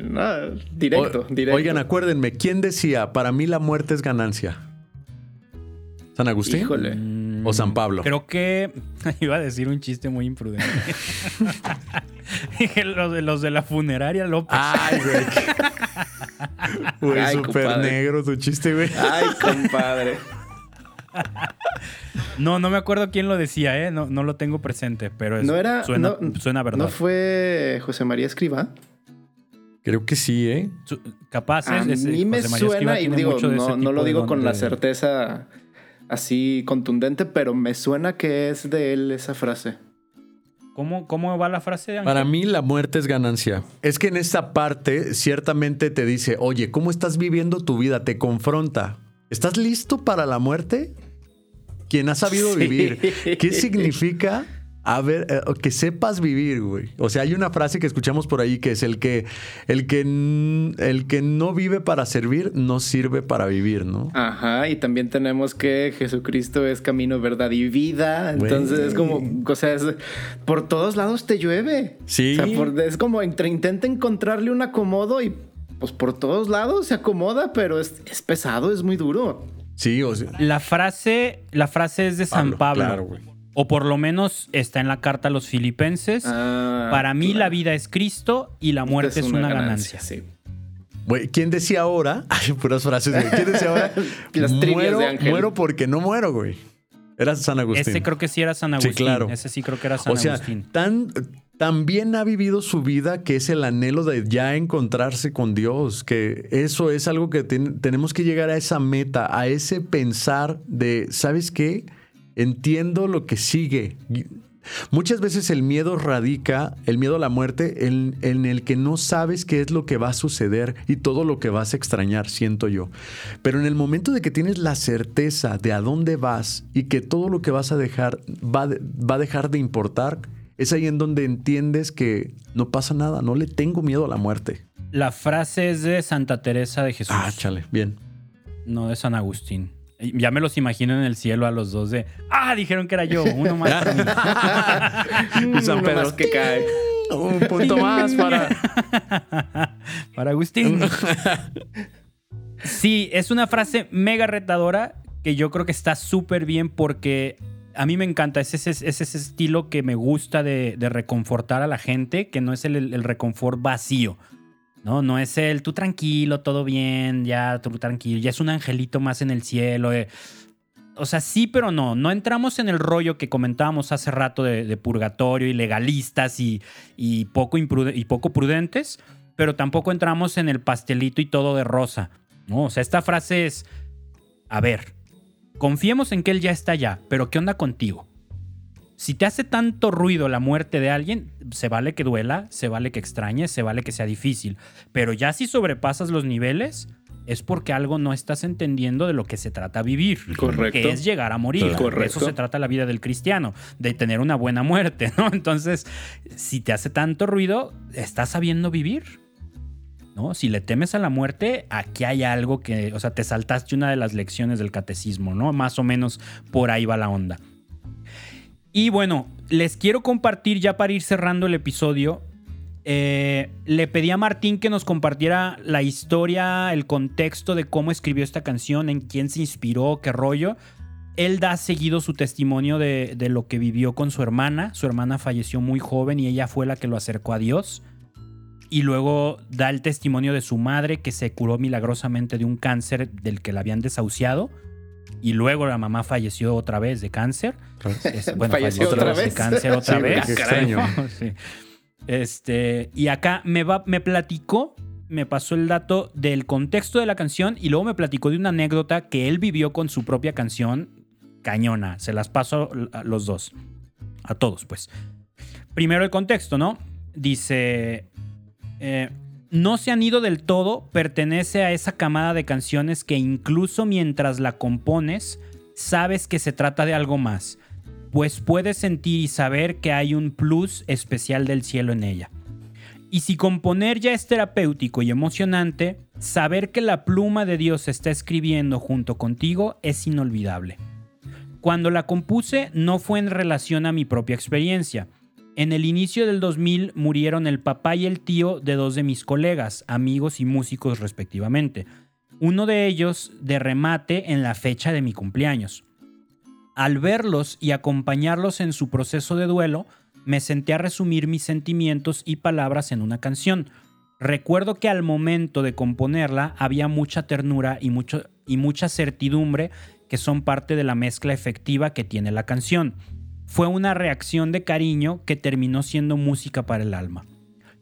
Speaker 3: directo, directo.
Speaker 2: Oigan, acuérdenme, ¿quién decía, para mí la muerte es ganancia? ¿San Agustín?
Speaker 3: Híjole.
Speaker 2: ¿O San Pablo?
Speaker 1: Creo que iba a decir un chiste muy imprudente. los, de, los de la funeraria López.
Speaker 2: Ay, güey. Güey, súper negro tu chiste, güey.
Speaker 3: Ay, compadre.
Speaker 1: no, no me acuerdo quién lo decía, ¿eh? No, no lo tengo presente, pero
Speaker 3: no era,
Speaker 1: suena, suena verdad.
Speaker 3: ¿No fue José María Escriba?
Speaker 2: Creo que sí, ¿eh?
Speaker 1: Capaz,
Speaker 3: A mí me suena, y digo, no, no lo digo con la certeza así contundente, pero me suena que es de él esa frase.
Speaker 1: ¿Cómo, ¿Cómo, va la frase de
Speaker 2: Para mí la muerte es ganancia. Es que en esta parte ciertamente te dice, oye, ¿cómo estás viviendo tu vida? Te confronta. ¿Estás listo para la muerte? ¿Quién ha sabido vivir. ¿Qué significa a ver, eh, que sepas vivir, güey. O sea, hay una frase que escuchamos por ahí que es el que, el que, el que no vive para servir, no sirve para vivir, ¿no?
Speaker 3: Ajá, y también tenemos que Jesucristo es camino, verdad y vida. Entonces es como, o sea, por todos lados te llueve.
Speaker 2: Sí.
Speaker 3: O sea, es como entre, intenta encontrarle un acomodo y pues por todos lados se acomoda, pero es, pesado, es muy duro.
Speaker 2: Sí, o sea.
Speaker 1: La frase, la frase es de San Pablo. Claro, güey o por lo menos está en la carta a los filipenses. Ah, Para mí la vida es Cristo y la muerte es, una, ganancia. Sí.
Speaker 2: ¿Quién decía ahora? Ay, puras frases, güey. ¿Quién decía ahora? Las muero, de muero porque no muero, güey. Era San Agustín.
Speaker 1: Ese creo que sí era San Agustín. Sí, claro. Ese sí creo que era San
Speaker 2: o sea, Tan, también ha vivido su vida que es el anhelo de ya encontrarse con Dios, que eso es algo que tenemos que llegar a esa meta, a ese pensar de, ¿sabes qué? Entiendo lo que sigue. Muchas veces el miedo radica, el miedo a la muerte, en, el que no sabes qué es lo que va a suceder y todo lo que vas a extrañar, siento yo. Pero en el momento de que tienes la certeza de a dónde vas y que todo lo que vas a dejar va, va a dejar de importar, es ahí en donde entiendes que no pasa nada, no le tengo miedo a la muerte.
Speaker 1: La frase es de Santa Teresa de Jesús.
Speaker 2: Ah, chale, bien.
Speaker 1: No de San Agustín. Ya me los imagino en el cielo a los dos de. ¡Ah! Dijeron que era yo. Uno más para
Speaker 3: mí. San Pedro. que cae.
Speaker 2: Un punto más para.
Speaker 1: para Agustín. sí, es una frase mega retadora que yo creo que está súper bien porque a mí me encanta. Es ese, ese estilo que me gusta de, reconfortar a la gente, que no es el, el reconfort vacío. No, no es él, tú tranquilo, todo bien, ya tú tranquilo, ya es un angelito más en el cielo. Eh. O sea, sí, pero no. No entramos en el rollo que comentábamos hace rato de, purgatorio y legalistas y, y, poco y poco prudentes, pero tampoco entramos en el pastelito y todo de rosa. No, o sea, esta frase es, a ver, confiemos en que él ya está allá, pero ¿qué onda contigo? Si te hace tanto ruido la muerte de alguien, se vale que duela, se vale que extrañes, se vale que sea difícil. Pero ya si sobrepasas los niveles, es porque algo no estás entendiendo de lo que se trata vivir.
Speaker 3: Correcto.
Speaker 1: Que es llegar a morir. Correcto. Eso se trata la vida del cristiano, de tener una buena muerte, ¿no? Entonces, si te hace tanto ruido, ¿estás sabiendo vivir? ¿No? Si le temes a la muerte, aquí hay algo que, o sea, te saltaste una de las lecciones del catecismo, ¿no? Más o menos por ahí va la onda. Y bueno, les quiero compartir ya para ir cerrando el episodio. Eh, le pedí a Martín que nos compartiera la historia, el contexto de cómo escribió esta canción, en quién se inspiró, qué rollo. Él da seguido su testimonio de, de lo que vivió con su hermana. Su hermana falleció muy joven y ella fue la que lo acercó a Dios. Y luego da el testimonio de su madre que se curó milagrosamente de un cáncer del que la habían desahuciado y luego la mamá falleció otra vez de cáncer.
Speaker 3: bueno, falleció, otra vez de
Speaker 1: cáncer otra vez. extraño. Este, y acá me, va, me platicó, me pasó el dato del contexto de la canción y luego me platicó de una anécdota que él vivió con su propia canción, Cañona. Se las paso a los dos. A todos, pues. Primero el contexto, ¿no? Dice... Eh, no se han ido del todo, pertenece a esa camada de canciones que incluso mientras la compones, sabes que se trata de algo más, pues puedes sentir y saber que hay un plus especial del cielo en ella. Y si componer ya es terapéutico y emocionante, saber que la pluma de Dios está escribiendo junto contigo es inolvidable. Cuando la compuse no fue en relación a mi propia experiencia, en el inicio del 2000 murieron el papá y el tío de dos de mis colegas, amigos y músicos respectivamente. Uno de ellos de remate en la fecha de mi cumpleaños. Al verlos y acompañarlos en su proceso de duelo, me senté a resumir mis sentimientos y palabras en una canción. Recuerdo que al momento de componerla había mucha ternura y, mucho, y mucha certidumbre que son parte de la mezcla efectiva que tiene la canción. Fue una reacción de cariño que terminó siendo música para el alma.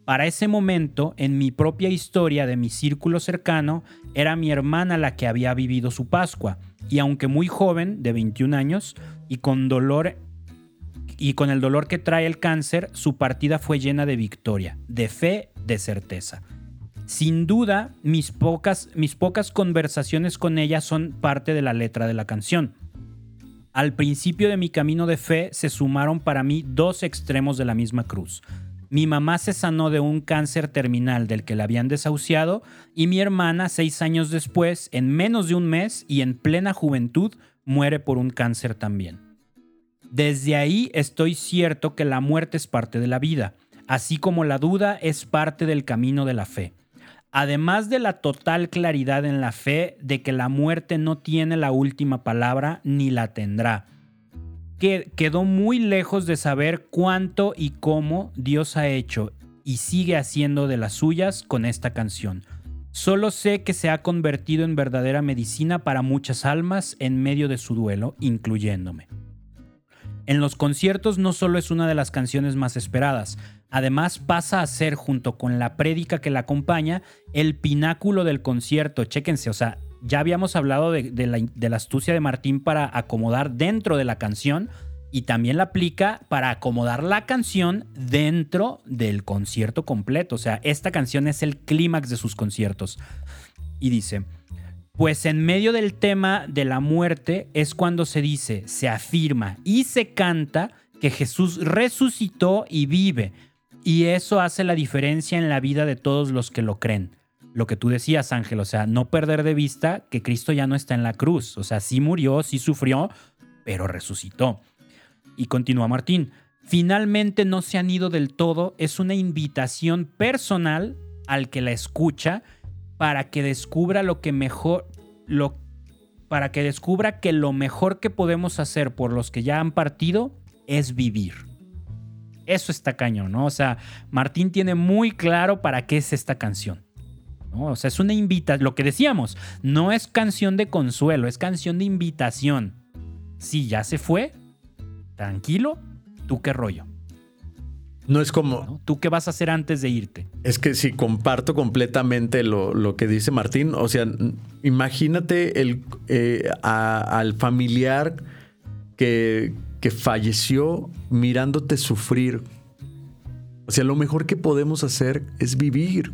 Speaker 1: Para ese momento, en mi propia historia de mi círculo cercano, era mi hermana la que había vivido su Pascua, y aunque muy joven, de 21 años, y con dolor y con el dolor que trae el cáncer, su partida fue llena de victoria, de fe, de certeza. Sin duda, mis pocas, mis pocas conversaciones con ella son parte de la letra de la canción. Al principio de mi camino de fe se sumaron para mí dos extremos de la misma cruz. Mi mamá se sanó de un cáncer terminal del que la habían desahuciado y mi hermana, seis años después, en menos de un mes y en plena juventud, muere por un cáncer también. Desde ahí estoy cierto que la muerte es parte de la vida, así como la duda es parte del camino de la fe. Además de la total claridad en la fe de que la muerte no tiene la última palabra ni la tendrá que quedó muy lejos de saber cuánto y cómo Dios ha hecho y sigue haciendo de las suyas con esta canción. Solo sé que se ha convertido en verdadera medicina para muchas almas en medio de su duelo, incluyéndome. En los conciertos no solo es una de las canciones más esperadas, además pasa a ser, junto con la prédica que la acompaña, el pináculo del concierto. Chéquense, o sea, ya habíamos hablado de, la, astucia de Martín para acomodar dentro de la canción y también la aplica para acomodar la canción dentro del concierto completo. O sea, esta canción es el clímax de sus conciertos. Y dice, pues en medio del tema de la muerte es cuando se dice, se afirma y se canta que Jesús resucitó y vive. Y eso hace la diferencia en la vida de todos los que lo creen lo que tú decías, Ángel, o sea, no perder de vista que Cristo ya no está en la cruz, o sea, sí murió, sí sufrió, pero resucitó. Y continúa Martín, finalmente no se han ido del todo, es una invitación personal al que la escucha para que descubra lo que mejor, lo, para que descubra que lo mejor que podemos hacer por los que ya han partido es vivir. Eso está cañón, ¿no? O sea, Martín tiene muy claro para qué es esta canción. O sea, es una invitación, lo que decíamos, no es canción de consuelo, es canción de invitación. Si ya se fue, tranquilo, tú qué rollo.
Speaker 2: No es como.
Speaker 1: ¿Tú qué vas a hacer antes de irte?
Speaker 2: Es que si comparto completamente lo, que dice Martín. O sea, imagínate el, eh, al familiar que, que falleció mirándote sufrir. O sea, lo mejor que podemos hacer es vivir.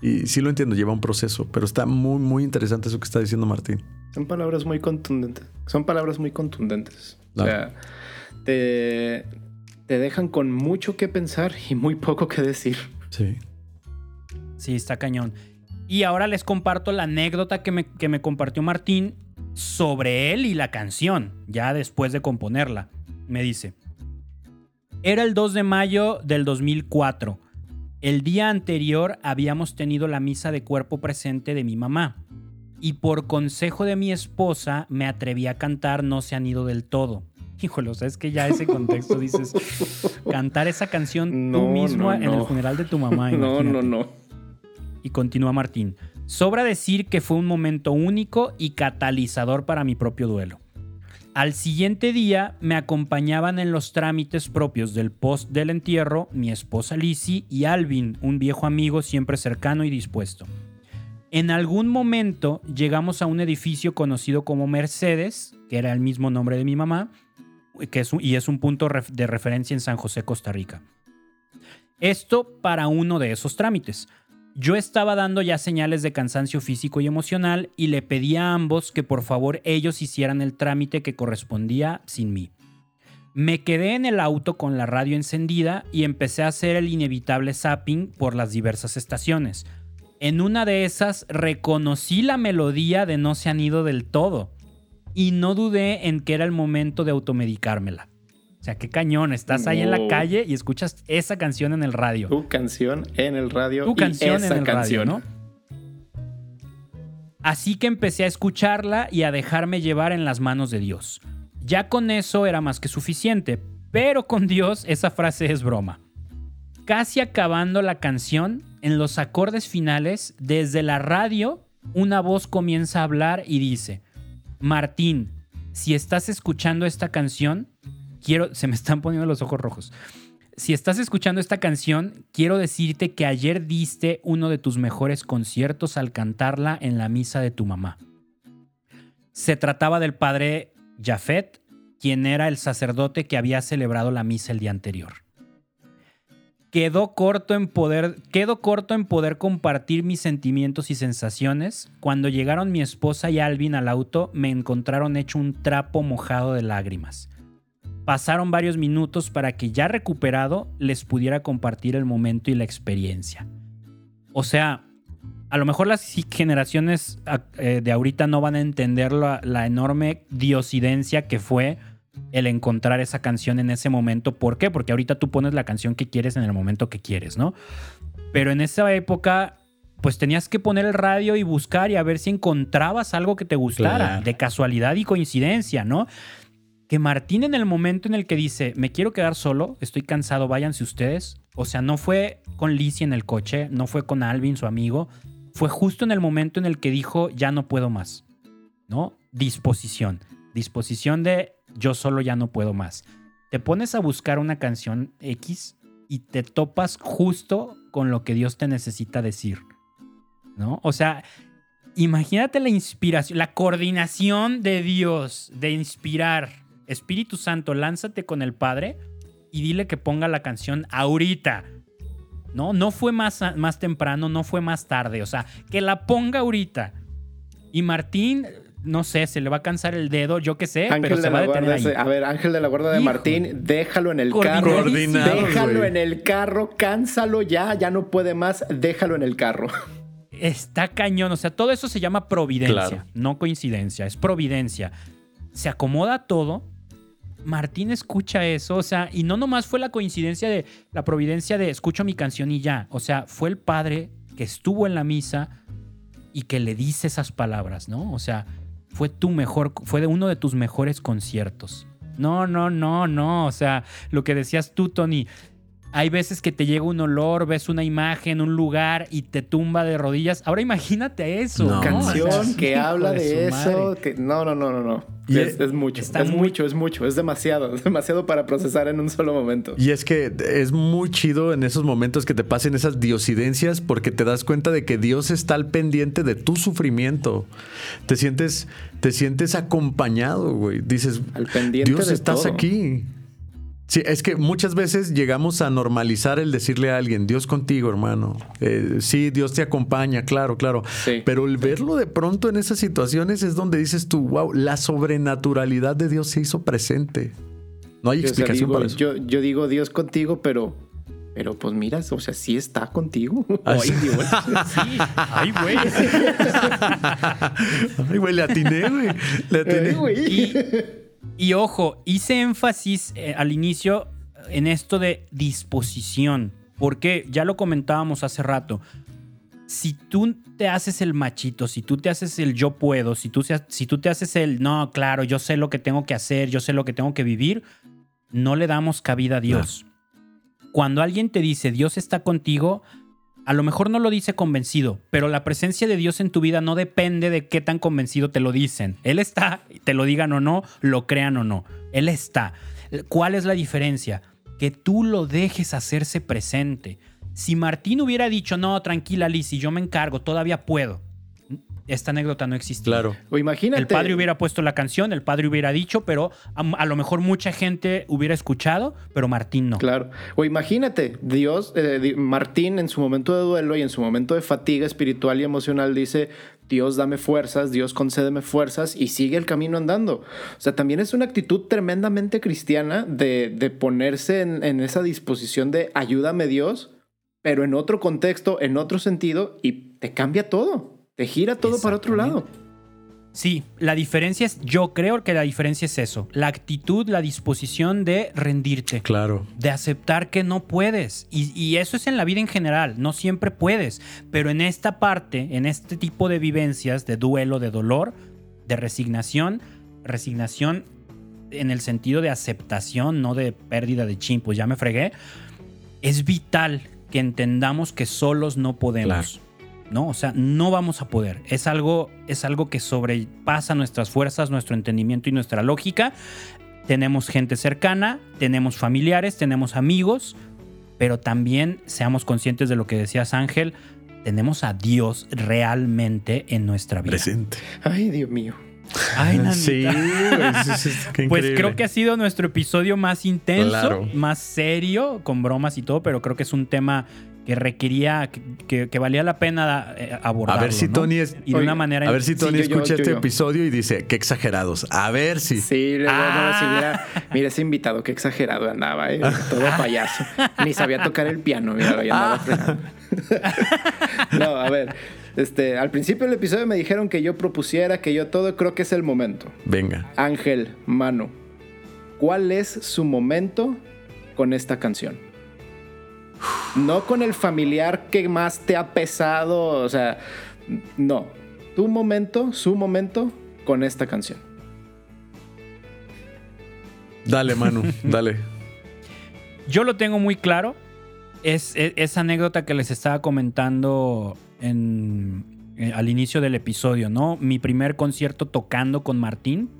Speaker 2: Y sí lo entiendo, lleva un proceso, pero está muy, muy interesante eso que está diciendo Martín.
Speaker 3: Son palabras muy contundentes. Son palabras muy contundentes. O sea, te, te dejan con mucho que pensar y muy poco que decir.
Speaker 2: Sí.
Speaker 1: Sí, está cañón. Y ahora les comparto la anécdota que me, que me compartió Martín sobre él y la canción, ya después de componerla. Me dice, era el 2 de mayo del 2004. El día anterior habíamos tenido la misa de cuerpo presente de mi mamá y por consejo de mi esposa me atreví a cantar No se han ido del todo. Híjole, o sea, es que ya ese contexto dices, cantar esa canción tú mismo en el funeral de tu mamá.
Speaker 3: No, no, no.
Speaker 1: Y continúa Martín. Sobra decir que fue un momento único y catalizador para mi propio duelo. Al siguiente día me acompañaban en los trámites propios del post del entierro mi esposa Lizzie y Alvin, un viejo amigo siempre cercano y dispuesto. En algún momento llegamos a un edificio conocido como Mercedes, que era el mismo nombre de mi mamá, y es un punto de referencia en San José, Costa Rica. Esto para uno de esos trámites. Yo estaba dando ya señales de cansancio físico y emocional y le pedí a ambos que por favor ellos hicieran el trámite que correspondía sin mí. Me quedé en el auto con la radio encendida y empecé a hacer el inevitable zapping por las diversas estaciones. En una de esas reconocí la melodía de No se han ido del todo y no dudé en que era el momento de automedicármela. O sea, qué cañón. Estás ahí en la calle y escuchas esa canción en el radio.
Speaker 3: Tu canción en el radio.
Speaker 1: Tu canción en el radio, ¿no? Así que empecé a escucharla y a dejarme llevar en las manos de Dios. Ya con eso era más que suficiente, pero con Dios esa frase es broma. Casi acabando la canción, en los acordes finales, desde la radio, una voz comienza a hablar y dice, Martín, si estás escuchando esta canción, quiero, se me están poniendo los ojos rojos. Si estás escuchando esta canción, quiero decirte que ayer diste uno de tus mejores conciertos al cantarla en la misa de tu mamá. Se trataba del padre Jafet, quien era el sacerdote que había celebrado la misa el día anterior. Quedó corto en poder, quedo corto en poder compartir mis sentimientos y sensaciones. Cuando llegaron mi esposa y Alvin al auto, me encontraron hecho un trapo mojado de lágrimas. Pasaron varios minutos para que ya recuperado les pudiera compartir el momento y la experiencia. O sea, a lo mejor las generaciones eh, de ahorita no van a entender la, la enorme diosidencia que fue el encontrar esa canción en ese momento. ¿Por qué? Porque ahorita tú pones la canción que quieres en el momento que quieres, ¿no? Pero en esa época, pues tenías que poner el radio y buscar y a ver si encontrabas algo que te gustara, de casualidad y coincidencia, ¿no? Que Martín en el momento en el que dice, me quiero quedar solo, estoy cansado, váyanse ustedes. O sea, no fue con Lizzie en el coche, no fue con Alvin, su amigo, fue justo en el momento en el que dijo, ya no puedo más, ¿no? Disposición. Disposición de yo solo ya no puedo más. Te pones a buscar una canción X y te topas justo con lo que Dios te necesita decir. ¿No? O sea, imagínate la inspiración, la coordinación de Dios de inspirar. Espíritu Santo, lánzate con el Padre y dile que ponga la canción ahorita. No, no fue más, más temprano, no fue más tarde. O sea, que la ponga ahorita. Y Martín no sé, se le va a cansar el dedo, yo qué sé, pero se va a detener ahí.
Speaker 3: A ver, Ángel de la Guarda de Martín, déjalo en el carro. Déjalo en el carro, cánsalo ya, ya no puede más, déjalo en el carro.
Speaker 1: Está cañón, o sea, todo eso se llama providencia, no coincidencia, es providencia. Se acomoda todo. Martín escucha eso, o sea, y no nomás fue la coincidencia de la providencia de escucho mi canción y ya, o sea, fue el padre que estuvo en la misa y que le dice esas palabras, ¿no? O sea, fue tu mejor, fue uno de tus mejores conciertos. No, no, no, no. O sea, lo que decías tú, Tony. Hay veces que te llega un olor, ves una imagen, un lugar y te tumba de rodillas. Ahora imagínate eso.
Speaker 3: Una canción que habla de, eso. Que... No, no, no, no, no. Es, es, mucho, es mucho, es mucho, es demasiado, es demasiado para procesar en un solo momento.
Speaker 2: Y es que es muy chido en esos momentos que te pasen esas diosidencias porque te das cuenta de que Dios está al pendiente de tu sufrimiento. Te sientes, te sientes acompañado, güey. Dices, al pendiente Dios, estás aquí. Sí, es que muchas veces llegamos a normalizar el decirle a alguien, Dios contigo, hermano. Eh, sí, Dios te acompaña, claro, claro. Pero el verlo de pronto en esas situaciones es donde dices tú, wow, la sobrenaturalidad de Dios se hizo presente. No hay explicación para eso.
Speaker 3: Yo, yo digo Dios contigo, pero pero pues mira, o sea, sí está contigo.
Speaker 2: Ay, Dios. Sí. Ay, güey. Ay, güey, le atiné, güey. Le atiné.
Speaker 1: güey. Y ojo, hice énfasis eh, al inicio en esto de disposición, porque ya lo comentábamos hace rato. Si tú te haces el machito, si tú te haces el yo puedo, si tú, si tú te haces el no, claro, yo sé lo que tengo que hacer, yo sé lo que tengo que vivir, no le damos cabida a Dios. Cuando alguien te dice Dios está contigo, a lo mejor no lo dice convencido, pero la presencia de Dios en tu vida no depende de qué tan convencido te lo dicen. Él está, te lo digan o no, lo crean o no. Él está. ¿Cuál es la diferencia? Que tú lo dejes hacerse presente. Si Martín hubiera dicho, no, tranquila Liz, yo me encargo, todavía puedo esta anécdota no existía.
Speaker 2: Claro.
Speaker 3: O imagínate.
Speaker 1: El padre hubiera puesto la canción, el padre hubiera dicho, pero a, lo mejor mucha gente hubiera escuchado, pero Martín no.
Speaker 3: Claro. O imagínate, Dios, eh, Martín en su momento de duelo y en su momento de fatiga espiritual y emocional dice, Dios dame fuerzas, Dios concédeme fuerzas y sigue el camino andando. O sea, también es una actitud tremendamente cristiana de, de ponerse en, en esa disposición de ayúdame Dios, pero en otro contexto, en otro sentido, y te cambia todo. Te gira todo para otro lado.
Speaker 1: Sí, la diferencia es, yo creo que la diferencia es eso, la actitud, la disposición de rendirte.
Speaker 2: Claro.
Speaker 1: De aceptar que no puedes. Y, y, eso es en la vida en general, no siempre puedes, pero en esta parte, en este tipo de vivencias, de duelo, de dolor, de resignación, resignación en el sentido de aceptación, no de pérdida de ching, pues ya me fregué, es vital que entendamos que solos no podemos. ¿No? O sea, no vamos a poder. Es algo, es algo que sobrepasa nuestras fuerzas, nuestro entendimiento y nuestra lógica. Tenemos gente cercana, tenemos familiares, tenemos amigos, pero también seamos conscientes de lo que decías Ángel, tenemos a Dios realmente en nuestra vida.
Speaker 2: Presente.
Speaker 3: Ay, Dios mío.
Speaker 1: Ay,
Speaker 2: Sí,
Speaker 1: pues, pues creo que ha sido nuestro episodio más intenso, más serio, con bromas y todo, pero creo que es un tema que requería, que, valía la pena eh, abordarlo.
Speaker 2: A ver si Tony es.
Speaker 1: Y de una manera.
Speaker 2: A ver si Tony escucha este episodio y dice, qué exagerados. A ver si.
Speaker 3: Sí, ah. mira, ese invitado, qué exagerado andaba, ¿eh? todo payaso. Ni sabía tocar el piano, mira, lo andaba ah. no, a ver. Este, al principio del episodio me dijeron que yo propusiera, que yo todo, creo que es el momento.
Speaker 2: Venga.
Speaker 3: Ángel, mano, ¿cuál es su momento con esta canción? No con el familiar que más te ha pesado, o sea, no. Tu momento, su momento con esta canción.
Speaker 2: Dale, Manu, dale.
Speaker 1: Yo lo tengo muy claro. Es, es, esa anécdota que les estaba comentando en, eh, al inicio del episodio, ¿no? Mi primer concierto tocando con Martín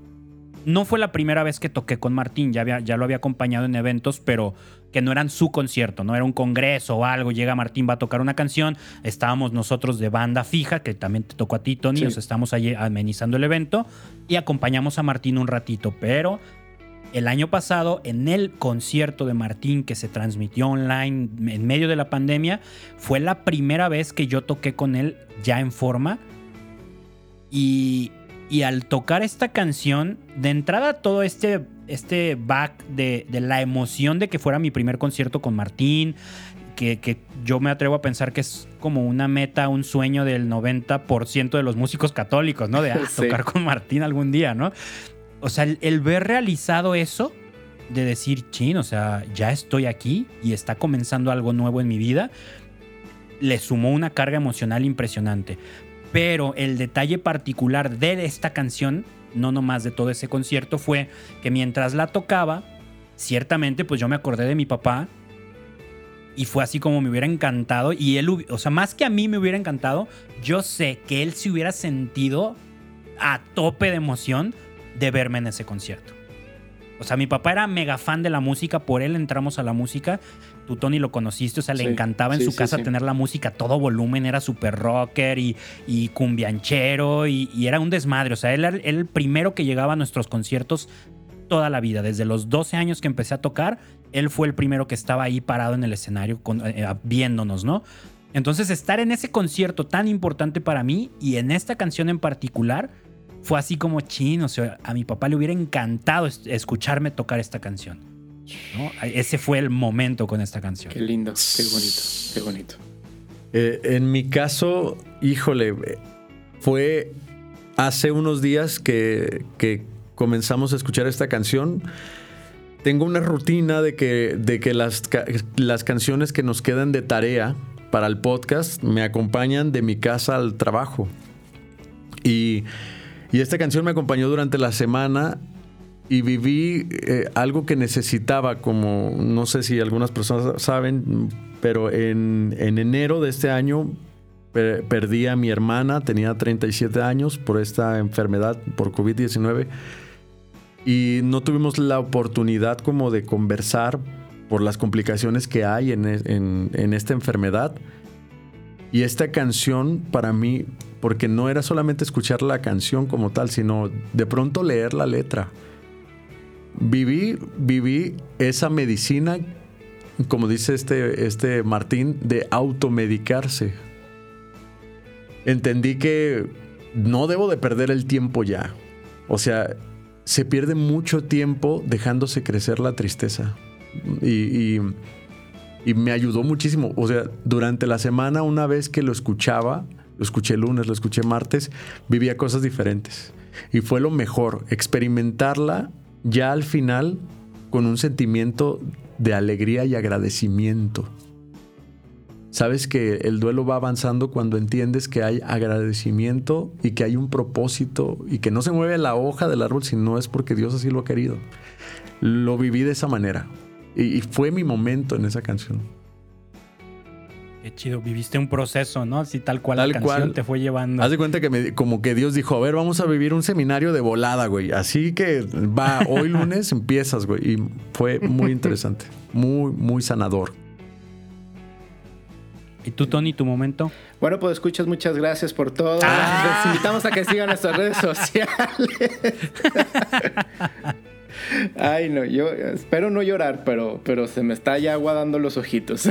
Speaker 1: no fue la primera vez que toqué con Martín, ya, había, ya lo había acompañado en eventos, pero que no eran su concierto, no era un congreso o algo, llega Martín, va a tocar una canción, estábamos nosotros de banda fija, que también te tocó a ti, Tony, o estamos allí amenizando el evento y acompañamos a Martín un ratito, pero el año pasado, en el concierto de Martín que se transmitió online en medio de la pandemia, fue la primera vez que yo toqué con él ya en forma. Y, y al tocar esta canción, de entrada todo este, este back de, la emoción de que fuera mi primer concierto con Martín, que, yo me atrevo a pensar que es como una meta, un sueño del 90% de los músicos católicos, ¿no? De ah, tocar con Martín algún día, ¿no? O sea, el, ver realizado eso, de decir, chin, o sea, ya estoy aquí y está comenzando algo nuevo en mi vida, le sumó una carga emocional impresionante. Pero el detalle particular de esta canción, no nomás de todo ese concierto, fue que mientras la tocaba, ciertamente pues yo me acordé de mi papá y fue así como me hubiera encantado y él, o sea, más que a mí me hubiera encantado, yo sé que él se hubiera sentido a tope de emoción de verme en ese concierto. O sea, mi papá era mega fan de la música, por él entramos a la música. Tú, Tony, lo conociste, o sea, le encantaba en su casa tener la música a todo volumen, era súper rocker y, y cumbianchero y, era un desmadre. O sea, él era el primero que llegaba a nuestros conciertos toda la vida. Desde los 12 años que empecé a tocar, él fue el primero que estaba ahí parado en el escenario eh, eh, viéndonos, ¿no? Entonces, estar en ese concierto tan importante para mí y en esta canción en particular fue así como chino. O sea, a mi papá le hubiera encantado escucharme tocar esta canción. Ese fue el momento con esta canción.
Speaker 3: Qué lindo, qué bonito, qué bonito.
Speaker 2: Eh, en mi caso, híjole, fue hace unos días que, que, comenzamos a escuchar esta canción. Tengo una rutina de que, de que las, las canciones que nos quedan de tarea para el podcast me acompañan de mi casa al trabajo. Y y esta canción me acompañó durante la semana y viví eh, algo que necesitaba, como no sé si algunas personas saben, pero en, enero de este año perdí a mi hermana, tenía 37 años por esta enfermedad, por COVID-19, y no tuvimos la oportunidad como de conversar por las complicaciones que hay en, en esta enfermedad. Y esta canción para mí porque no era solamente escuchar la canción como tal, sino de pronto leer la letra. Viví, viví esa medicina, como dice este, este Martín, de automedicarse. Entendí que no debo de perder el tiempo ya. O sea, se pierde mucho tiempo dejándose crecer la tristeza. Y, y, y me ayudó muchísimo. O sea, durante la semana, una vez que lo escuchaba, lo escuché lunes, lo escuché martes, vivía cosas diferentes. Y fue lo mejor, experimentarla ya al final con un sentimiento de alegría y agradecimiento. Sabes que el duelo va avanzando cuando entiendes que hay agradecimiento y que hay un propósito y que no se mueve la hoja del árbol si no es porque Dios así lo ha querido. Lo viví de esa manera y, fue mi momento en esa canción.
Speaker 1: Qué chido, viviste un proceso, ¿no? Así tal cual la canción te fue llevando.
Speaker 2: Haz de cuenta que me, como que Dios dijo, a ver, vamos a vivir un seminario de volada, güey. Así que va, hoy lunes empiezas, güey. Y fue muy interesante, muy, muy sanador.
Speaker 1: ¿Y tú, Tony, tu momento?
Speaker 3: Bueno, pues escuchas, muchas gracias por todo. Ah. Les invitamos a que sigan nuestras redes sociales. Ay, no, yo espero no llorar, pero, pero se me está ya aguadando los ojitos.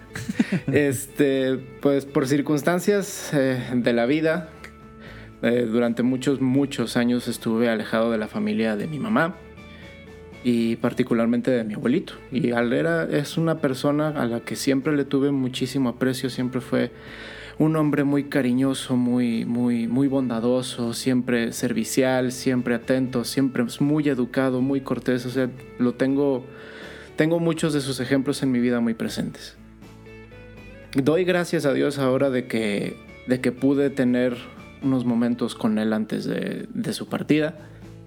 Speaker 3: este, pues por circunstancias eh, de la vida, eh, durante muchos, muchos años estuve alejado de la familia de mi mamá y particularmente de mi abuelito. Y Alera es una persona a la que siempre le tuve muchísimo aprecio, siempre fue un hombre muy cariñoso, muy, muy, muy bondadoso, siempre servicial, siempre atento, siempre muy educado, muy cortés. O sea, lo tengo, tengo muchos de sus ejemplos en mi vida muy presentes. Doy gracias a Dios ahora de que, de que pude tener unos momentos con él antes de, su partida,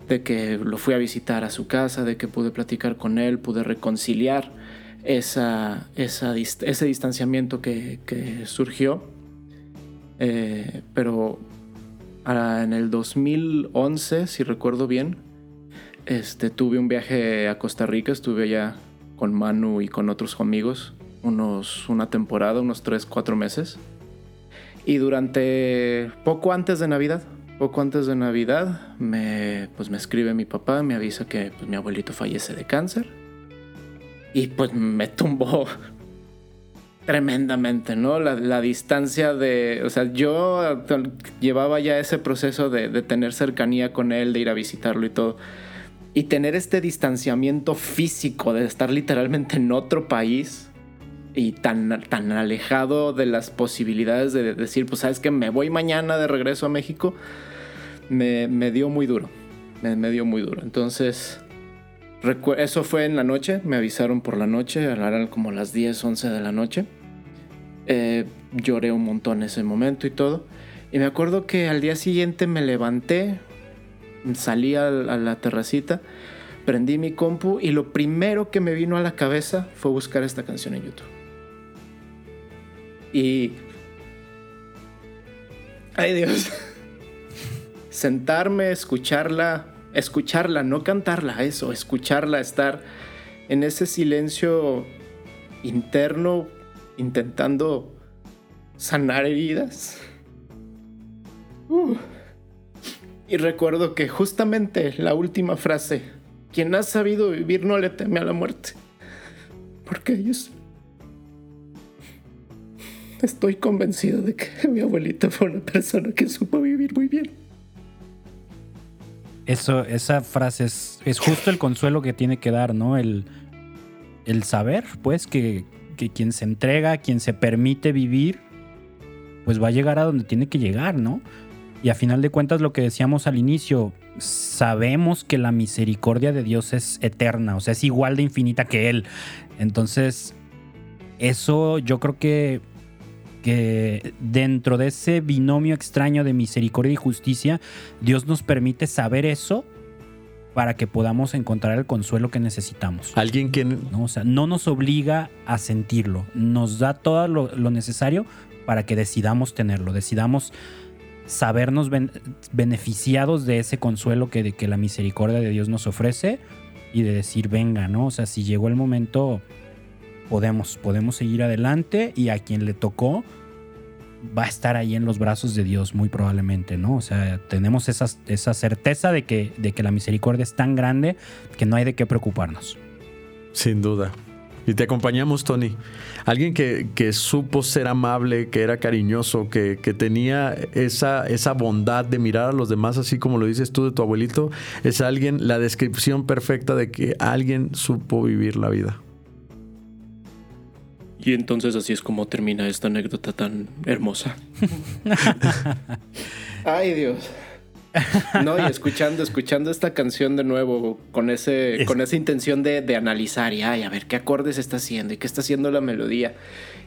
Speaker 3: de que lo fui a visitar a su casa, de que pude platicar con él, pude reconciliar esa, ese distanciamiento que surgió eh, pero en el 2011, si recuerdo bien, este, tuve un viaje a Costa Rica, estuve allá con Manu y con otros amigos unos, una temporada, unos 3, 4 meses. Y durante poco antes de Navidad, poco antes de Navidad, me, pues me escribe mi papá, me avisa que pues, mi abuelito fallece de cáncer. Y pues me tumbó tremendamente, ¿no? La, distancia de, o sea, yo llevaba ya ese proceso de, tener cercanía con él, de ir a visitarlo y todo. Y tener este distanciamiento físico, de estar literalmente en otro país y tan, tan alejado de las posibilidades de decir, pues sabes que me voy mañana de regreso a México, me, dio muy duro, me, me dio muy duro. Entonces, eso fue en la noche, me avisaron por la noche, eran como las 10, 11 de la noche. Eh, lloré un montón ese momento y todo. Y me acuerdo que al día siguiente me levanté, salí a, la terracita, prendí mi compu y lo primero que me vino a la cabeza fue buscar esta canción en YouTube. Y... Ay Dios. Sentarme, escucharla, escucharla, no cantarla, eso, escucharla, estar en ese silencio interno intentando sanar heridas. Uh. Y recuerdo que justamente la última frase, quien ha sabido vivir no le teme a la muerte. Porque ellos... Estoy convencido de que mi abuelita fue una persona que supo vivir muy bien.
Speaker 1: Eso, esa frase es, es justo el consuelo que tiene que dar, ¿no? El, el saber, pues, que, que quien se entrega, quien se permite vivir, pues va a llegar a donde tiene que llegar, ¿no? Y a final de cuentas lo que decíamos al inicio, sabemos que la misericordia de Dios es eterna, o sea, es igual de infinita que Él. Entonces, eso yo creo que, que dentro de ese binomio extraño de misericordia y justicia, Dios nos permite saber eso para que podamos encontrar el consuelo que necesitamos.
Speaker 2: Alguien que...
Speaker 1: ¿no? O sea, no nos obliga a sentirlo, nos da todo lo, necesario para que decidamos tenerlo, decidamos sabernos beneficiados de ese consuelo que, de, que la misericordia de Dios nos ofrece y de decir, venga, ¿no? O sea, si llegó el momento, podemos, podemos seguir adelante y a quien le tocó, va a estar ahí en los brazos de Dios muy probablemente, ¿no? O sea, tenemos esa, esa certeza de que, de que la misericordia es tan grande que no hay de qué preocuparnos.
Speaker 2: Sin duda. Y te acompañamos, Tony. Alguien que, que supo ser amable, que era cariñoso, que, que, tenía esa, esa bondad de mirar a los demás, así como lo dices tú de tu abuelito, es alguien, la descripción perfecta de que alguien supo vivir la vida.
Speaker 3: Y entonces así es como termina esta anécdota tan hermosa. Ay Dios. No, y escuchando, escuchando esta canción de nuevo, con ese, con esa intención de, analizar y ay, a ver qué acordes está haciendo y qué está haciendo la melodía.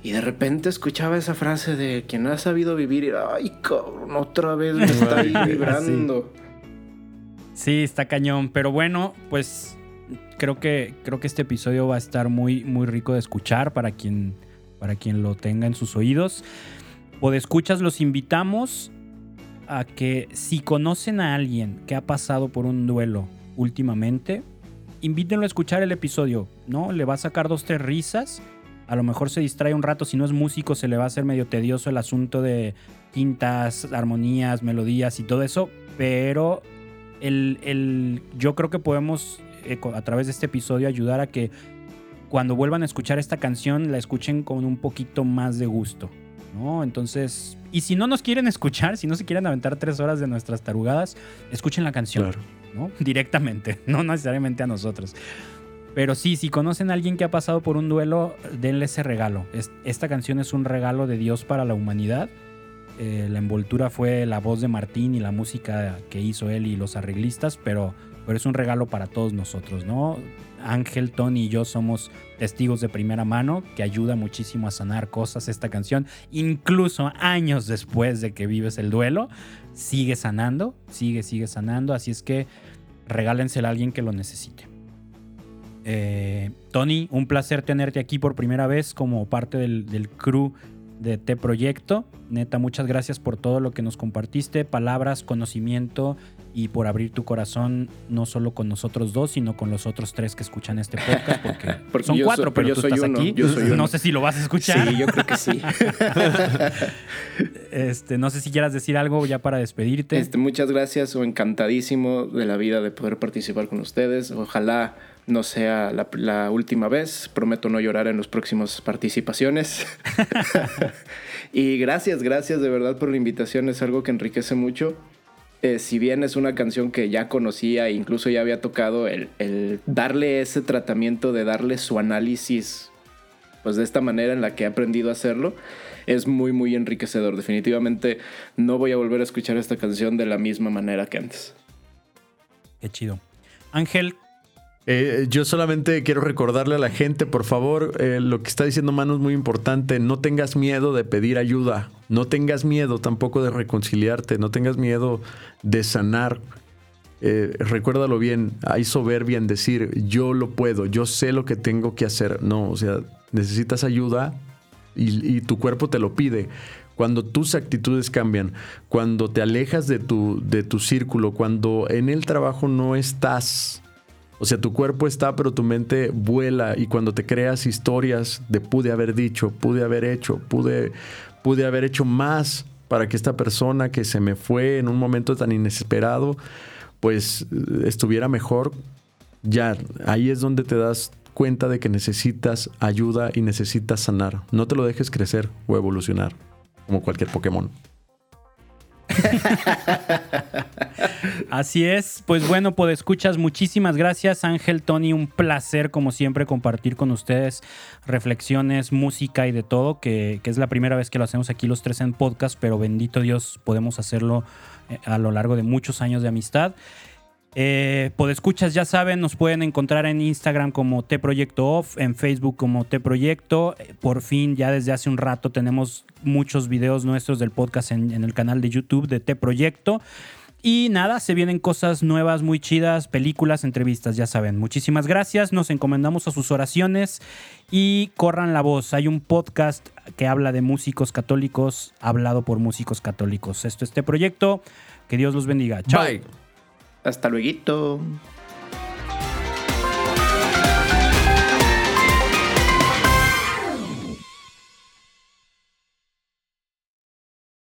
Speaker 3: Y de repente escuchaba esa frase de quien ha sabido vivir y ay, cabrón, otra vez me está ahí vibrando.
Speaker 1: sí, está cañón. Pero bueno, pues creo que, creo que este episodio va a estar muy, muy rico de escuchar para quien, para quien lo tenga en sus oídos. escuchas los invitamos a que si conocen a alguien que ha pasado por un duelo últimamente, invítenlo a escuchar el episodio, ¿no? Le va a sacar dos, tres risas. A lo mejor se distrae un rato, si no es músico se le va a hacer medio tedioso el asunto de tintas, armonías, melodías y todo eso, pero el, yo creo que podemos a través de este episodio ayudar a que cuando vuelvan a escuchar esta canción la escuchen con un poquito más de gusto. ¿no? Entonces, y si no nos quieren escuchar, si no se quieren aventar tres horas de nuestras tarugadas, escuchen la canción, ¿no? Directamente, no necesariamente a nosotros. Pero sí, si conocen a alguien que ha pasado por un duelo, denle ese regalo. Esta canción es un regalo de Dios para la humanidad. Eh, la envoltura fue la voz de Martín y la música que hizo él y los arreglistas, pero, pero es un regalo para todos nosotros, ¿no? Ángel, Tony y yo somos testigos de primera mano que ayuda muchísimo a sanar cosas esta canción. Incluso años después de que vives el duelo, sigue sanando, sigue, sigue sanando. Así es que regálensela a alguien que lo necesite. Eh, Tony, un placer tenerte aquí por primera vez como parte del, del crew de T Proyecto. Neta, muchas gracias por todo lo que nos compartiste, palabras, conocimiento y por abrir tu corazón no solo con nosotros dos, sino con los otros tres que escuchan este podcast, porque, son cuatro, pero, yo tú soy estás aquí. no sé si lo vas a escuchar.
Speaker 3: Sí, yo creo que sí.
Speaker 1: este, no sé si quieras decir algo ya para despedirte.
Speaker 3: Este, muchas gracias, o encantadísimo de la vida de poder participar con ustedes. Ojalá no sea la, la última vez. Prometo no llorar en las próximas participaciones. y gracias, gracias de verdad por la invitación. Es algo que enriquece mucho. Eh, si bien es una canción que ya conocía e incluso ya había tocado, el, darle ese tratamiento de darle su análisis, pues de esta manera en la que he aprendido a hacerlo, es muy, muy enriquecedor. Definitivamente no voy a volver a escuchar esta canción de la misma manera que antes.
Speaker 1: Qué chido. Ángel,
Speaker 2: eh, yo solamente quiero recordarle a la gente, por favor, eh, lo que está diciendo Manu es muy importante. No tengas miedo de pedir ayuda. No tengas miedo tampoco de reconciliarte. No tengas miedo de sanar. Eh, recuérdalo bien. Hay soberbia en decir, yo lo puedo, yo sé lo que tengo que hacer. No, o sea, necesitas ayuda y, tu cuerpo te lo pide cuando tus actitudes cambian, cuando te alejas de tu, de tu círculo, cuando en el trabajo no estás o sea, tu cuerpo está, pero tu mente vuela y cuando te creas historias de pude haber dicho, pude haber hecho, pude, pude haber hecho más para que esta persona que se me fue en un momento tan inesperado, pues estuviera mejor, ya ahí es donde te das cuenta de que necesitas ayuda y necesitas sanar. No te lo dejes crecer o evolucionar, como cualquier Pokémon.
Speaker 1: Así es. Pues bueno, pues escuchas, muchísimas gracias, Ángel, Tony. Un placer, como siempre, compartir con ustedes reflexiones, música y de todo, que, es la primera vez que lo hacemos aquí los tres en podcast, pero bendito Dios, podemos hacerlo eh, a lo largo de muchos años de amistad. Eh, escuchas ya saben, nos pueden encontrar en Instagram como T Proyecto Off, en Facebook como T Proyecto. Eh, por fin, ya desde hace un rato tenemos muchos videos nuestros del podcast en, el canal de YouTube de T Proyecto. Y nada, se vienen cosas nuevas, muy chidas, películas, entrevistas, ya saben. Muchísimas gracias, nos encomendamos a sus oraciones y corran la voz. Hay un podcast que habla de músicos católicos, hablado por músicos católicos. Esto es este proyecto. Que Dios los bendiga. Chao.
Speaker 3: Hasta luego.